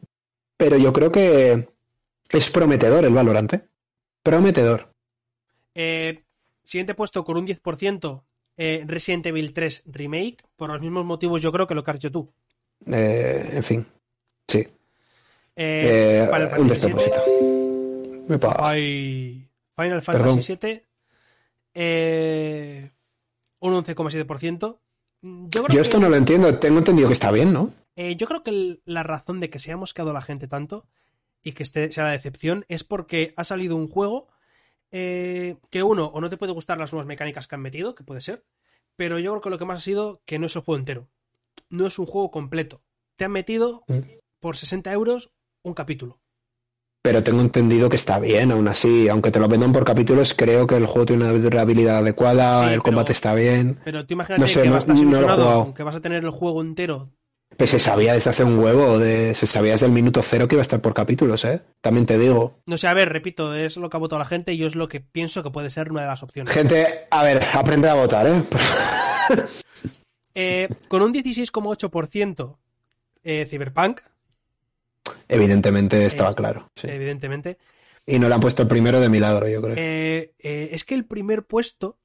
pero yo creo que es prometedor el Valorante. Prometedor. Eh, siguiente puesto con un 10%, eh, Resident Evil 3 Remake, por los mismos motivos yo creo que lo que has tú. Eh, en fin, sí. Eh, Eh, Fantasy. Epa. Ay, Final Fantasy. 7 eh, un 11,7%. Yo creo, Yo que, esto no lo entiendo, tengo entendido que está bien, ¿no? eh, yo creo que el- la razón de que se haya mosqueado la gente tanto y que este sea la decepción es porque ha salido un juego eh, que uno, o no te puede gustar las nuevas mecánicas que han metido, que puede ser, pero yo creo que lo que más ha sido que no es el juego entero. No es un juego completo. Te han metido Mm. por 60 euros un capítulo. Pero tengo entendido que está bien, aún así. Aunque te lo vendan por capítulos, creo que el juego tiene una durabilidad adecuada, Sí, el pero- combate está bien. Pero tú imagínate No sé, que no- ilusionado que vas a tener el juego entero. Pues se sabía desde hace un huevo, de, se sabía desde el minuto cero que iba a estar por capítulos, ¿eh? También te digo. No sé, a ver, repito, es lo que ha votado la gente y yo es lo que pienso que puede ser una de las opciones. Gente, a ver, aprende a votar, ¿eh? Eh, con un 16,8% eh, Cyberpunk, Evidentemente estaba Eh, claro. sí. evidentemente. Y no le han puesto el primero de milagro, yo creo. Eh, eh, es que el primer puesto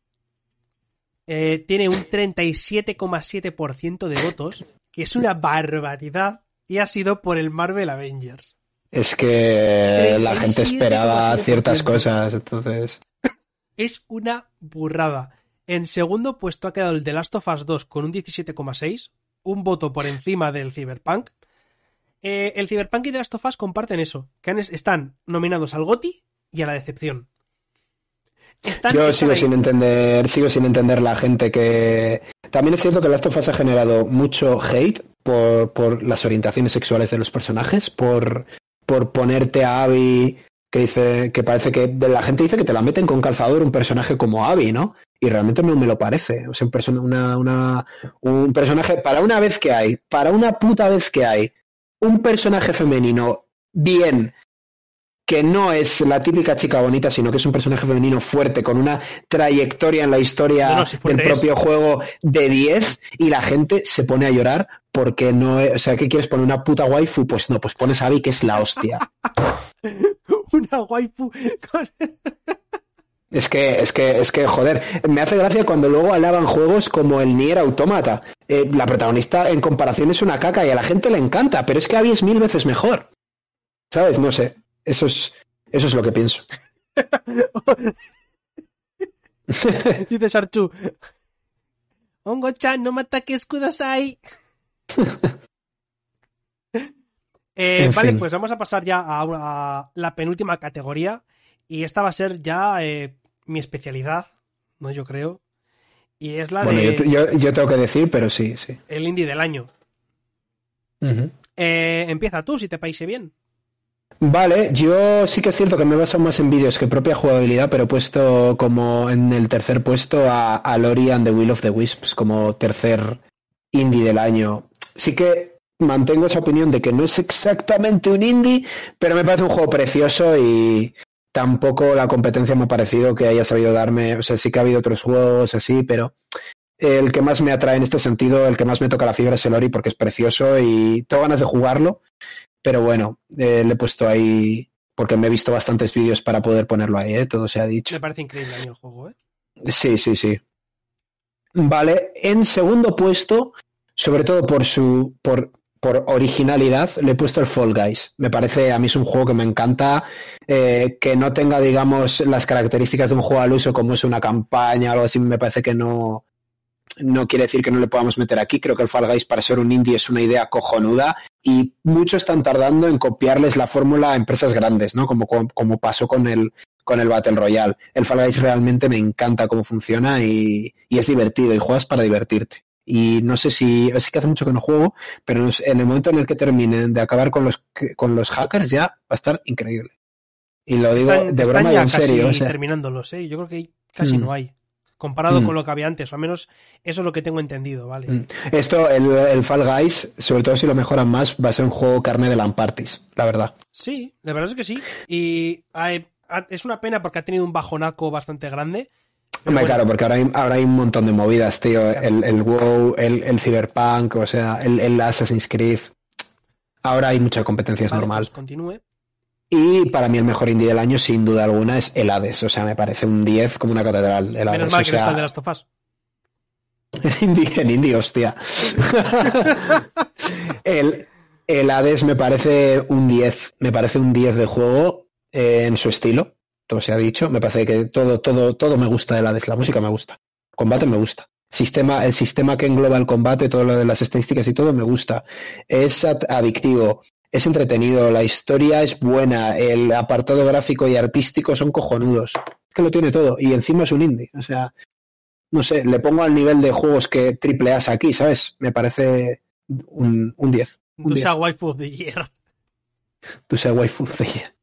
tiene un 37,7% de votos, que es una barbaridad, y ha sido por el Marvel Avengers. Es que la gente 37,7%. esperaba ciertas cosas, entonces. Es una burrada. En segundo puesto ha quedado el The Last of Us 2 con un 17,6, un voto por encima del Cyberpunk. Eh, el Cyberpunk y The Last of Us comparten eso, que han- están nominados al GOTY y a la decepción. Están, Yo están sigo ahí. sin entender, sigo sin entender la gente que. También es cierto que Last of Us ha generado mucho hate por, por las orientaciones sexuales de los personajes, por, por ponerte a Abby, que dice, que parece que la gente dice que te la meten con calzador un personaje como Abby, ¿no? Y realmente no me lo parece. O sea, un, una, una, un personaje, para una vez que hay, para una puta vez que hay, un personaje femenino bien que no es la típica chica bonita, sino que es un personaje femenino fuerte, con una trayectoria en la historia No, no, si del es. propio juego de 10, y la gente se pone a llorar porque no es, o sea, ¿qué quieres poner una puta waifu? Pues no, pues pones a Abby que es la hostia. *laughs* Una waifu con... Es que, es que, es que, joder, me hace gracia cuando luego alaban juegos como el Nier Automata. Eh, la protagonista en comparación es una caca y a la gente le encanta, pero es que Abby es mil veces mejor. ¿Sabes? No sé. Eso es, eso es lo que pienso. *laughs* Dice Sarchu. Hongo-chan, no me ataques, kudasai. *laughs* Eh, vale, fin. pues vamos a pasar ya a, a la penúltima categoría. Y esta va a ser ya eh, mi especialidad, ¿no? Yo creo. Y es la Bueno, de yo, yo, yo tengo que decir, pero sí, sí. el indie del año. Eh, empieza tú, si te paise bien. Vale, yo sí que es cierto que me he basado más en vídeos que propia jugabilidad, pero he puesto como en el tercer puesto a, a Lori and the Will of the Wisps como tercer indie del año. Sí que mantengo esa opinión de que no es exactamente un indie, pero me parece un juego precioso y tampoco la competencia me ha parecido que haya sabido darme, o sea, sí que ha habido otros juegos así, pero el que más me atrae en este sentido, el que más me toca la fibra es el Ori porque es precioso y tengo ganas de jugarlo. Pero bueno, eh, le he puesto ahí porque me he visto bastantes vídeos para poder ponerlo ahí, ¿eh? todo se ha dicho. Me parece increíble a mí el juego, ¿eh? Sí, sí, sí. Vale, en segundo puesto, sobre todo por su por, por originalidad, le he puesto el Fall Guys. Me parece, a mí es un juego que me encanta, eh, que no tenga, digamos, las características de un juego al uso como es una campaña o algo así, me parece que no, no quiere decir que no le podamos meter aquí. Creo que el Fall Guys para ser un indie es una idea cojonuda y muchos están tardando en copiarles la fórmula a empresas grandes, ¿no? Como, como pasó con el, con el Battle Royale. El Fall Guys realmente me encanta cómo funciona y, y es divertido y juegas para divertirte. Y no sé si, es que hace mucho que no juego, pero en el momento en el que terminen de acabar con los, con los hackers ya va a estar increíble. Y lo digo Están, de broma y en casi serio. o sea, terminándolos, ¿eh? Yo creo que casi Mm. no hay. comparado Mm. con lo que había antes, o al menos eso es lo que tengo entendido, ¿vale? Mm. Esto, el, el Fall Guys, sobre todo si lo mejoran más, va a ser un juego carne de Lampartis, la verdad. Sí, la verdad es que sí. Y hay- es una pena porque ha tenido un bajonaco bastante grande. Hombre, bueno, claro, porque ahora hay, ahora hay un montón de movidas, tío. Claro. El, el WoW, el, el Cyberpunk, o sea, el, el Assassin's Creed. Ahora hay mucha competencia, es vale, normal. pues continúe. Y para mí el mejor indie del año, sin duda alguna, es el Hades. O sea, me parece un 10 como una catedral. El Hades. Menos mal o que no está el de sea, las tofas. en indie, en indie, hostia. *laughs* el, el Hades me parece un 10. Me parece un 10 de juego eh, en su estilo. Todo se ha dicho. Me parece que todo, todo, todo me gusta del Hades. La música me gusta. Combate me gusta. Sistema, el sistema que engloba el combate, todo lo de las estadísticas y todo me gusta. Es ad- adictivo, es entretenido, la historia es buena, el apartado gráfico y artístico son cojonudos. Es que lo tiene todo. Y encima es un indie. O sea, no sé, le pongo al nivel de juegos que triple A aquí, ¿sabes? Me parece un, un 10. Un Tú 10. seas waifu of the year. Tú seas waifu the year.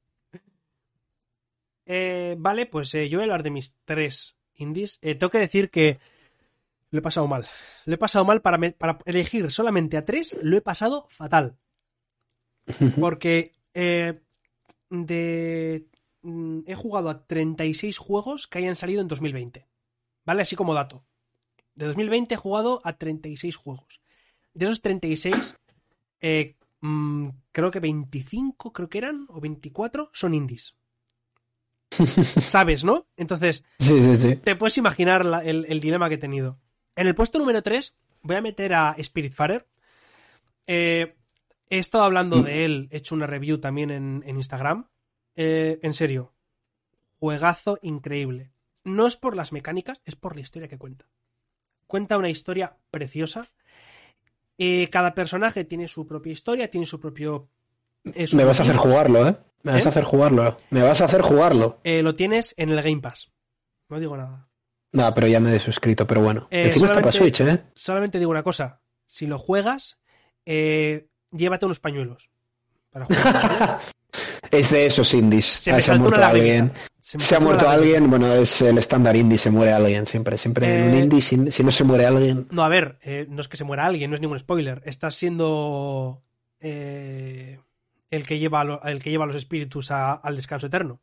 Eh, vale, pues eh, yo voy a hablar de mis tres indies. Eh, tengo que decir que lo he pasado mal. Lo he pasado mal para, me- para elegir solamente a tres. Lo he pasado fatal. *laughs* Porque eh, de, mm, he jugado a 36 juegos que hayan salido en 2020. ¿Vale? Así como dato. De 2020 he jugado a 36 juegos. De esos 36, eh, mm, creo que 25, creo que eran, o 24, son indies. *laughs* ¿Sabes, no? Entonces, Sí, sí, sí. te puedes imaginar la- el, el dilema que he tenido. En el puesto número 3 voy a meter a Spiritfarer. Eh, he estado hablando de él, he hecho una review también en, en Instagram. Eh, en serio, juegazo increíble. No es por las mecánicas, es por la historia que cuenta. Cuenta una historia preciosa. Eh, cada personaje tiene su propia historia, tiene su propio... eh, su Me vas a hacer jugarlo, ¿eh? Me vas ¿Eh? a hacer jugarlo. Me vas a hacer jugarlo. Eh, lo tienes en el Game Pass. No digo nada. No, pero ya me he suscrito, pero bueno. Eh, Encima está para Switch, ¿eh? solamente digo una cosa. Si lo juegas, eh, llévate unos pañuelos. Para jugar. *laughs* Es de esos indies. Se Ah, ha muerto alguien. Se, ha muerto alguien, bueno, es el estándar indie, se muere alguien siempre. Siempre en un indie, si, si no se muere alguien. No, a ver, no es que se muera alguien, no es ningún spoiler. Estás siendo eh, el, que lleva a lo- el que lleva los espíritus a- al descanso eterno.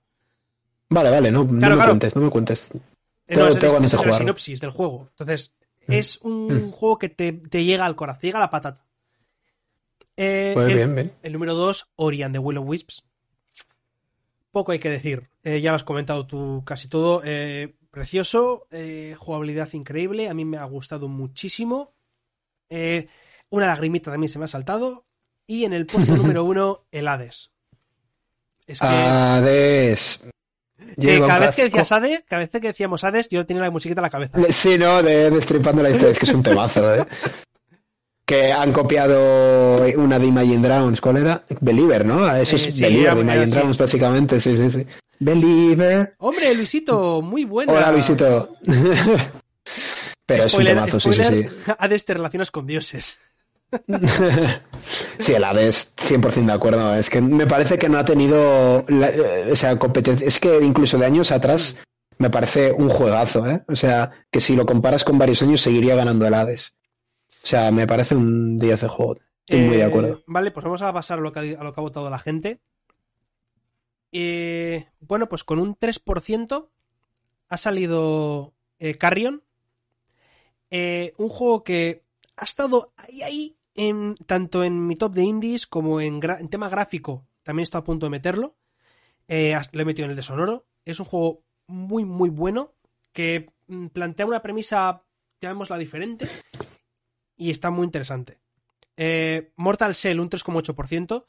Vale, vale, no, no me claro. cuentes, no me cuentes. Eh, Tengo- no, es, tengo es- ganas esa de es la sinopsis del juego. Entonces, Mm. es un Mm. juego que te, te llega al corazón, te llega a la patata. Eh, Pues el, bien, bien. el número 2, Ori and the Will of Wisps. Poco hay que decir. Eh, ya lo has comentado tú casi todo. Eh, precioso, jugabilidad increíble. A mí me ha gustado muchísimo. Una lagrimita también se me ha saltado. Y en el puesto *laughs* número uno, el Hades. Es que, Hades. que cada vez que decías Hades, cada vez que decíamos Hades, yo tenía la musiquita en la cabeza. *laughs* Sí, no, de Destripando la historia, es que es un *laughs* temazo, ¿eh? Que han copiado una de Imagine Dragons, ¿cuál era? Believer, ¿no? Eso es Eh, sí, Believer de Imagine. Dragons, básicamente, sí, sí, sí. Believer. Hombre, Luisito, muy buena. Hola, Luisito. Pero Spoiler, es un temazo, sí, sí, sí. Hades te relacionas con dioses. Sí, el Hades, 100% de acuerdo. Es que me parece que no ha tenido la- eh, o sea, competencia. Es que incluso de años atrás me parece un juegazo, ¿eh? O sea, que si lo comparas con varios años seguiría ganando el Hades. O sea, me parece un 10 de juego. Estoy muy de Eh, acuerdo. Vale, pues vamos a pasar a lo que ha, a lo que ha votado la gente. Eh, bueno, pues con un 3% ha salido eh, Carrion. Eh, un juego que ha estado ahí, ahí, tanto en mi top de indies como en, tema gráfico. También está a punto de meterlo. Eh, lo he metido en el de Sonoro. Es un juego muy, muy bueno que mm, plantea una premisa, llamémosla diferente, y está muy interesante. Eh, Mortal Shell, un 3,8%.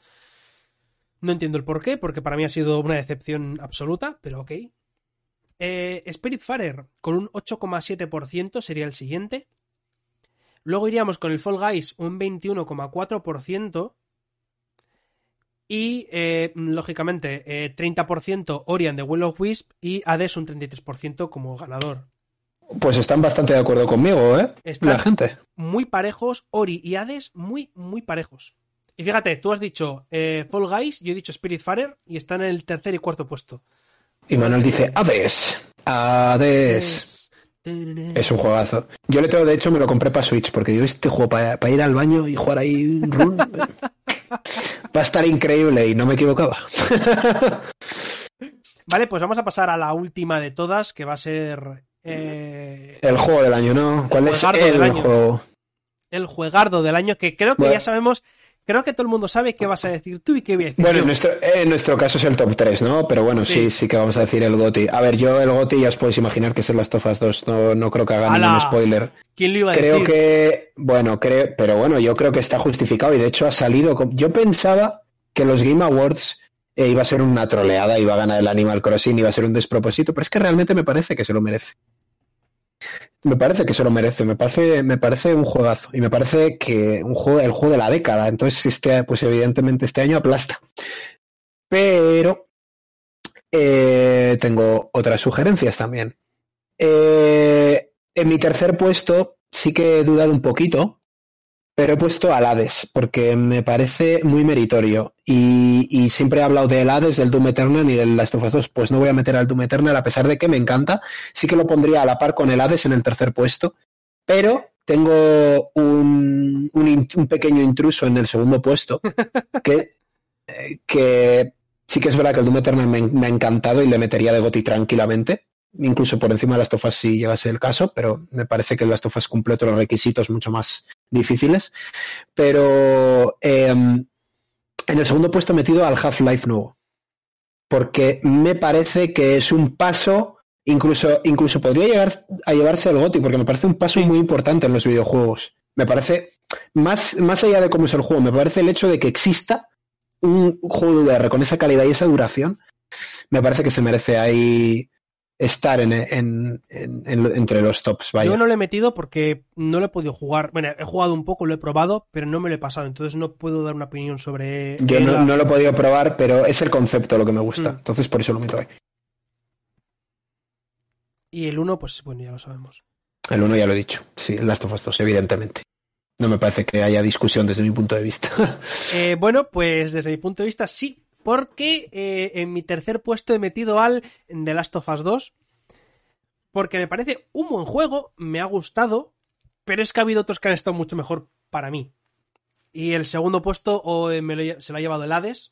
No entiendo el por qué, porque para mí ha sido una decepción absoluta, pero ok. Eh, Spiritfarer, con un 8,7% sería el siguiente. Luego iríamos con el Fall Guys, un 21,4%. Y, eh, lógicamente, eh, 30% Ori and the Will of Wisp y Hades un 33% como ganador. Pues están bastante de acuerdo conmigo, ¿eh? Están- La gente. muy parejos, Ori y Hades muy, muy parejos. Y fíjate, tú has dicho eh, Fall Guys, yo he dicho Spiritfarer y están en el tercer y cuarto puesto. Y Manuel dice, Hades. Hades. Es- un juegazo. Yo le tengo, de hecho, me lo compré para Switch, porque digo, este juego para ir al baño y jugar ahí run, *laughs* va a estar increíble y no me equivocaba. *laughs* vale, pues vamos a pasar a la última de todas, que va a ser... Eh... El juego del año, ¿no? ¿Cuál es el juego? El juegardo del año, que creo que ya sabemos Creo que todo el mundo sabe qué vas a decir tú y qué voy a decir Bueno, En, nuestro, en nuestro caso es el top 3, ¿no? Pero bueno, sí. sí, que vamos a decir el GOTI. A ver, yo el GOTI ya os podéis imaginar que Last of Us 2. No, no creo que haga ningún spoiler. ¿Quién lo iba a creo decir? Creo que, bueno, creo, pero bueno, yo creo que está justificado y de hecho ha salido. Yo pensaba que los Game Awards eh, iba a ser una troleada, iba a ganar el Animal Crossing, iba a ser un despropósito, pero es que realmente me parece que se lo merece. Me parece que se lo merece, me parece, me parece un juegazo y me parece que un juego, el juego de la década. Entonces, este, pues evidentemente este año aplasta. Pero eh, tengo otras sugerencias también. Eh, en mi tercer puesto sí que he dudado un poquito pero he puesto al Hades, porque me parece muy meritorio. Y, siempre he hablado del Hades, del Doom Eternal y del Last of Us 2. Pues no voy a meter al Doom Eternal, a pesar de que me encanta. Sí que lo pondría a la par con el Hades en el tercer puesto. Pero tengo un, un, pequeño intruso en el segundo puesto, *laughs* que, que sí que es verdad que el Doom Eternal me, me ha encantado y le metería de goti tranquilamente incluso por encima de las tofas si llegase el caso, pero me parece que las tofas cumple otros requisitos mucho más difíciles. Pero em, en el segundo puesto he metido al Half-Life nuevo, porque me parece que es un paso, incluso, incluso podría llegar a llevarse el GOTI, porque me parece un paso muy importante en los videojuegos. Me parece, más, más allá de cómo es el juego, me parece el hecho de que exista un juego de VR con esa calidad y esa duración, me parece que se merece ahí estar en, en, entre los tops. Vaya. Yo no lo he metido porque no lo he podido jugar. Bueno, he jugado un poco, lo he probado, pero no me lo he pasado, entonces no puedo dar una opinión sobre. Yo no, lo he podido probar, pero es el concepto lo que me gusta, mm. entonces por eso lo meto ahí. Y el 1, pues bueno, ya lo sabemos. El 1 ya lo he dicho, sí, el Last of Us 2, evidentemente. No me parece que haya discusión desde mi punto de vista. *laughs* Eh, bueno, pues desde mi punto de vista sí, porque eh, en mi tercer puesto he metido al The Last of Us 2. Porque me parece un buen juego, me ha gustado, pero es que ha habido otros que han estado mucho mejor para mí. Y el segundo puesto se lo ha llevado el Hades.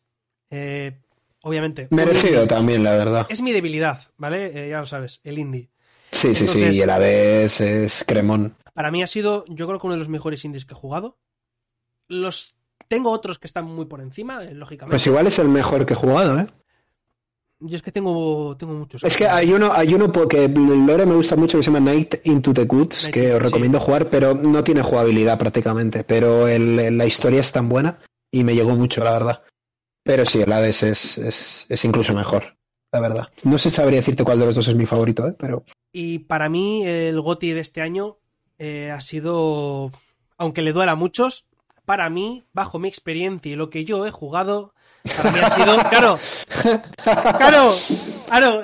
Eh, obviamente. Merecido también, la verdad. Es mi debilidad, ¿vale? Eh, ya lo sabes, el indie. Sí, sí, sí, y el Hades es cremón. Para mí ha sido, yo creo que uno de los mejores indies que he jugado. Los tengo otros que están muy por encima, eh, lógicamente. Pues igual es el mejor que he jugado, ¿eh? Yo es que tengo, tengo muchos. Es que hay uno, hay uno porque lore me gusta mucho que se llama Night into the Goods, que os recomiendo jugar, pero no tiene jugabilidad prácticamente. Pero la historia es tan buena y me llegó mucho, la verdad. Pero sí, el Hades es, es, es incluso mejor, la verdad. No sé sabría decirte cuál de los dos es mi favorito, ¿eh? Pero... Y para mí el GOTI de este año eh, ha sido, aunque le duela a muchos, para mí, bajo mi experiencia y lo que yo he jugado, para mí ha sido, *laughs* claro, claro, claro,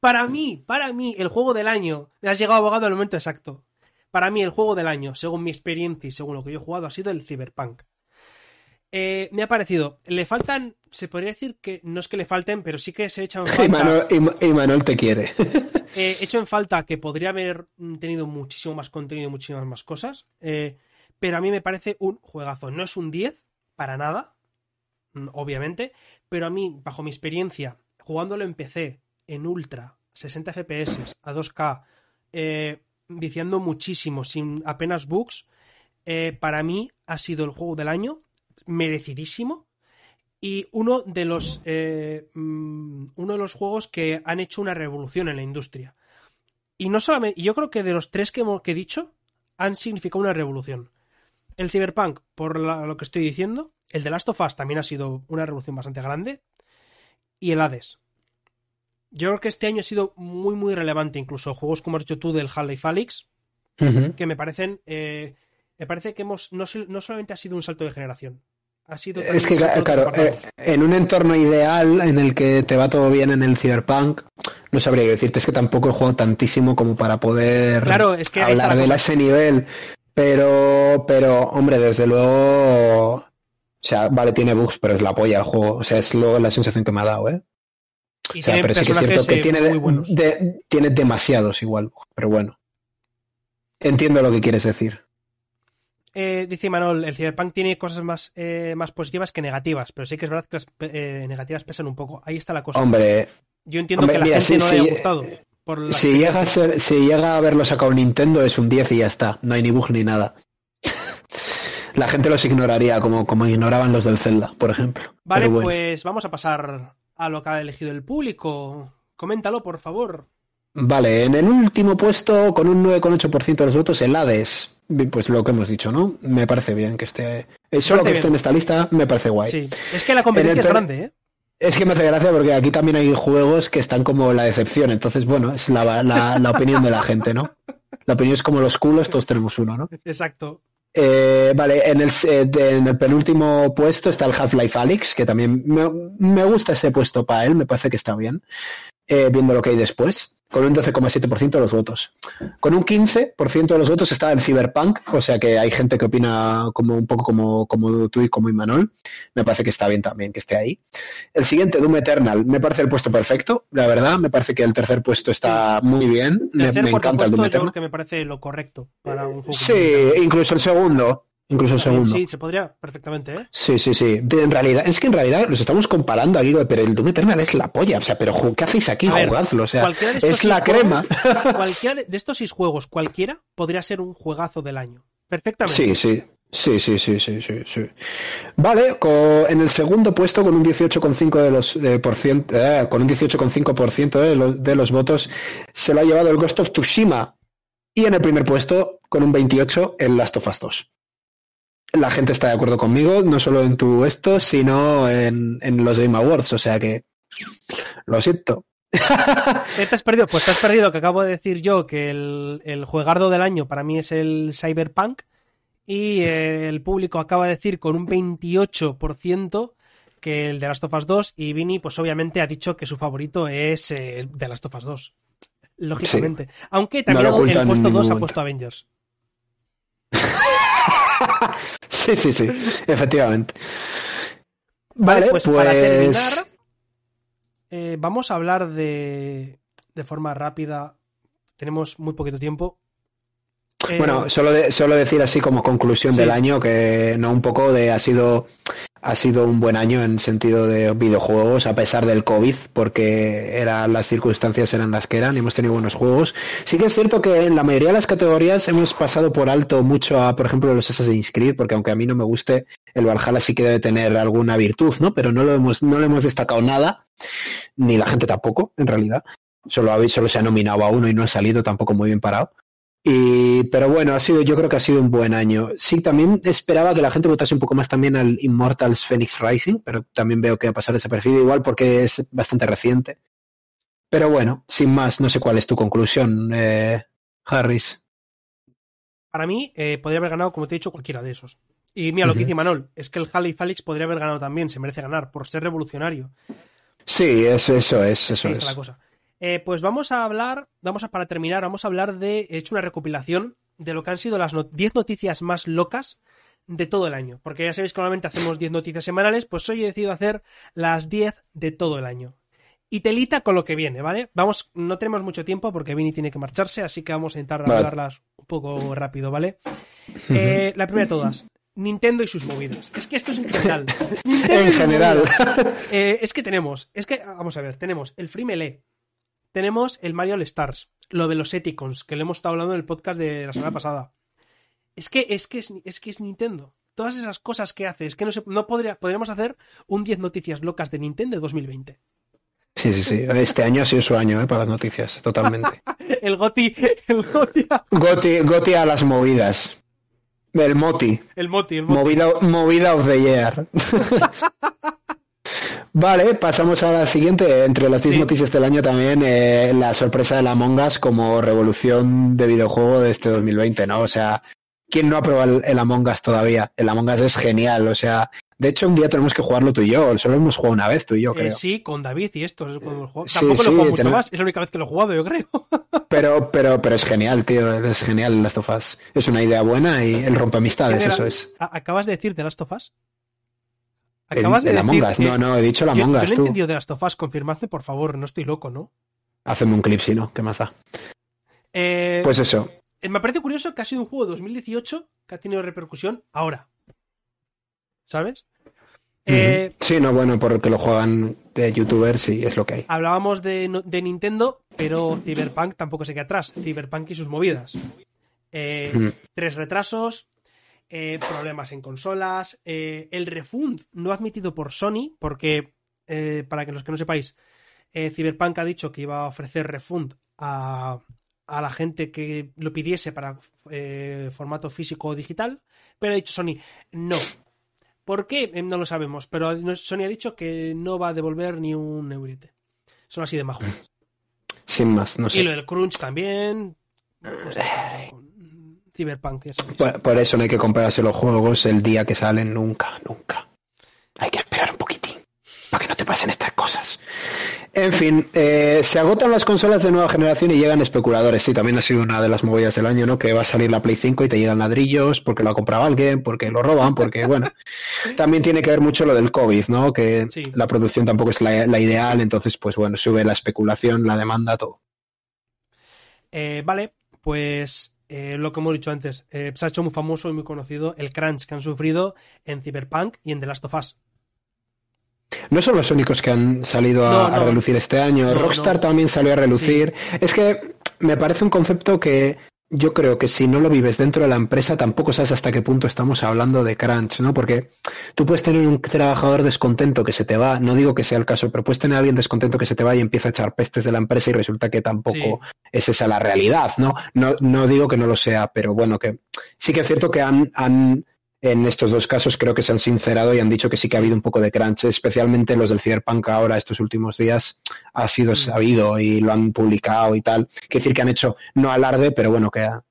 para mí, para mí, el juego del año, has llegado abogado al momento exacto. Para mí, el juego del año, según mi experiencia y según lo que yo he jugado, ha sido el Cyberpunk. Eh, me ha parecido, le faltan, se podría decir que no es que le falten, pero sí que se echan *laughs* falta. Y Manuel, te quiere. He hecho en falta que podría haber tenido muchísimo más contenido, muchísimas más cosas. Eh, pero a mí me parece un juegazo. No es un 10, para nada, mm, obviamente, pero a mí, bajo mi experiencia, jugándolo en PC, en Ultra, 60 FPS, a 2K, eh, viciando muchísimo, sin apenas bugs, eh, para mí ha sido el juego del año, merecidísimo, y uno de los, eh, mm, uno de los juegos que han hecho una revolución en la industria. Y no solamente, yo creo que de los tres que, que he dicho, han significado una revolución. El Cyberpunk, por lo que estoy diciendo, el de Last of Us también ha sido una revolución bastante grande. Y el Hades. Yo creo que este año ha sido muy, muy relevante. Incluso juegos como has dicho tú del Half-Life Alyx, que me parecen. Eh, me parece que hemos no, solamente ha sido un salto de generación. Ha sido es que, claro, eh, en un entorno ideal en el que te va todo bien en el Cyberpunk, no sabría decirte, es que tampoco he jugado tantísimo como para poder claro, es que hablar de ese nivel. Pero, pero, hombre, desde luego. O sea, vale, tiene bugs, pero es la polla el juego. O sea, es luego la sensación que me ha dado, ¿eh? o sea, pero sí que es cierto que tiene, tiene demasiados igual, pero bueno. entiendo lo que quieres decir. Eh, dice Manol, el Cyberpunk tiene cosas más, eh, más positivas que negativas, pero sí que es verdad que las eh, negativas pesan un poco. Ahí está la cosa. Hombre, Yo entiendo hombre, que a la mira, gente sí, no le haya gustado. Por la si llega, a ser, si llega a haberlo sacado Nintendo es un 10 y ya está. No hay ni bug ni nada. *laughs* La gente los ignoraría como, como ignoraban los del Zelda, por ejemplo. Vale, bueno. pues vamos a pasar a lo que ha elegido el público. Coméntalo, por favor. Vale, en el último puesto, con un 9,8% de los votos, el Hades. Pues lo que hemos dicho, ¿no? Me parece bien que esté. eh, Solo que esté en esta lista me parece guay. Sí, es que la competencia es grande, ¿eh? Es que me hace gracia porque aquí también hay juegos que están como la decepción. Entonces, bueno, es la, la- la opinión de la gente, ¿no? La opinión es como los culos, todos tenemos uno, ¿no? Exacto. Eh, vale, en el, eh, en el penúltimo puesto está el Half-Life Alyx, que también me, me gusta ese puesto para él, me parece que está bien, eh, viendo lo que hay después, con un 12,7% de los votos. Con un 15% de los votos está el Cyberpunk, o sea que hay gente que opina como un poco como, como tú y como Imanol, me parece que está bien también que esté ahí. El siguiente, Doom Eternal, me parece el puesto perfecto, la verdad, me parece que el tercer puesto está muy bien, me, Tercer, me encanta el Doom Eternal. que me parece lo correcto para un juego. Sí, incluso el segundo. Incluso segundo. Sí, se podría perfectamente, ¿eh? Sí, sí, sí. De- en realidad, es que en realidad los estamos comparando aquí, pero el Doom Eternal es la polla. O sea, pero ¿qué hacéis aquí? Ver, Jugadlo. O sea, es la crema. juegos- *laughs* Cualquiera de estos seis juegos, cualquiera, podría ser un juegazo del año. Perfectamente. Sí, sí. Sí, sí, sí, sí, sí, sí. Vale, co- en el segundo puesto con un 18,5 de los eh, por cien- eh, con un 18,5% de los, de los votos se lo ha llevado el Ghost of Tsushima y en el primer puesto con un 28 el Last of Us 2. La gente está de acuerdo conmigo, no solo en tu esto, sino en, en los Game Awards, o sea que lo siento. *laughs* ¿Eh, ¿Te has perdido? Pues te has perdido que acabo de decir yo que el, el juegardo del año para mí es el Cyberpunk y eh, el público acaba de decir con un 28% que el de Last of Us 2 y Vini pues obviamente ha dicho que su favorito es eh, el de Last of Us 2. Lógicamente. Aunque también No el puesto ningún 2 ha puesto Avengers. Sí, sí, sí, efectivamente. Vale, Vale, pues, pues, para terminar, eh, vamos a hablar de, de forma rápida. Tenemos muy poquito tiempo. Eh, Bueno, solo, de- solo decir así como conclusión Sí. del año que no un poco de ha sido ha sido un buen año en sentido de videojuegos a pesar del COVID porque era, las circunstancias eran las que eran y hemos tenido buenos juegos. Sí que es cierto que en la mayoría de las categorías hemos pasado por alto mucho a, por ejemplo, los Assassin's Creed porque aunque a mí no me guste, el Valhalla sí que debe tener alguna virtud, ¿no? Pero no lo hemos, no le hemos destacado nada, ni la gente tampoco, en realidad. Solo, solo se ha nominado a uno y no ha salido tampoco muy bien parado. Y, pero bueno, ha sido, yo creo que ha sido un buen año. Sí, también esperaba que la gente votase un poco más también al Immortals Phoenix Rising, pero también veo que va a pasar desapercibido igual porque es bastante reciente. Pero bueno, sin más, no sé cuál es tu conclusión, eh, Harris. Para mí, eh, podría haber ganado, como te he dicho, cualquiera de esos. Y mira lo que dice Manol, es que el Halley Félix podría haber ganado también, se merece ganar, por ser revolucionario. Sí, eso, eso es, eso Ahí está la es. cosa. Eh, pues vamos a hablar, vamos a para terminar, vamos a hablar de, he hecho una recopilación de lo que han sido las no- 10 noticias más locas de todo el año. Porque ya sabéis que normalmente hacemos 10 noticias semanales, pues hoy he decidido hacer las 10 de todo el año. Y telita con lo que viene, ¿vale? Vamos, no tenemos mucho tiempo porque Vini tiene que marcharse, así que vamos a intentar Vale. hablarlas un poco rápido, ¿vale? Eh, la primera de todas, Nintendo y sus movidas. Es que esto es en general. Nintendo *laughs* En general. Eh, es que tenemos, es que, vamos a ver, tenemos el Free Melee, tenemos el Mario All Stars, lo de los Eticons, que lo hemos estado hablando en el podcast de la semana pasada. Es que es, que es, es que es Nintendo. Todas esas cosas que hace, es que no, se, no podría, podríamos hacer un 10 noticias locas de Nintendo de 2020. Sí, sí, sí. Este año ha sido su año, eh, para las noticias, totalmente. *laughs* El Goti, el Goti, Goti, Goti a las movidas. El Moti. el Moti, el Moti. Movida, movida of the year. *laughs* vale, pasamos a la siguiente. Entre las 10 Sí. noticias del año también eh, la sorpresa de la Among Us como revolución de videojuego de este 2020, ¿no? O sea, ¿quién no ha probado el, Among Us todavía? El Among Us es genial, o sea, de hecho un día tenemos que jugarlo tú y yo, solo hemos jugado una vez tú y yo, Eh, creo. sí, con David y esto. es cuando hemos jugado. Sí, Tampoco lo sí, mucho tenemos- más, es la única vez que lo he jugado, yo creo. *laughs* Pero, pero, pero es genial, tío, es genial Last of Us. Es una idea buena y el rompe amistades, eso es. ¿Acabas de decir The Last of Us? Acabas de decir Us, que- no, no, he dicho Yo, Among yo no he entendido de las tofas, confirmadme por favor, no estoy loco, ¿no? Haceme un clip si no, ¿qué da? Eh, Pues eso. eh, me parece curioso que ha sido un juego de 2018 que ha tenido repercusión ahora. ¿Sabes? Eh, sí, no, bueno, porque lo juegan de youtubers y es lo que hay. Hablábamos de, de Nintendo, pero Cyberpunk tampoco se queda atrás. Cyberpunk y sus movidas. Eh, tres retrasos, eh, problemas en consolas, eh, el refund no admitido por Sony, porque, para que los que no sepáis, Cyberpunk ha dicho que iba a ofrecer refund a, a la gente que lo pidiese para formato físico o digital, pero ha dicho Sony, no. ¿Por qué? No lo sabemos, pero Sony ha dicho que no va a devolver ni un eurite. Son así de majo. Sin más, no sé. Y lo del crunch también. Pues, Cyberpunk. Por, eso no hay que comprarse los juegos el día que salen, nunca, nunca. Hay que esperar un poquitín para que no te pasen estas cosas. En fin, eh, se agotan las consolas de nueva generación y llegan especuladores. Sí, también ha sido una de las movidas del año, ¿no? Que va a salir la Play 5 y te llegan ladrillos porque lo ha comprado alguien, porque lo roban, porque, bueno. *laughs* también tiene que ver mucho lo del COVID, ¿no? Que la producción tampoco es la, la, ideal, entonces, pues bueno, sube la especulación, la demanda, todo. Eh, vale, pues eh, lo que hemos dicho antes, eh, se ha hecho muy famoso y muy conocido el crunch que han sufrido en Cyberpunk y en The Last of Us. No son los únicos que han salido a, relucir este año. Rockstar también salió a relucir. Es que me parece un concepto que yo creo que si no lo vives dentro de la empresa, tampoco sabes hasta qué punto estamos hablando de crunch, ¿no? Porque tú puedes tener un trabajador descontento que se te va, no digo que sea el caso, pero puedes tener a alguien descontento que se te va y empieza a echar pestes de la empresa y resulta que tampoco es esa la realidad, ¿no? ¿no? No digo que no lo sea, pero bueno, que sí que es cierto que han, han en estos dos casos creo que se han sincerado y han dicho que sí que ha habido un poco de crunch, especialmente los del Cyberpunk ahora estos últimos días ha sido mm. sabido y lo han publicado y tal. Quiere decir que han hecho no alarde, pero bueno, que ha,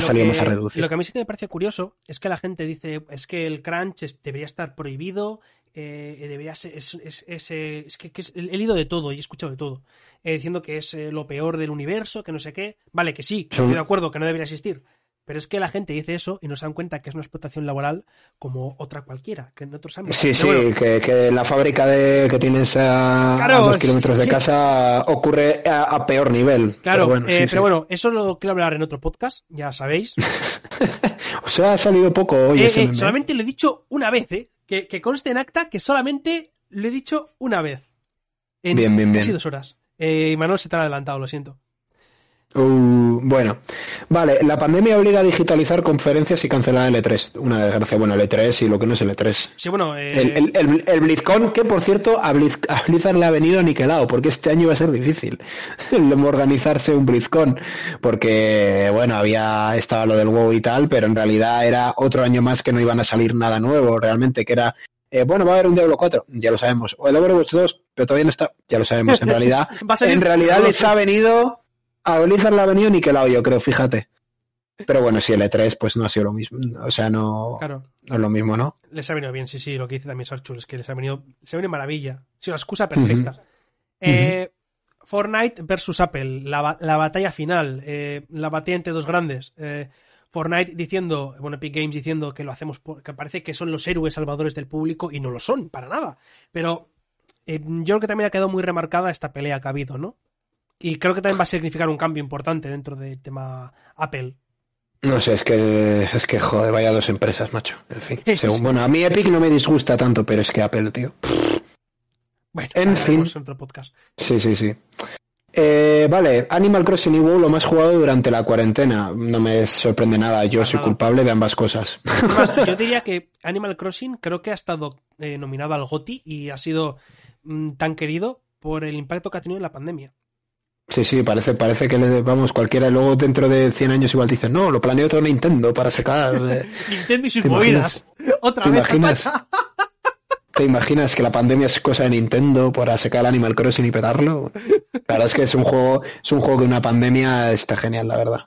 salido más a reducir. Lo que a mí sí que me parece curioso es que la gente dice es que el crunch debería estar prohibido, eh, debería ser, es, es, que, he leído de todo y he escuchado de todo, eh, diciendo que es eh, lo peor del universo, que no sé qué. Vale, que sí, estoy de acuerdo, que no debería existir pero es que la gente dice eso y no se dan cuenta que es una explotación laboral como otra cualquiera, que en otros ámbitos. Sí, sí, que, la fábrica de, que tienes a, dos kilómetros de casa ocurre a, peor nivel. Claro, pero bueno, eh, pero bueno, eso lo quiero hablar en otro podcast, ya sabéis. *laughs* o sea, ha salido poco hoy. Eh, eh, solamente lo he dicho una vez, ¿eh? Que, que, conste en acta que solamente lo he dicho una vez. En bien, bien, bien. dos horas. Eh, Manuel se te ha adelantado, lo siento. Uh, bueno, vale, la pandemia obliga a digitalizar conferencias y cancelar el E3. Una desgracia, bueno, el E3 y lo que no es el E3. Sí, bueno, eh... el, el, el, BlizzCon, que por cierto, a, Blizzard le ha venido aniquilado, porque este año va a ser difícil *laughs* organizarse un BlizzCon, porque, bueno, había estaba lo del WoW y tal, pero en realidad era otro año más que no iban a salir nada nuevo, realmente, que era eh, bueno, va a haber un Diablo 4, ya lo sabemos. O el Overwatch 2, pero todavía no está, ya lo sabemos. En realidad, *laughs* en realidad les ha venido a Blizzard le ha venido niquelado, yo creo, fíjate. Pero bueno, si el E3 pues no ha sido lo mismo. O sea, no, no es lo mismo, ¿no? Les ha venido bien, sí, sí, lo que dice también Sarchul, es que les ha venido, se ha venido maravilla. Sí, una excusa perfecta. eh, Fortnite versus Apple, la, la batalla final, eh, la batalla entre dos grandes. Eh, Fortnite diciendo, bueno, Epic Games diciendo que lo hacemos, por, que parece que son los héroes salvadores del público y no lo son, para nada. Pero eh, yo creo que también ha quedado muy remarcada esta pelea que ha habido, ¿no? Y creo que también va a significar un cambio importante dentro del tema Apple. No sé, es que, es que, joder, vaya dos empresas, macho. En fin, *laughs* según, bueno, a mí Epic no me disgusta tanto, pero es que Apple, tío. Bueno, en fin. Otro podcast. Sí, sí, sí. Eh, vale, Animal Crossing y WoW lo más jugado durante la cuarentena. No me sorprende nada, yo soy culpable de ambas cosas. *laughs* yo diría que Animal Crossing creo que ha estado eh, nominado al GOTI y ha sido mm, tan querido por el impacto que ha tenido en la pandemia. Sí, sí, parece, parece que le, vamos, cualquiera, luego dentro de 100 años igual dicen, no, lo planeo todo Nintendo para sacar. Eh". *laughs* Nintendo y sus movidas. Otra ¿te Imaginas, *laughs* ¿Te imaginas que la pandemia es cosa de Nintendo para sacar Animal Crossing y petarlo? La verdad es que es un juego, es un juego que una pandemia está genial, la verdad.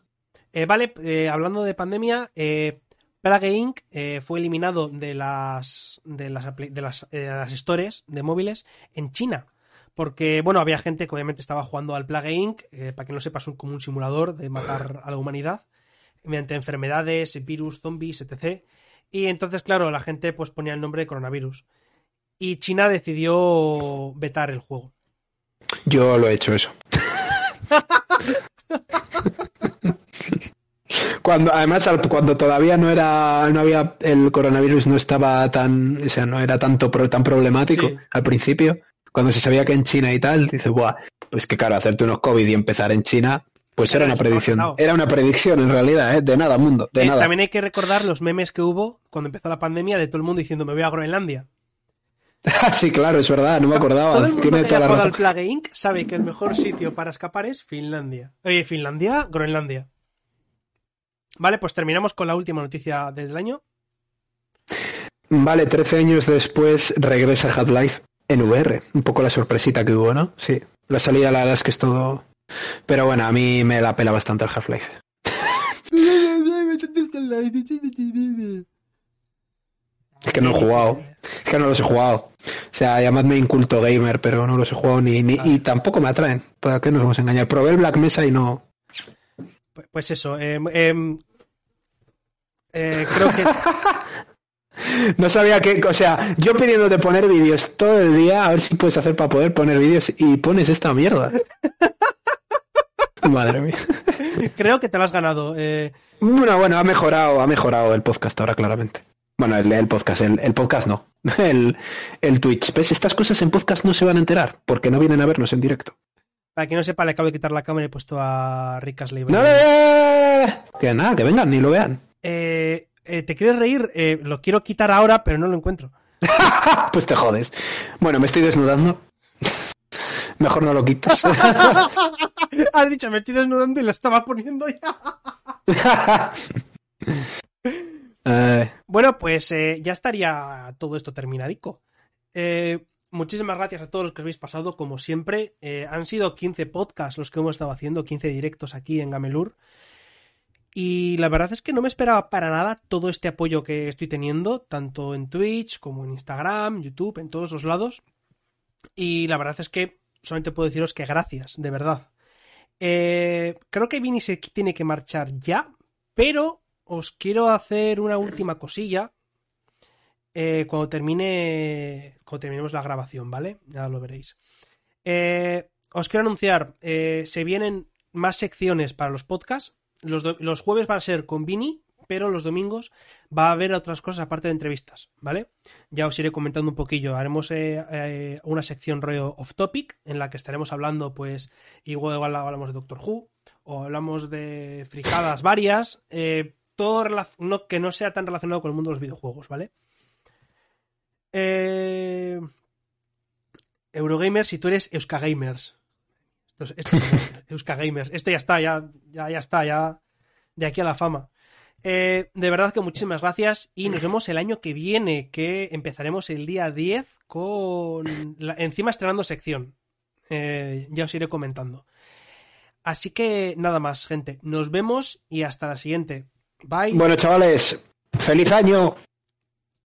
Eh, vale, eh, hablando de pandemia, eh, Plague Inc. fue eliminado de las de las, de las, de las stores de móviles en China porque, bueno, había gente que obviamente estaba jugando al Plague Inc., eh, para que no sepa, es como un simulador de matar a la humanidad mediante enfermedades, virus, zombies, etc. Y entonces, claro, la gente pues ponía el nombre de coronavirus. Y China decidió vetar el juego. Yo lo he hecho eso. *laughs* cuando además cuando todavía no era no había el coronavirus no estaba tan o sea no era tanto tan problemático Sí. al principio cuando se sabía que en China y tal dice buah pues que claro hacerte unos covid y empezar en China pues Era era una predicción era una predicción en realidad ¿eh? de nada mundo de Eh, nada También hay que recordar los memes que hubo cuando empezó la pandemia de todo el mundo diciendo me voy a Groenlandia. *laughs* sí claro es verdad no me acordaba Todo el mundo tiene que toda la jugado al razón Plague Inc. sabe que el mejor sitio para escapar es Finlandia. Oye, Finlandia, Groenlandia. Vale, pues terminamos con la última noticia del año. vale 13 años después regresa Half-Life en VR un poco la sorpresita que hubo no sí la salida la verdad es que es todo pero bueno a mí me la pela bastante el Half-Life *laughs* Es que no he jugado. Es que no los he jugado. O sea, llamadme inculto gamer, pero no los he jugado ni, ni y tampoco me atraen. ¿Para qué nos vamos a engañar? Probé el Black Mesa y no. Pues- eso, em, em, eh, creo que *laughs* No sabía que. O sea, yo pidiéndote poner vídeos todo el día, a ver si puedes hacer para poder poner vídeos y pones esta mierda. Madre mía. creo que te lo has ganado. eh, Bueno, bueno, ha mejorado, ha mejorado el podcast ahora, claramente. Bueno, el, el podcast, el, el podcast no. *laughs* El, el Twitch. ¿Ves? Estas cosas en podcast no se van a enterar porque no vienen a vernos en directo. para quien no sepa, le acabo de quitar la cámara y he puesto a no, no, no. Que nada, que vengan, ni lo vean. Eh, eh, ¿Te quieres reír? Eh, lo quiero quitar ahora, pero no lo encuentro. *laughs* Pues te jodes. Bueno, me estoy desnudando. *laughs* Mejor no lo quites. *laughs* Has dicho, me estoy desnudando y lo estaba poniendo ya. Eh, Bueno, pues ya estaría todo esto terminadico. Eh, muchísimas gracias a todos los que habéis pasado, como siempre. Eh, han sido 15 podcasts los que hemos estado haciendo, 15 directos aquí en Gamelur. Y la verdad es que no me esperaba para nada todo este apoyo que estoy teniendo, tanto en Twitch como en Instagram, YouTube, en todos los lados. Y la verdad es que solamente puedo deciros que gracias, de verdad. Eh, creo que Vini se tiene que marchar ya, pero os quiero hacer una última cosilla eh, cuando termine cuando terminemos la grabación, ¿vale? Ya lo veréis. Eh, os quiero anunciar, eh, se vienen más secciones para los podcasts. Los, los jueves van a ser con Vini, pero los domingos va a haber otras cosas aparte de entrevistas, ¿vale? Ya os iré comentando un poquillo. Haremos eh, eh, una sección rollo off topic en la que estaremos hablando, pues, igual, igual hablamos de Doctor Who o hablamos de fricadas varias, eh, todo no, que no sea tan relacionado con el mundo de los videojuegos, ¿vale? Eurogamers, si tú eres Euskagamers. Esto es- esto es- *laughs* Euskagamers. Esto ya está, ya, ya, ya está, ya de aquí a la fama. Eh, de verdad que muchísimas gracias y nos vemos el año que viene, que empezaremos el día 10 con... la- encima estrenando sección. Eh, ya os iré comentando. Así que nada más, gente. Nos vemos y hasta la siguiente. Bye. bueno, chavales, feliz año.